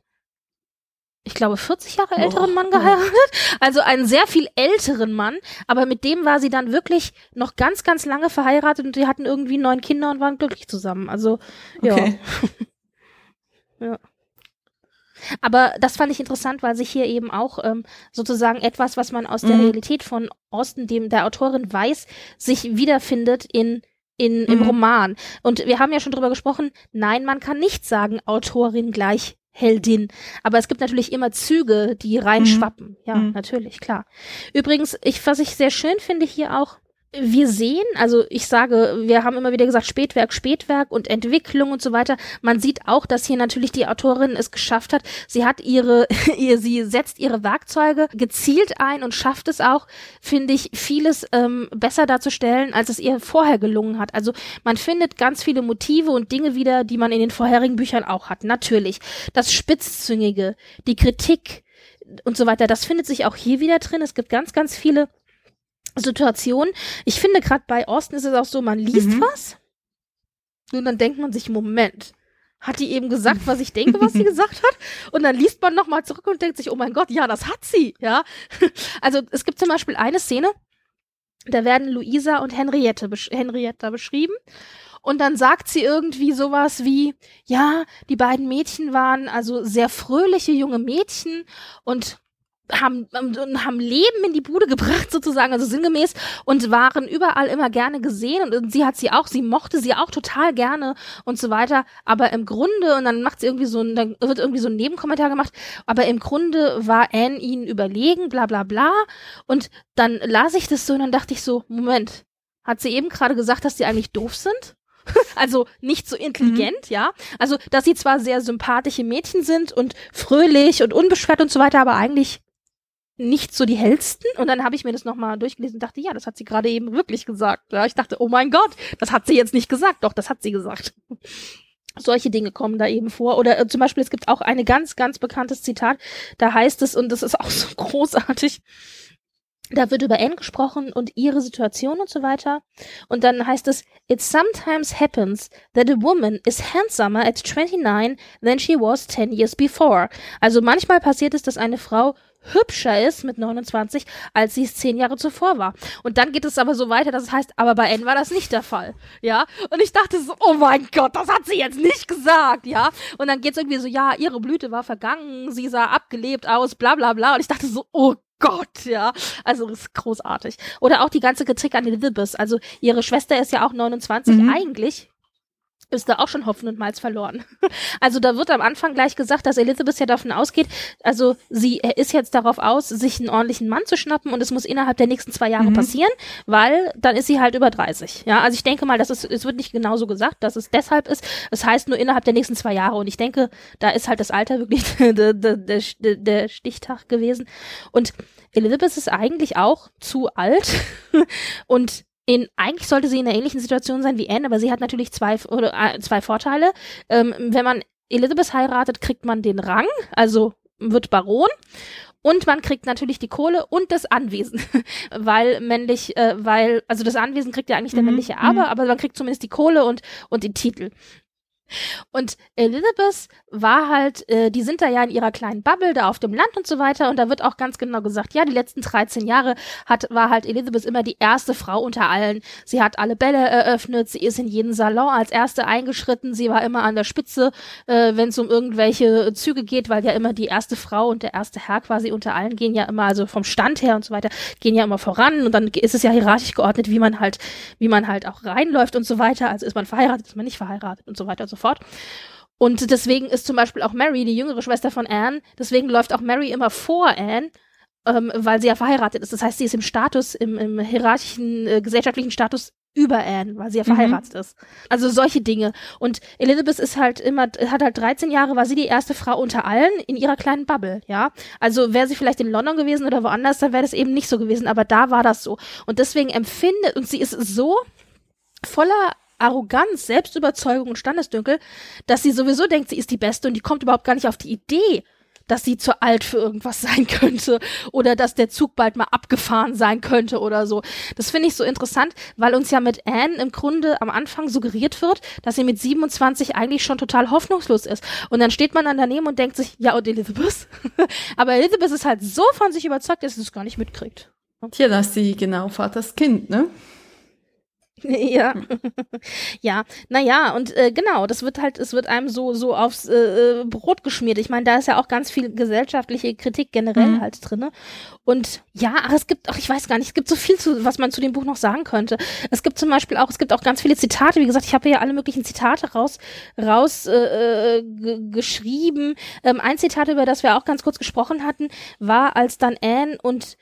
ich glaube, 40 Jahre älteren Mann geheiratet. Also einen sehr viel älteren Mann. Aber mit dem war sie dann wirklich noch ganz, ganz lange verheiratet und die hatten irgendwie neun Kinder und waren glücklich zusammen. Also, ja. Okay. ja. Aber das fand ich interessant, weil sich hier eben auch ähm, sozusagen etwas, was man aus der mhm. Realität von Austin, dem der Autorin weiß, sich wiederfindet in in, mhm. im Roman. Und wir haben ja schon drüber gesprochen, nein, man kann nicht sagen, Autorin gleich Heldin. Aber es gibt natürlich immer Züge, die reinschwappen. Mhm. Ja, mhm. natürlich, klar. Übrigens, ich, was ich sehr schön finde hier auch, wir sehen, also ich sage, wir haben immer wieder gesagt, Spätwerk, Spätwerk und Entwicklung und so weiter. Man sieht auch, dass hier natürlich die Autorin es geschafft hat. Sie hat ihre, ihr, sie setzt ihre Werkzeuge gezielt ein und schafft es auch, finde ich, vieles ähm, besser darzustellen, als es ihr vorher gelungen hat. Also man findet ganz viele Motive und Dinge wieder, die man in den vorherigen Büchern auch hat. Natürlich. Das Spitzzüngige, die Kritik und so weiter, das findet sich auch hier wieder drin. Es gibt ganz, ganz viele Situation. Ich finde gerade bei Austin ist es auch so, man liest mhm. was und dann denkt man sich, Moment, hat die eben gesagt, was ich denke, was sie gesagt hat? Und dann liest man nochmal zurück und denkt sich, oh mein Gott, ja, das hat sie, ja. Also es gibt zum Beispiel eine Szene, da werden Luisa und Henriette, besch Henrietta beschrieben. Und dann sagt sie irgendwie sowas wie, ja, die beiden Mädchen waren also sehr fröhliche junge Mädchen und haben, haben Leben in die Bude gebracht sozusagen, also sinngemäß und waren überall immer gerne gesehen und, und, sie hat sie auch, sie mochte sie auch total gerne und so weiter, aber im Grunde und dann macht sie irgendwie so ein, dann wird irgendwie so ein Nebenkommentar gemacht, aber im Grunde war Anne ihnen überlegen, bla bla bla und dann las ich das so und dann dachte ich so, Moment, hat sie eben gerade gesagt, dass sie eigentlich doof sind? also nicht so intelligent, mhm. ja. Also, dass sie zwar sehr sympathische Mädchen sind und fröhlich und unbeschwert und so weiter, aber eigentlich nicht so die hellsten. Und dann habe ich mir das nochmal durchgelesen und dachte, ja, das hat sie gerade eben wirklich gesagt. Ja, ich dachte, oh mein Gott, das hat sie jetzt nicht gesagt. Doch, das hat sie gesagt. Solche Dinge kommen da eben vor. Oder äh, zum Beispiel, es gibt auch eine ganz, ganz bekanntes Zitat. Da heißt es, und das ist auch so großartig, da wird über Anne gesprochen und ihre Situation und so weiter. Und dann heißt es, it sometimes happens that a woman is handsomer at 29 than she was 10 years before. Also manchmal passiert es, dass eine Frau hübscher ist mit 29, als sie es zehn Jahre zuvor war. Und dann geht es aber so weiter, dass es heißt, aber bei N war das nicht der Fall. Ja. Und ich dachte so, oh mein Gott, das hat sie jetzt nicht gesagt, ja. Und dann geht es irgendwie so, ja, ihre Blüte war vergangen, sie sah abgelebt aus, bla bla bla. Und ich dachte so, oh Gott, ja. Also das ist großartig. Oder auch die ganze Kritik an Elizabeth. Also ihre Schwester ist ja auch 29 mhm. eigentlich ist da auch schon Hopfen und Malz verloren. Also da wird am Anfang gleich gesagt, dass Elizabeth ja davon ausgeht, also sie ist jetzt darauf aus, sich einen ordentlichen Mann zu schnappen und es muss innerhalb der nächsten zwei Jahre mhm. passieren, weil dann ist sie halt über 30. Ja, also ich denke mal, dass es, es wird nicht genauso gesagt, dass es deshalb ist. Es das heißt nur innerhalb der nächsten zwei Jahre und ich denke, da ist halt das Alter wirklich der, der, der, der Stichtag gewesen. Und Elizabeth ist eigentlich auch zu alt und in, eigentlich sollte sie in einer ähnlichen Situation sein wie Anne, aber sie hat natürlich zwei, oder, äh, zwei Vorteile. Ähm, wenn man Elizabeth heiratet, kriegt man den Rang, also wird Baron. Und man kriegt natürlich die Kohle und das Anwesen, weil männlich, äh, weil, also das Anwesen kriegt ja eigentlich der mhm. männliche Erbe, mhm. aber man kriegt zumindest die Kohle und, und den Titel. Und Elizabeth war halt, äh, die sind da ja in ihrer kleinen Bubble da auf dem Land und so weiter und da wird auch ganz genau gesagt, ja, die letzten 13 Jahre hat, war halt Elizabeth immer die erste Frau unter allen. Sie hat alle Bälle eröffnet, sie ist in jeden Salon als erste eingeschritten, sie war immer an der Spitze, äh, wenn es um irgendwelche Züge geht, weil ja immer die erste Frau und der erste Herr quasi unter allen gehen ja immer, also vom Stand her und so weiter, gehen ja immer voran und dann ist es ja hierarchisch geordnet, wie man halt, wie man halt auch reinläuft und so weiter. Also ist man verheiratet, ist man nicht verheiratet und so weiter und so fort. Und deswegen ist zum Beispiel auch Mary, die jüngere Schwester von Anne, deswegen läuft auch Mary immer vor Anne, ähm, weil sie ja verheiratet ist. Das heißt, sie ist im Status, im, im hierarchischen, äh, gesellschaftlichen Status über Anne, weil sie ja mhm. verheiratet mhm. ist. Also solche Dinge. Und Elizabeth ist halt immer, hat halt 13 Jahre, war sie die erste Frau unter allen in ihrer kleinen Bubble, ja. Also wäre sie vielleicht in London gewesen oder woanders, dann wäre das eben nicht so gewesen, aber da war das so. Und deswegen empfindet, und sie ist so voller Arroganz, Selbstüberzeugung und Standesdünkel, dass sie sowieso denkt, sie ist die Beste und die kommt überhaupt gar nicht auf die Idee, dass sie zu alt für irgendwas sein könnte oder dass der Zug bald mal abgefahren sein könnte oder so. Das finde ich so interessant, weil uns ja mit Anne im Grunde am Anfang suggeriert wird, dass sie mit 27 eigentlich schon total hoffnungslos ist. Und dann steht man dann daneben und denkt sich, ja, und Elizabeth? Aber Elizabeth ist halt so von sich überzeugt, dass sie es gar nicht mitkriegt. Tja, dass sie genau Vaters Kind, ne? Ja, ja, naja, und äh, genau, das wird halt, es wird einem so so aufs äh, äh, Brot geschmiert. Ich meine, da ist ja auch ganz viel gesellschaftliche Kritik generell mhm. halt drinne. Und ja, ach, es gibt auch, ich weiß gar nicht, es gibt so viel zu, was man zu dem Buch noch sagen könnte. Es gibt zum Beispiel auch, es gibt auch ganz viele Zitate. Wie gesagt, ich habe ja alle möglichen Zitate raus raus äh, äh geschrieben. Ähm, ein Zitat, über das wir auch ganz kurz gesprochen hatten, war, als dann Anne und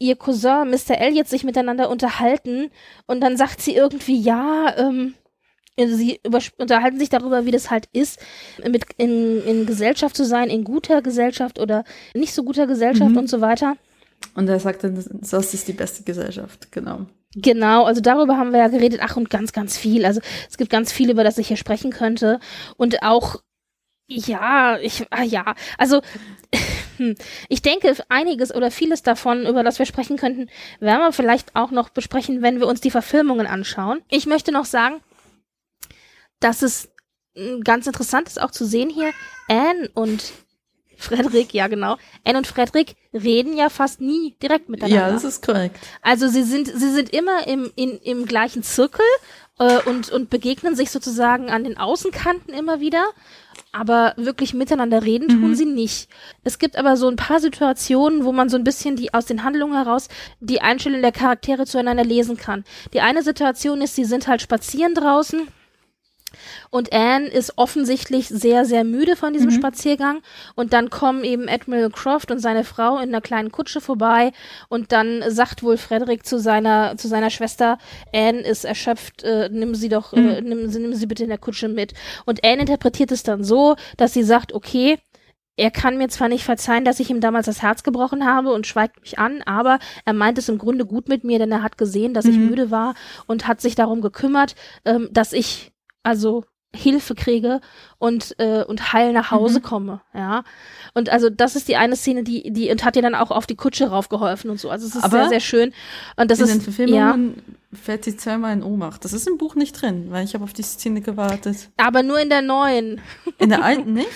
ihr Cousin Mr. Elliot sich miteinander unterhalten und dann sagt sie irgendwie, ja, ähm, sie unterhalten sich darüber, wie das halt ist, mit in, in Gesellschaft zu sein, in guter Gesellschaft oder nicht so guter Gesellschaft mhm. und so weiter. Und er sagt dann, das ist die beste Gesellschaft, genau. Genau, also darüber haben wir ja geredet, ach und ganz, ganz viel. Also es gibt ganz viel, über das ich hier sprechen könnte. Und auch, ja, ich, ah, ja, also hm. Ich denke, einiges oder vieles davon, über das wir sprechen könnten, werden wir vielleicht auch noch besprechen, wenn wir uns die Verfilmungen anschauen. Ich möchte noch sagen, dass es hm, ganz interessant ist auch zu sehen hier, Anne und Frederik, ja genau. Anne und Frederik reden ja fast nie direkt miteinander. Ja, das ist korrekt. Also sie sind, sie sind immer im, in, im gleichen Zirkel äh, und, und begegnen sich sozusagen an den Außenkanten immer wieder aber wirklich miteinander reden tun mhm. sie nicht. Es gibt aber so ein paar Situationen, wo man so ein bisschen die aus den Handlungen heraus die Einstellung der Charaktere zueinander lesen kann. Die eine Situation ist, sie sind halt spazieren draußen und Anne ist offensichtlich sehr, sehr müde von diesem mhm. Spaziergang. Und dann kommen eben Admiral Croft und seine Frau in einer kleinen Kutsche vorbei. Und dann sagt wohl Frederick zu seiner, zu seiner Schwester, Anne ist erschöpft, äh, nimm sie doch, äh, mhm. äh, nimm, nimm sie bitte in der Kutsche mit. Und Anne interpretiert es dann so, dass sie sagt, okay, er kann mir zwar nicht verzeihen, dass ich ihm damals das Herz gebrochen habe und schweigt mich an, aber er meint es im Grunde gut mit mir, denn er hat gesehen, dass mhm. ich müde war und hat sich darum gekümmert, ähm, dass ich also Hilfe kriege und äh, und heil nach Hause mhm. komme, ja. Und also das ist die eine Szene, die die und hat ihr dann auch auf die Kutsche raufgeholfen und so. Also es ist Aber sehr sehr schön und das in ist den Verfilmungen ja, fällt sie zweimal in Ohnmacht. Das ist im Buch nicht drin, weil ich habe auf die Szene gewartet. Aber nur in der neuen. In der alten nicht?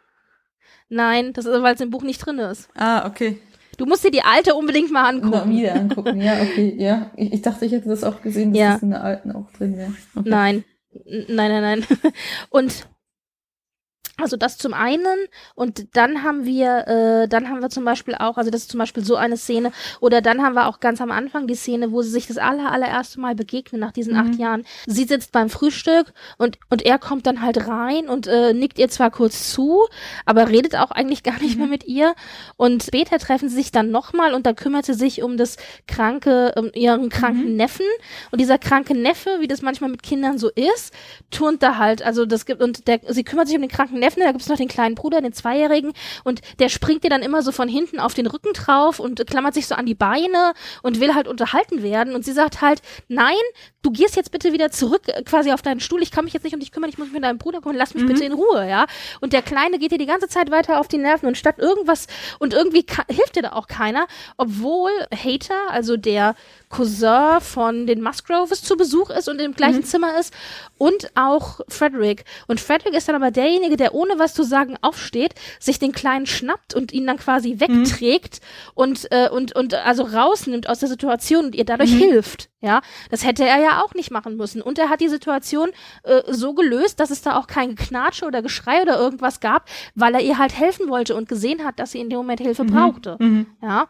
Nein, das ist weil es im Buch nicht drin ist. Ah, okay. Du musst dir die alte unbedingt mal angucken. Mal wieder angucken, ja, okay, ja. Ich, ich, dachte, ich hätte das auch gesehen, dass ja. das in der alten auch drin wäre. Okay. Nein, Nein, nein, nein. Und Also das zum einen und dann haben wir, äh, dann haben wir zum Beispiel auch, also das ist zum Beispiel so eine Szene, oder dann haben wir auch ganz am Anfang die Szene, wo sie sich das aller, allererste Mal begegnen nach diesen mhm. acht Jahren. Sie sitzt beim Frühstück und, und er kommt dann halt rein und äh, nickt ihr zwar kurz zu, aber redet auch eigentlich gar nicht mhm. mehr mit ihr. Und später treffen sie sich dann nochmal und da kümmert sie sich um das kranke, um ihren kranken mhm. Neffen. Und dieser kranke Neffe, wie das manchmal mit Kindern so ist, turnt da halt, also das gibt, und der, sie kümmert sich um den kranken Neffen Neffen, da gibt's noch den kleinen Bruder, den Zweijährigen, und der springt dir dann immer so von hinten auf den Rücken drauf und klammert sich so an die Beine und will halt unterhalten werden. Und sie sagt halt, nein, du gehst jetzt bitte wieder zurück äh, quasi auf deinen Stuhl, ich kann mich jetzt nicht um dich kümmern, ich muss mich mit deinem Bruder kümmern, lass mich mhm. bitte in Ruhe, ja. Und der Kleine geht dir die ganze Zeit weiter auf die Nerven und statt irgendwas, und irgendwie hilft dir da auch keiner, obwohl Hater, also der Cousin von den Musgroves zu Besuch ist und im gleichen mhm. Zimmer ist und auch Frederick. Und Frederick ist dann aber derjenige, der ohne was zu sagen aufsteht, sich den Kleinen schnappt und ihn dann quasi mhm. wegträgt mhm. und, äh, und, und also rausnimmt aus der Situation und ihr dadurch mhm. hilft. Ja, das hätte er ja auch nicht machen müssen. Und er hat die Situation äh, so gelöst, dass es da auch kein Knatsche oder Geschrei oder irgendwas gab, weil er ihr halt helfen wollte und gesehen hat, dass sie in dem Moment Hilfe mhm. brauchte. Mhm. Ja.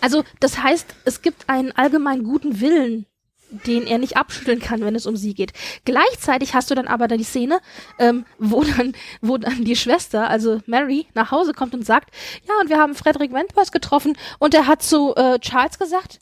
Also, das heißt, es gibt einen allgemein guten Willen, den er nicht abschütteln kann, wenn es um sie geht. Gleichzeitig hast du dann aber da die Szene, ähm, wo dann, wo dann die Schwester, also Mary, nach Hause kommt und sagt, ja, und wir haben Frederick Wentworth getroffen und er hat zu äh, Charles gesagt,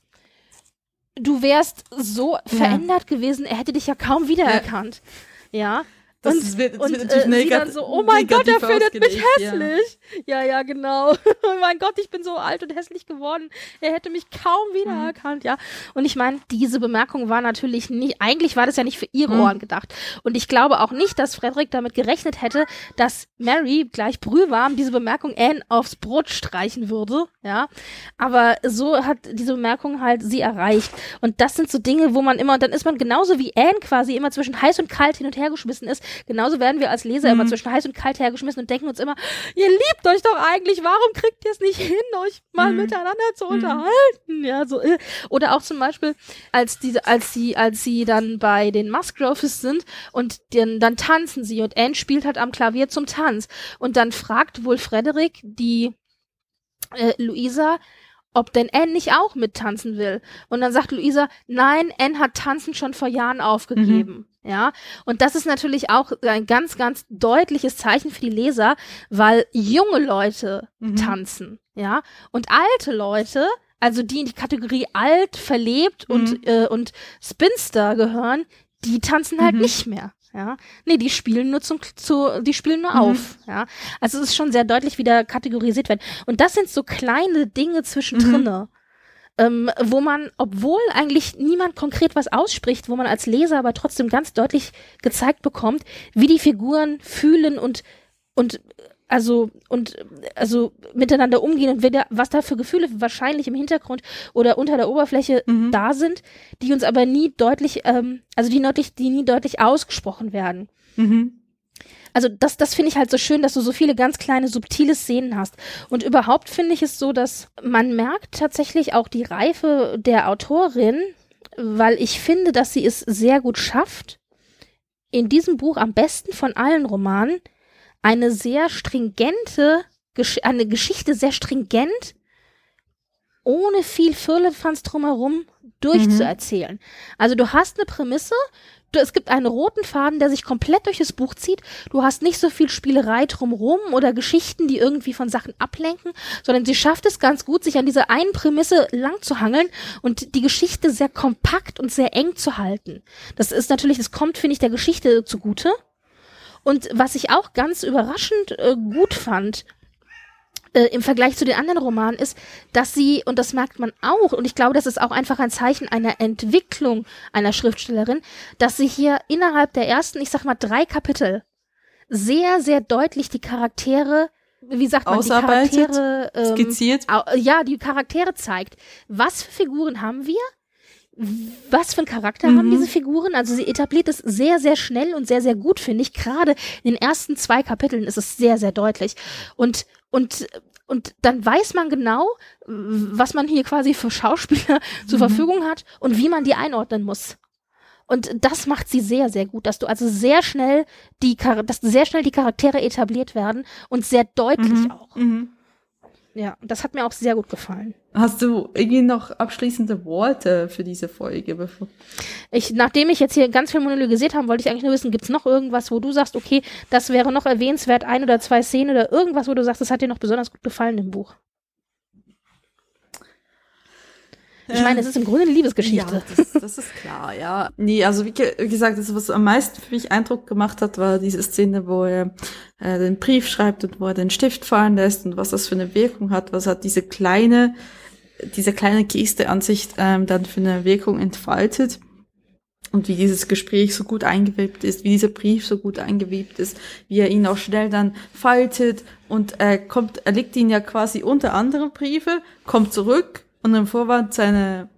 du wärst so ja. verändert gewesen, er hätte dich ja kaum wiedererkannt. Ja. ja. Das und, wird, und wird äh, sie dann so, oh mein Gott, er findet mich hässlich. Ja. ja, ja, genau. oh mein Gott, ich bin so alt und hässlich geworden. Er hätte mich kaum wiedererkannt, mhm. ja. Und ich meine, diese Bemerkung war natürlich nicht, eigentlich war das ja nicht für ihre mhm. Ohren gedacht. Und ich glaube auch nicht, dass Frederik damit gerechnet hätte, dass Mary gleich brühwarm diese Bemerkung Anne aufs Brot streichen würde, ja. Aber so hat diese Bemerkung halt sie erreicht. Und das sind so Dinge, wo man immer, und dann ist man genauso wie Anne quasi immer zwischen heiß und kalt hin und her geschmissen ist, Genauso werden wir als Leser mhm. immer zwischen heiß und kalt hergeschmissen und denken uns immer, ihr liebt euch doch eigentlich, warum kriegt ihr es nicht hin, euch mal mhm. miteinander zu mhm. unterhalten? Ja, so. Äh. Oder auch zum Beispiel, als diese, als sie, als sie dann bei den Musgroves sind und den, dann tanzen sie und Anne spielt halt am Klavier zum Tanz. Und dann fragt wohl Frederik die äh, Luisa, ob denn Anne nicht auch mittanzen will. Und dann sagt Luisa, nein, Anne hat Tanzen schon vor Jahren aufgegeben. Mhm. Ja, und das ist natürlich auch ein ganz, ganz deutliches Zeichen für die Leser, weil junge Leute mhm. tanzen, ja, und alte Leute, also die in die Kategorie alt, verlebt mhm. und, äh, und Spinster gehören, die tanzen halt mhm. nicht mehr. Ja, nee, die spielen nur zum, zu, die spielen nur mhm. auf. Ja, also es ist schon sehr deutlich, wie da kategorisiert wird. Und das sind so kleine Dinge zwischendrin, ähm, wo man, obwohl eigentlich niemand konkret was ausspricht, wo man als Leser aber trotzdem ganz deutlich gezeigt bekommt, wie die Figuren fühlen und und also und also miteinander umgehen und wer, was da für Gefühle wahrscheinlich im Hintergrund oder unter der Oberfläche mhm. da sind, die uns aber nie deutlich, ähm, also die deutlich, die nie deutlich ausgesprochen werden. Mhm also das, das finde ich halt so schön, dass du so viele ganz kleine, subtile Szenen hast. Und überhaupt finde ich es so, dass man merkt tatsächlich auch die Reife der Autorin, weil ich finde, dass sie es sehr gut schafft, in diesem Buch am besten von allen Romanen eine sehr stringente, eine Geschichte sehr stringent, ohne viel Firlefanz drumherum durchzuerzählen. Mhm. Also du hast eine Prämisse, es gibt einen roten Faden, der sich komplett durch das Buch zieht. Du hast nicht so viel Spielerei drumrum oder Geschichten, die irgendwie von Sachen ablenken, sondern sie schafft es ganz gut, sich an dieser einen Prämisse lang zu hangeln und die Geschichte sehr kompakt und sehr eng zu halten. Das ist natürlich, das kommt, finde ich, der Geschichte zugute. Und was ich auch ganz überraschend äh, gut fand, äh, im Vergleich zu den anderen Romanen ist, dass sie, und das merkt man auch, und ich glaube, das ist auch einfach ein Zeichen einer Entwicklung einer Schriftstellerin, dass sie hier innerhalb der ersten, ich sag mal, drei Kapitel sehr, sehr deutlich die Charaktere wie sagt man, die Charaktere ähm, skizziert. Ja, die Charaktere zeigt. Was für Figuren haben wir? was für einen Charakter mhm. haben diese Figuren? Also sie etabliert es sehr, sehr schnell und sehr, sehr gut, finde ich. Gerade in den ersten zwei Kapiteln ist es sehr, sehr deutlich. Und und und dann weiß man genau, was man hier quasi für Schauspieler mhm. zur Verfügung hat und wie man die einordnen muss. Und das macht sie sehr, sehr gut, dass du also sehr schnell die, dass sehr schnell die Charaktere etabliert werden und sehr deutlich Mhm. auch. Mhm. Ja, das hat mir auch sehr gut gefallen. Hast du irgendwie noch abschließende Worte für diese Folge? Bevor Ich, nachdem ich jetzt hier ganz viel monologisiert habe, wollte ich eigentlich nur wissen, gibt's noch irgendwas, wo du sagst, okay, das wäre noch erwähnenswert, ein oder zwei Szenen oder irgendwas, wo du sagst, das hat dir noch besonders gut gefallen im Buch? Ich meine, es ist im Grunde eine Liebesgeschichte. Ja, das, das ist klar, ja. Nee, also wie, wie gesagt, das, was am meisten für mich Eindruck gemacht hat, war diese Szene, wo er äh, den Brief schreibt und wo er den Stift fallen lässt und was das für eine Wirkung hat, was hat diese kleine, diese kleine Geste an sich ähm, dann für eine Wirkung entfaltet. Und wie dieses Gespräch so gut eingewebt ist, wie dieser Brief so gut eingewebt ist, wie er ihn auch schnell dann faltet und er kommt, er legt ihn ja quasi unter andere Briefe, kommt zurück und im Vorwand seine,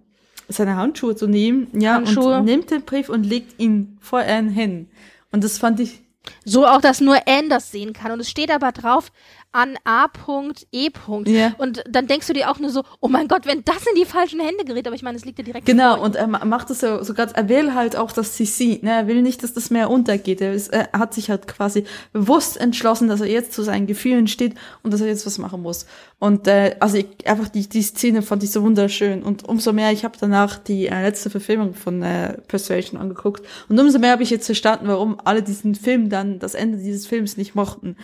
seine Handschuhe zu nehmen, ja, Handschuhe. und nimmt den Brief und legt ihn vor Anne hin. Und das fand ich, So auch, dass nur Anne das sehen kann. Und es steht aber drauf an A.E. Ja. Und dann denkst du dir auch nur so, oh mein Gott, wenn das in die falschen Hände gerät, aber ich meine, es liegt ja direkt genau, und er ma- macht es so, so ganz, er will halt auch, dass sie sieht, ne, er will nicht, dass das Meer untergeht. Er, ist, er hat sich halt quasi bewusst entschlossen, dass er jetzt zu seinen Gefühlen steht und dass er jetzt was machen muss. Und äh, also ich, einfach die, die Szene fand ich so wunderschön und umso mehr, ich habe danach die äh, letzte Verfilmung von äh, Persuasion angeguckt und umso mehr habe ich jetzt verstanden, warum alle diesen Film dann, das Ende dieses Films nicht mochten,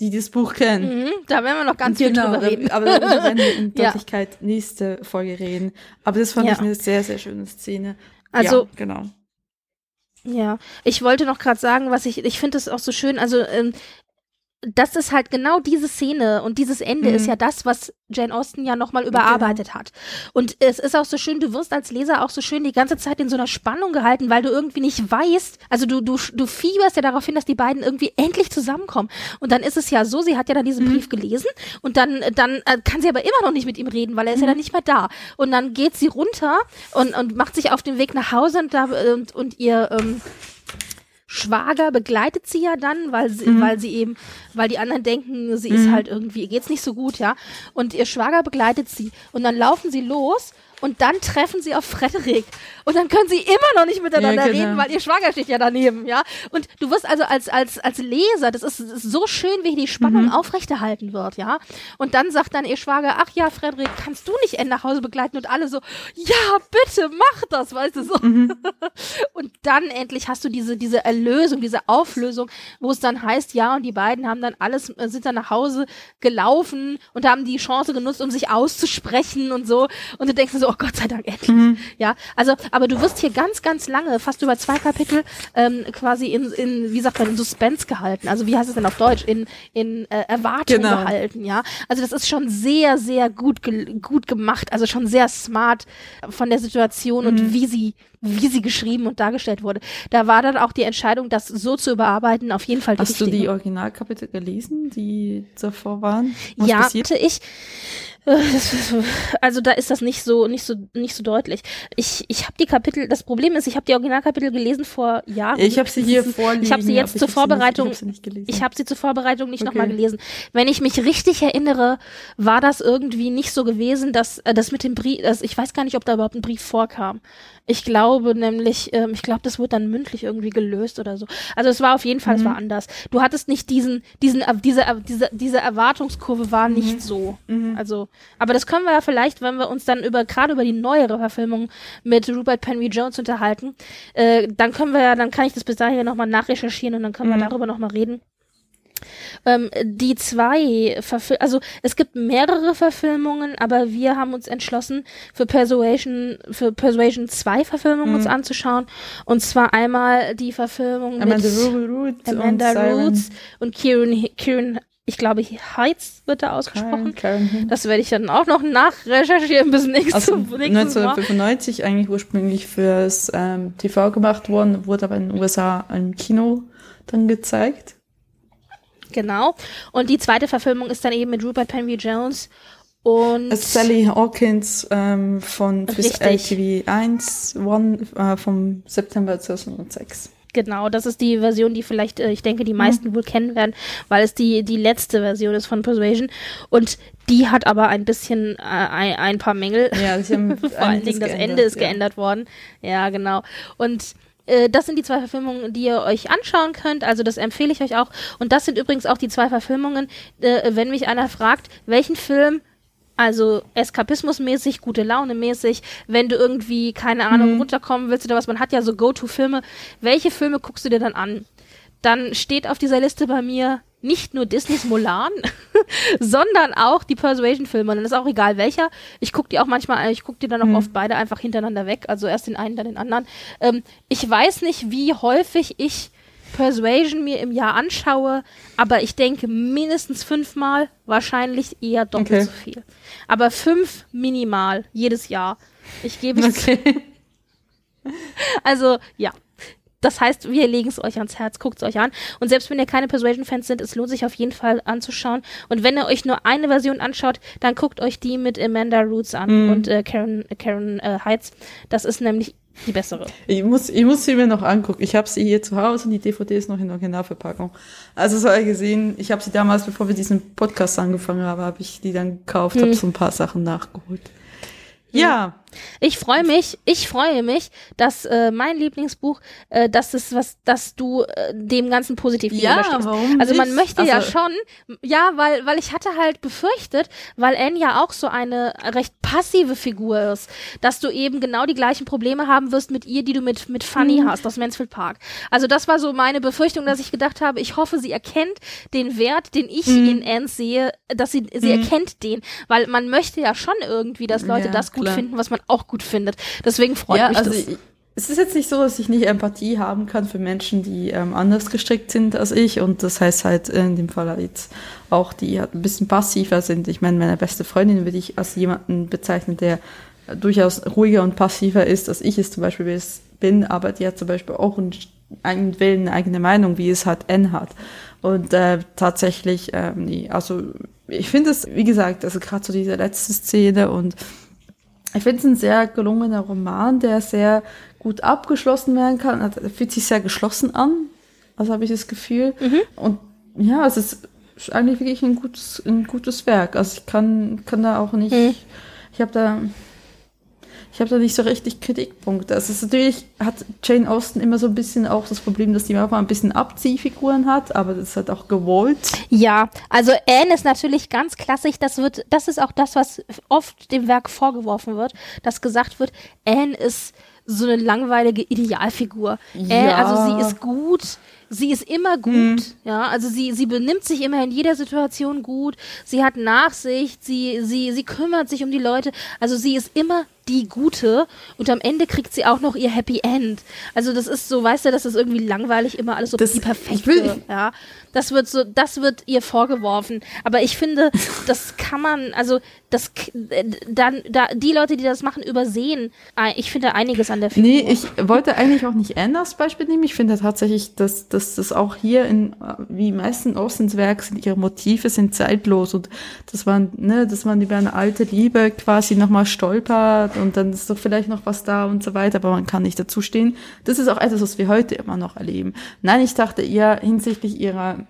die das Buch kennen. Mhm, da werden wir noch ganz viel drüber da- reden. Aber darüber werden wir in Ja. Deutlichkeit nächste Folge reden. Aber das fand Ja. ich eine sehr, sehr schöne Szene. Also- ja, genau. Ja, ich wollte noch gerade sagen, was ich, ich finde es auch so schön, also ähm, das ist halt genau diese Szene und dieses Ende Mhm. ist ja das, was Jane Austen ja nochmal überarbeitet hat. Und es ist auch so schön, du wirst als Leser auch so schön die ganze Zeit in so einer Spannung gehalten, weil du irgendwie nicht weißt, also du, du, du fieberst ja darauf hin, dass die beiden irgendwie endlich zusammenkommen. Und dann ist es ja so, sie hat ja dann diesen Brief gelesen und dann, dann äh, kann sie aber immer noch nicht mit ihm reden, weil er ist ja dann nicht mehr da. Und dann geht sie runter und, und macht sich auf den Weg nach Hause und, da, und, und ihr, ähm, Schwager begleitet sie ja dann, weil sie, Mhm. weil sie eben, weil die anderen denken, sie ist halt irgendwie, ihr geht's nicht so gut, ja. Und ihr Schwager begleitet sie und dann laufen sie los und dann treffen sie auf Frederik und dann können sie immer noch nicht miteinander Ja, genau. reden, weil ihr Schwager steht ja daneben, ja. Und du wirst also als als als Leser, das ist, ist so schön, wie die Spannung Mhm. aufrechterhalten wird, ja. Und dann sagt dann ihr Schwager, ach ja, Frederik, kannst du nicht Anne nach Hause begleiten? Und alle so, ja, bitte mach das, weißt du so. Mhm. Und dann endlich hast du diese, diese Erlösung, diese Auflösung, wo es dann heißt, ja, und die beiden haben dann alles, äh, sind dann nach Hause gelaufen und haben die Chance genutzt, um sich auszusprechen und so. Und du denkst dir so, oh Gott sei Dank, endlich. Ja, also, aber du wirst hier ganz, ganz lange, fast über zwei Kapitel, ähm, quasi in, in, wie sagt man, in Suspense gehalten. Also, wie heißt es denn auf Deutsch? In, in äh, Erwartung Genau. gehalten, ja. Also, das ist schon sehr, sehr gut, ge gut gemacht. Also, schon sehr smart von der Situation Mhm. und wie sie, wie sie geschrieben und dargestellt wurde. Da war dann auch die Entscheidung, das so zu überarbeiten, auf jeden Fall die Hast du die richtige. Originalkapitel gelesen, die davor waren? Was ja, passiert? hatte ich. Äh, Also da ist das nicht so nicht so nicht so deutlich. Ich ich habe die Kapitel. Das Problem ist, ich habe die Originalkapitel gelesen vor Jahren. Ich habe sie hier vorliegen. Ich habe sie jetzt zur hab Vorbereitung. Ich habe sie habe sie zur Vorbereitung nicht Okay. nochmal gelesen. Wenn ich mich richtig erinnere, war das irgendwie nicht so gewesen, dass äh, das mit dem Brief, also ich weiß gar nicht, ob da überhaupt ein Brief vorkam. Ich glaube nämlich, ähm, ich glaube, das wurde dann mündlich irgendwie gelöst oder so. Also es war auf jeden Fall, es Mhm. war anders. Du hattest nicht diesen, diesen, äh, diese, äh, diese, diese Erwartungskurve war Mhm. nicht so. Also, aber das können wir ja vielleicht, wenn wir uns dann über gerade über die neuere Verfilmung mit Rupert Penry Jones unterhalten, äh, dann können wir ja, dann kann ich das bis dahin nochmal nachrecherchieren und dann können Mhm. wir darüber nochmal reden. Ähm, die zwei Verfil also es gibt mehrere Verfilmungen, aber wir haben uns entschlossen, für Persuasion, für Persuasion zwei Verfilmungen Mhm. uns anzuschauen. Und zwar einmal die Verfilmung Amanda mit Ruby Root Amanda und Roots und Kieran, Kieran, ich glaube, Heights wird da ausgesprochen. Karen, Karen. Das werde ich dann auch noch nachrecherchieren bis nächstes, Also nächstes Mal. 1995 eigentlich ursprünglich fürs ähm, TV gemacht worden, wurde aber in den USA im Kino dann gezeigt. Genau. Und die zweite Verfilmung ist dann eben mit Rupert Penry Jones und Sally Hawkins ähm, von. LTV 1 One, äh, vom September 2006. Genau, das ist die Version, die vielleicht, äh, ich denke, die meisten mhm. wohl kennen werden, weil es die, die letzte Version ist von Persuasion. Und die hat aber ein bisschen äh, ein, ein paar Mängel. Ja, vor allen Dingen das Ende ist ja. geändert worden. Ja, genau. Und äh, das sind die zwei Verfilmungen, die ihr euch anschauen könnt. Also das empfehle ich euch auch. Und das sind übrigens auch die zwei Verfilmungen, äh, wenn mich einer fragt, welchen Film also Eskapismusmäßig, gute Laune mäßig, wenn du irgendwie, keine Ahnung, mhm. runterkommen willst oder was, man hat ja so Go-To-Filme. Welche Filme guckst du dir dann an? Dann steht auf dieser Liste bei mir nicht nur Disneys Mulan, sondern auch die Persuasion-Filme. Und dann ist auch egal welcher. Ich gucke die auch manchmal, ich gucke die dann auch mhm. oft beide einfach hintereinander weg. Also erst den einen, dann den anderen. Ähm, ich weiß nicht, wie häufig ich Persuasion mir im Jahr anschaue, aber ich denke mindestens fünfmal, wahrscheinlich eher doppelt okay. so viel. Aber fünf minimal jedes Jahr. Ich gebe es. Okay. Also, ja. Das heißt, wir legen es euch ans Herz, guckt es euch an. Und selbst wenn ihr keine Persuasion-Fans sind, es lohnt sich auf jeden Fall anzuschauen. Und wenn ihr euch nur eine Version anschaut, dann guckt euch die mit Amanda Roots an mm. und äh, Karen, Karen äh, Heitz. Das ist nämlich die bessere. Ich muss, ich muss sie mir noch angucken. Ich habe sie hier zu Hause und die DVD ist noch in Originalverpackung. Also so gesehen, ich habe sie damals, bevor wir diesen Podcast angefangen haben, habe ich die dann gekauft, hm. habe so ein paar Sachen nachgeholt. Ja. Ich freue mich, ich freue mich, dass äh, mein Lieblingsbuch, äh, dass es was, dass du äh, dem Ganzen positiv ja, warum Also man möchte also, ja schon, ja, weil, weil ich hatte halt befürchtet, weil Anne ja auch so eine recht passive Figur ist, dass du eben genau die gleichen Probleme haben wirst mit ihr, die du mit, mit Fanny mhm. hast aus Mansfield Park. Also das war so meine Befürchtung, dass ich gedacht habe, ich hoffe, sie erkennt den Wert, den ich mhm. in Anne sehe, dass sie, sie mhm. erkennt den, weil man möchte ja schon irgendwie, dass Leute ja, das gut klar. finden, was man auch gut findet. Deswegen freut ja, mich also das. Ich, es ist jetzt nicht so, dass ich nicht Empathie haben kann für Menschen, die ähm, anders gestrickt sind als ich. Und das heißt halt in dem Fall jetzt auch, die halt ein bisschen passiver sind. Ich meine, meine beste Freundin würde ich als jemanden bezeichnen, der durchaus ruhiger und passiver ist, als ich es zum Beispiel bin, aber die hat zum Beispiel auch einen eigenen Willen, eine eigene Meinung, wie es halt N hat. Und äh, tatsächlich, ähm, nee, also ich finde es, wie gesagt, also gerade so diese letzte Szene und ich finde es ein sehr gelungener Roman, der sehr gut abgeschlossen werden kann. Er fühlt sich sehr geschlossen an, also habe ich das Gefühl. Mhm. Und ja, es ist eigentlich wirklich ein gutes, ein gutes Werk. Also ich kann, kann da auch nicht, mhm. ich habe da ich habe da nicht so richtig Kritikpunkte. Also es ist natürlich hat Jane Austen immer so ein bisschen auch das Problem, dass die manchmal ein bisschen Abziehfiguren hat, aber das ist halt auch gewollt. Ja, also Anne ist natürlich ganz klassisch. Das wird, das ist auch das, was oft dem Werk vorgeworfen wird, dass gesagt wird, Anne ist so eine langweilige Idealfigur. Ja. Äh, also sie ist gut, sie ist immer gut, mhm. ja, also sie, sie benimmt sich immer in jeder Situation gut, sie hat Nachsicht, sie, sie, sie kümmert sich um die Leute, also sie ist immer die Gute und am Ende kriegt sie auch noch ihr Happy End. Also das ist so, weißt du, das ist irgendwie langweilig, immer alles so das, die perfekte, will, ja. Das wird so, das wird ihr vorgeworfen. Aber ich finde, das kann man, also das dann da die Leute, die das machen, übersehen. Ich finde einiges an der Figur. Nee, ich wollte eigentlich auch nicht Anne als Beispiel nehmen. Ich finde tatsächlich, dass, dass das auch hier in wie meisten Austins Werk sind ihre Motive sind zeitlos und dass man ne, dass man über eine alte Liebe quasi nochmal stolpert und dann ist doch vielleicht noch was da und so weiter, aber man kann nicht dazu stehen. Das ist auch etwas, was wir heute immer noch erleben. Nein, ich dachte eher hinsichtlich ihrer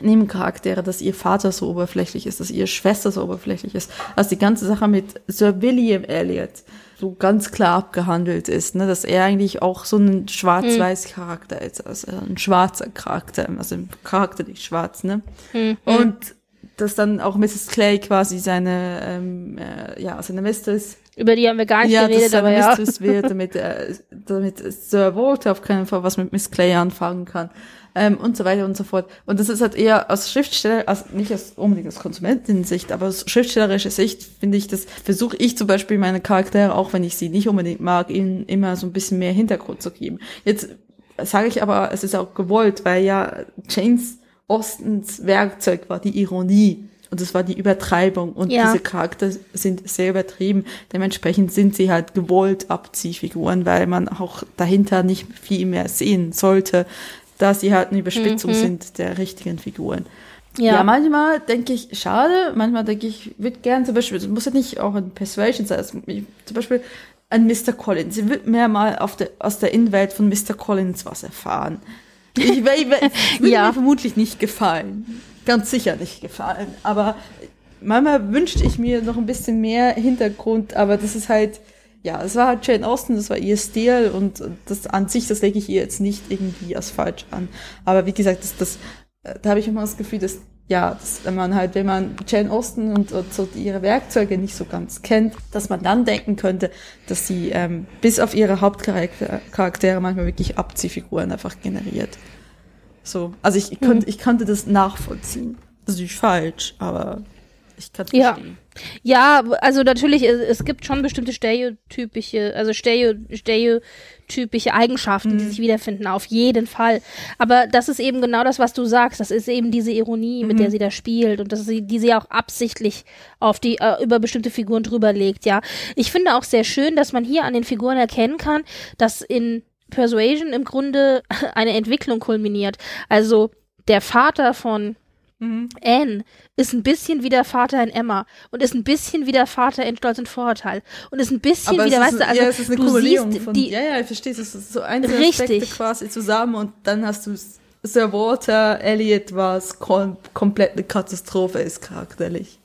Nebencharaktere, dass ihr Vater so oberflächlich ist, dass ihre Schwester so oberflächlich ist, dass die ganze Sache mit Sir William Elliot so ganz klar abgehandelt ist, ne, dass er eigentlich auch so ein schwarz-weiß Charakter ist, also ein schwarzer Charakter, also ein Charakter nicht schwarz, ne? Mhm. Und dass dann auch Mrs. Clay quasi seine, ähm, äh, ja, seine Mistress über die haben wir gar nicht ja, geredet, aber ja. Mistress wird, damit, äh, damit Sir Walter auf keinen Fall was mit Miss Clay anfangen kann ähm, und so weiter und so fort. Und das ist halt eher aus Schriftsteller, also nicht aus unbedingt aus Konsumentensicht, aber aus schriftstellerischer Sicht finde ich, das versuche ich zum Beispiel meine Charaktere, auch wenn ich sie nicht unbedingt mag, ihnen immer so ein bisschen mehr Hintergrund zu geben. Jetzt sage ich aber, es ist auch gewollt, weil ja James Ostens Werkzeug war die Ironie. Und es war die Übertreibung. Und ja. diese Charakter sind sehr übertrieben. Dementsprechend sind sie halt gewollt Abziehfiguren, weil man auch dahinter nicht viel mehr sehen sollte da sie halt eine Überspitzung mhm. sind der richtigen Figuren. Ja. ja, manchmal denke ich, schade, manchmal denke ich, würde gern zum Beispiel, muss ja nicht auch ein Persuasion sein, also, zum Beispiel ein Mr. Collins. Sie wird mehr mal der, aus der Innenwelt von Mr. Collins was erfahren. Ich, ich, ich, würde Ja. mir vermutlich nicht gefallen. Ganz sicher nicht gefallen. Aber manchmal wünschte ich mir noch ein bisschen mehr Hintergrund, aber das ist halt, ja, es war halt Jane Austen, das war ihr Stil und das an sich, das lege ich ihr jetzt nicht irgendwie als falsch an. Aber wie gesagt, das, das, äh, da habe ich immer das Gefühl, dass, ja, dass wenn man halt, wenn man Jane Austen und, und so ihre Werkzeuge nicht so ganz kennt, dass man dann denken könnte, dass sie ähm, bis auf ihre Hauptcharaktere Charaktere manchmal wirklich Abziehfiguren einfach generiert. So, also ich, ich, könnte, ich könnte das nachvollziehen. Das ist falsch, aber ich kann es Ja. verstehen. Ja, also natürlich, es, gibt schon bestimmte stereotypische, also stereo, stereotypische Eigenschaften, die sich wiederfinden, auf jeden Fall. Aber das ist eben genau das, was du sagst. Das ist eben diese Ironie, mit der sie da spielt und dass sie, die sie auch absichtlich auf die, äh, über bestimmte Figuren drüber legt, ja. Ich finde auch sehr schön, dass man hier an den Figuren erkennen kann, dass in Persuasion im Grunde eine Entwicklung kulminiert. Also der Vater von Anne ist ein bisschen wie der Vater in Emma und ist ein bisschen wie der Vater in Stolz und Vorurteil und ist ein bisschen Aber wie der, weißt du, also ja, es ist eine du Kumulierung siehst von, die, ja, ja, ich verstehe, es ist so einzelne Aspekte Richtig. quasi zusammen und dann hast du Sir Walter Elliot, was kom komplett eine Katastrophe ist charakterlich.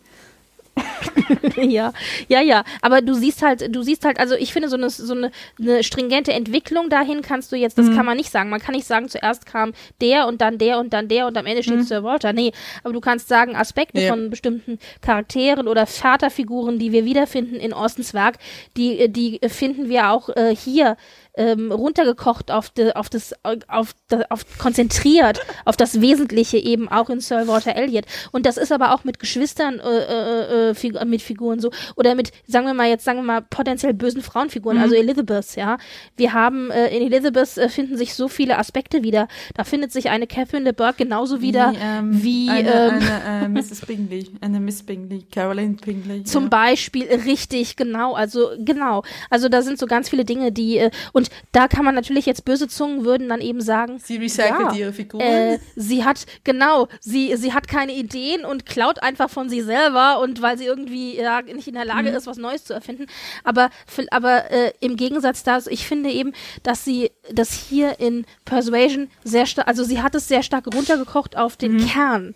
ja, ja, ja. Aber du siehst halt, du siehst halt, also ich finde so eine, so eine, eine stringente Entwicklung dahin kannst du jetzt, das kann man nicht sagen. Man kann nicht sagen, zuerst kam der und dann der und dann der und am Ende steht Sir Walter. Nee, aber du kannst sagen, Aspekte Ja. von bestimmten Charakteren oder Vaterfiguren, die wir wiederfinden in Austens Werk, die, die finden wir auch äh, hier ähm, runtergekocht auf, de, auf das, auf, da- auf konzentriert auf das Wesentliche eben auch in Sir Walter Elliot. Und das ist aber auch mit Geschwistern, äh, äh, äh, Figu mit Figuren so oder mit, sagen wir mal jetzt, sagen wir mal potenziell bösen Frauenfiguren, also Elizabeth, ja. Wir haben äh, in Elizabeth äh, finden sich so viele Aspekte wieder. Da findet sich eine Catherine de Bourgh genauso wieder ähm, wie eine, ähm, eine äh, Mrs. Bingley, eine Miss Bingley, Caroline Bingley. Zum ja. Beispiel, richtig, genau, also genau. Also da sind so ganz viele Dinge, die, äh, und da kann man natürlich jetzt böse Zungen würden dann eben sagen, Sie recycelt ja, ihre Figuren. äh, sie hat, genau, sie, sie hat keine Ideen und klaut einfach von sie selber und weil sie irgendwie ja, nicht in der Lage ist, was Neues zu erfinden. Aber, aber äh, im Gegensatz dazu, ich finde eben, dass sie das hier in Persuasion sehr stark, also sie hat es sehr stark runtergekocht auf den Kern.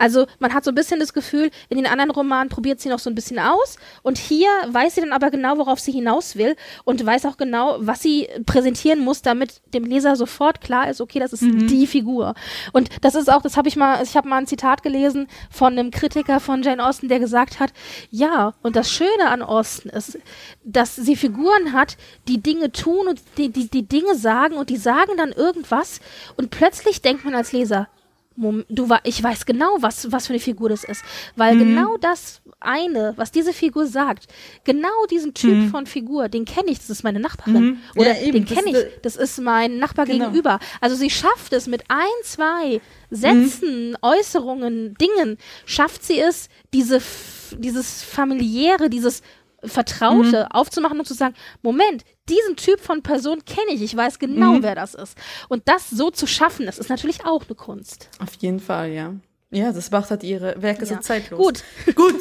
Also man hat so ein bisschen das Gefühl, in den anderen Romanen probiert sie noch so ein bisschen aus und hier weiß sie dann aber genau, worauf sie hinaus will und weiß auch genau, was sie präsentieren muss, damit dem Leser sofort klar ist, okay, das ist die Figur. Und das ist auch, das habe ich mal, ich habe mal ein Zitat gelesen von einem Kritiker von Jane Austen, der gesagt hat, ja, und das Schöne an Austen ist, dass sie Figuren hat, die Dinge tun und die, die, die Dinge sagen und die sagen dann irgendwas und plötzlich denkt man als Leser, Mom- du wa ich weiß genau, was, was für eine Figur das ist. Weil genau das eine, was diese Figur sagt, genau diesen Typ von Figur, den kenne ich, das ist meine Nachbarin. Ja, Oder eben, den kenne ich, das ist mein Nachbar Genau. gegenüber. Also sie schafft es mit ein, zwei Sätzen, Äußerungen, Dingen, schafft sie es, diese, dieses familiäre, dieses Vertraute aufzumachen und zu sagen, Moment, diesen Typ von Person kenne ich, ich weiß genau, wer das ist. Und das so zu schaffen, das ist natürlich auch eine Kunst. Auf jeden Fall, ja. Ja, das macht halt ihre Werke so Ja. zeitlos. Gut, Gut.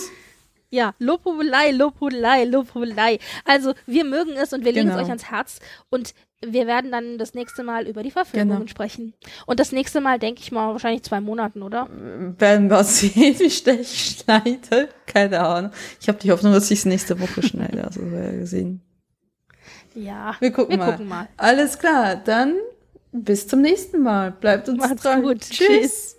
ja, Lobhudelei, Lobhudelei, Lobhudelei. Also, wir mögen es und wir legen es Genau. euch ans Herz und wir werden dann das nächste Mal über die Verfilmungen Genau. sprechen. Und das nächste Mal, denke ich mal, wahrscheinlich zwei Monaten, oder? Werden wir sehen, wie schnell ich schneide. Keine Ahnung. Ich habe die Hoffnung, dass ich es nächste Woche schneide. Also wir werden sehen. Ja, Wir gucken wir mal. gucken mal. Alles klar, dann bis zum nächsten Mal. Bleibt uns Macht's dran. gut. Tschüss. Tschüss.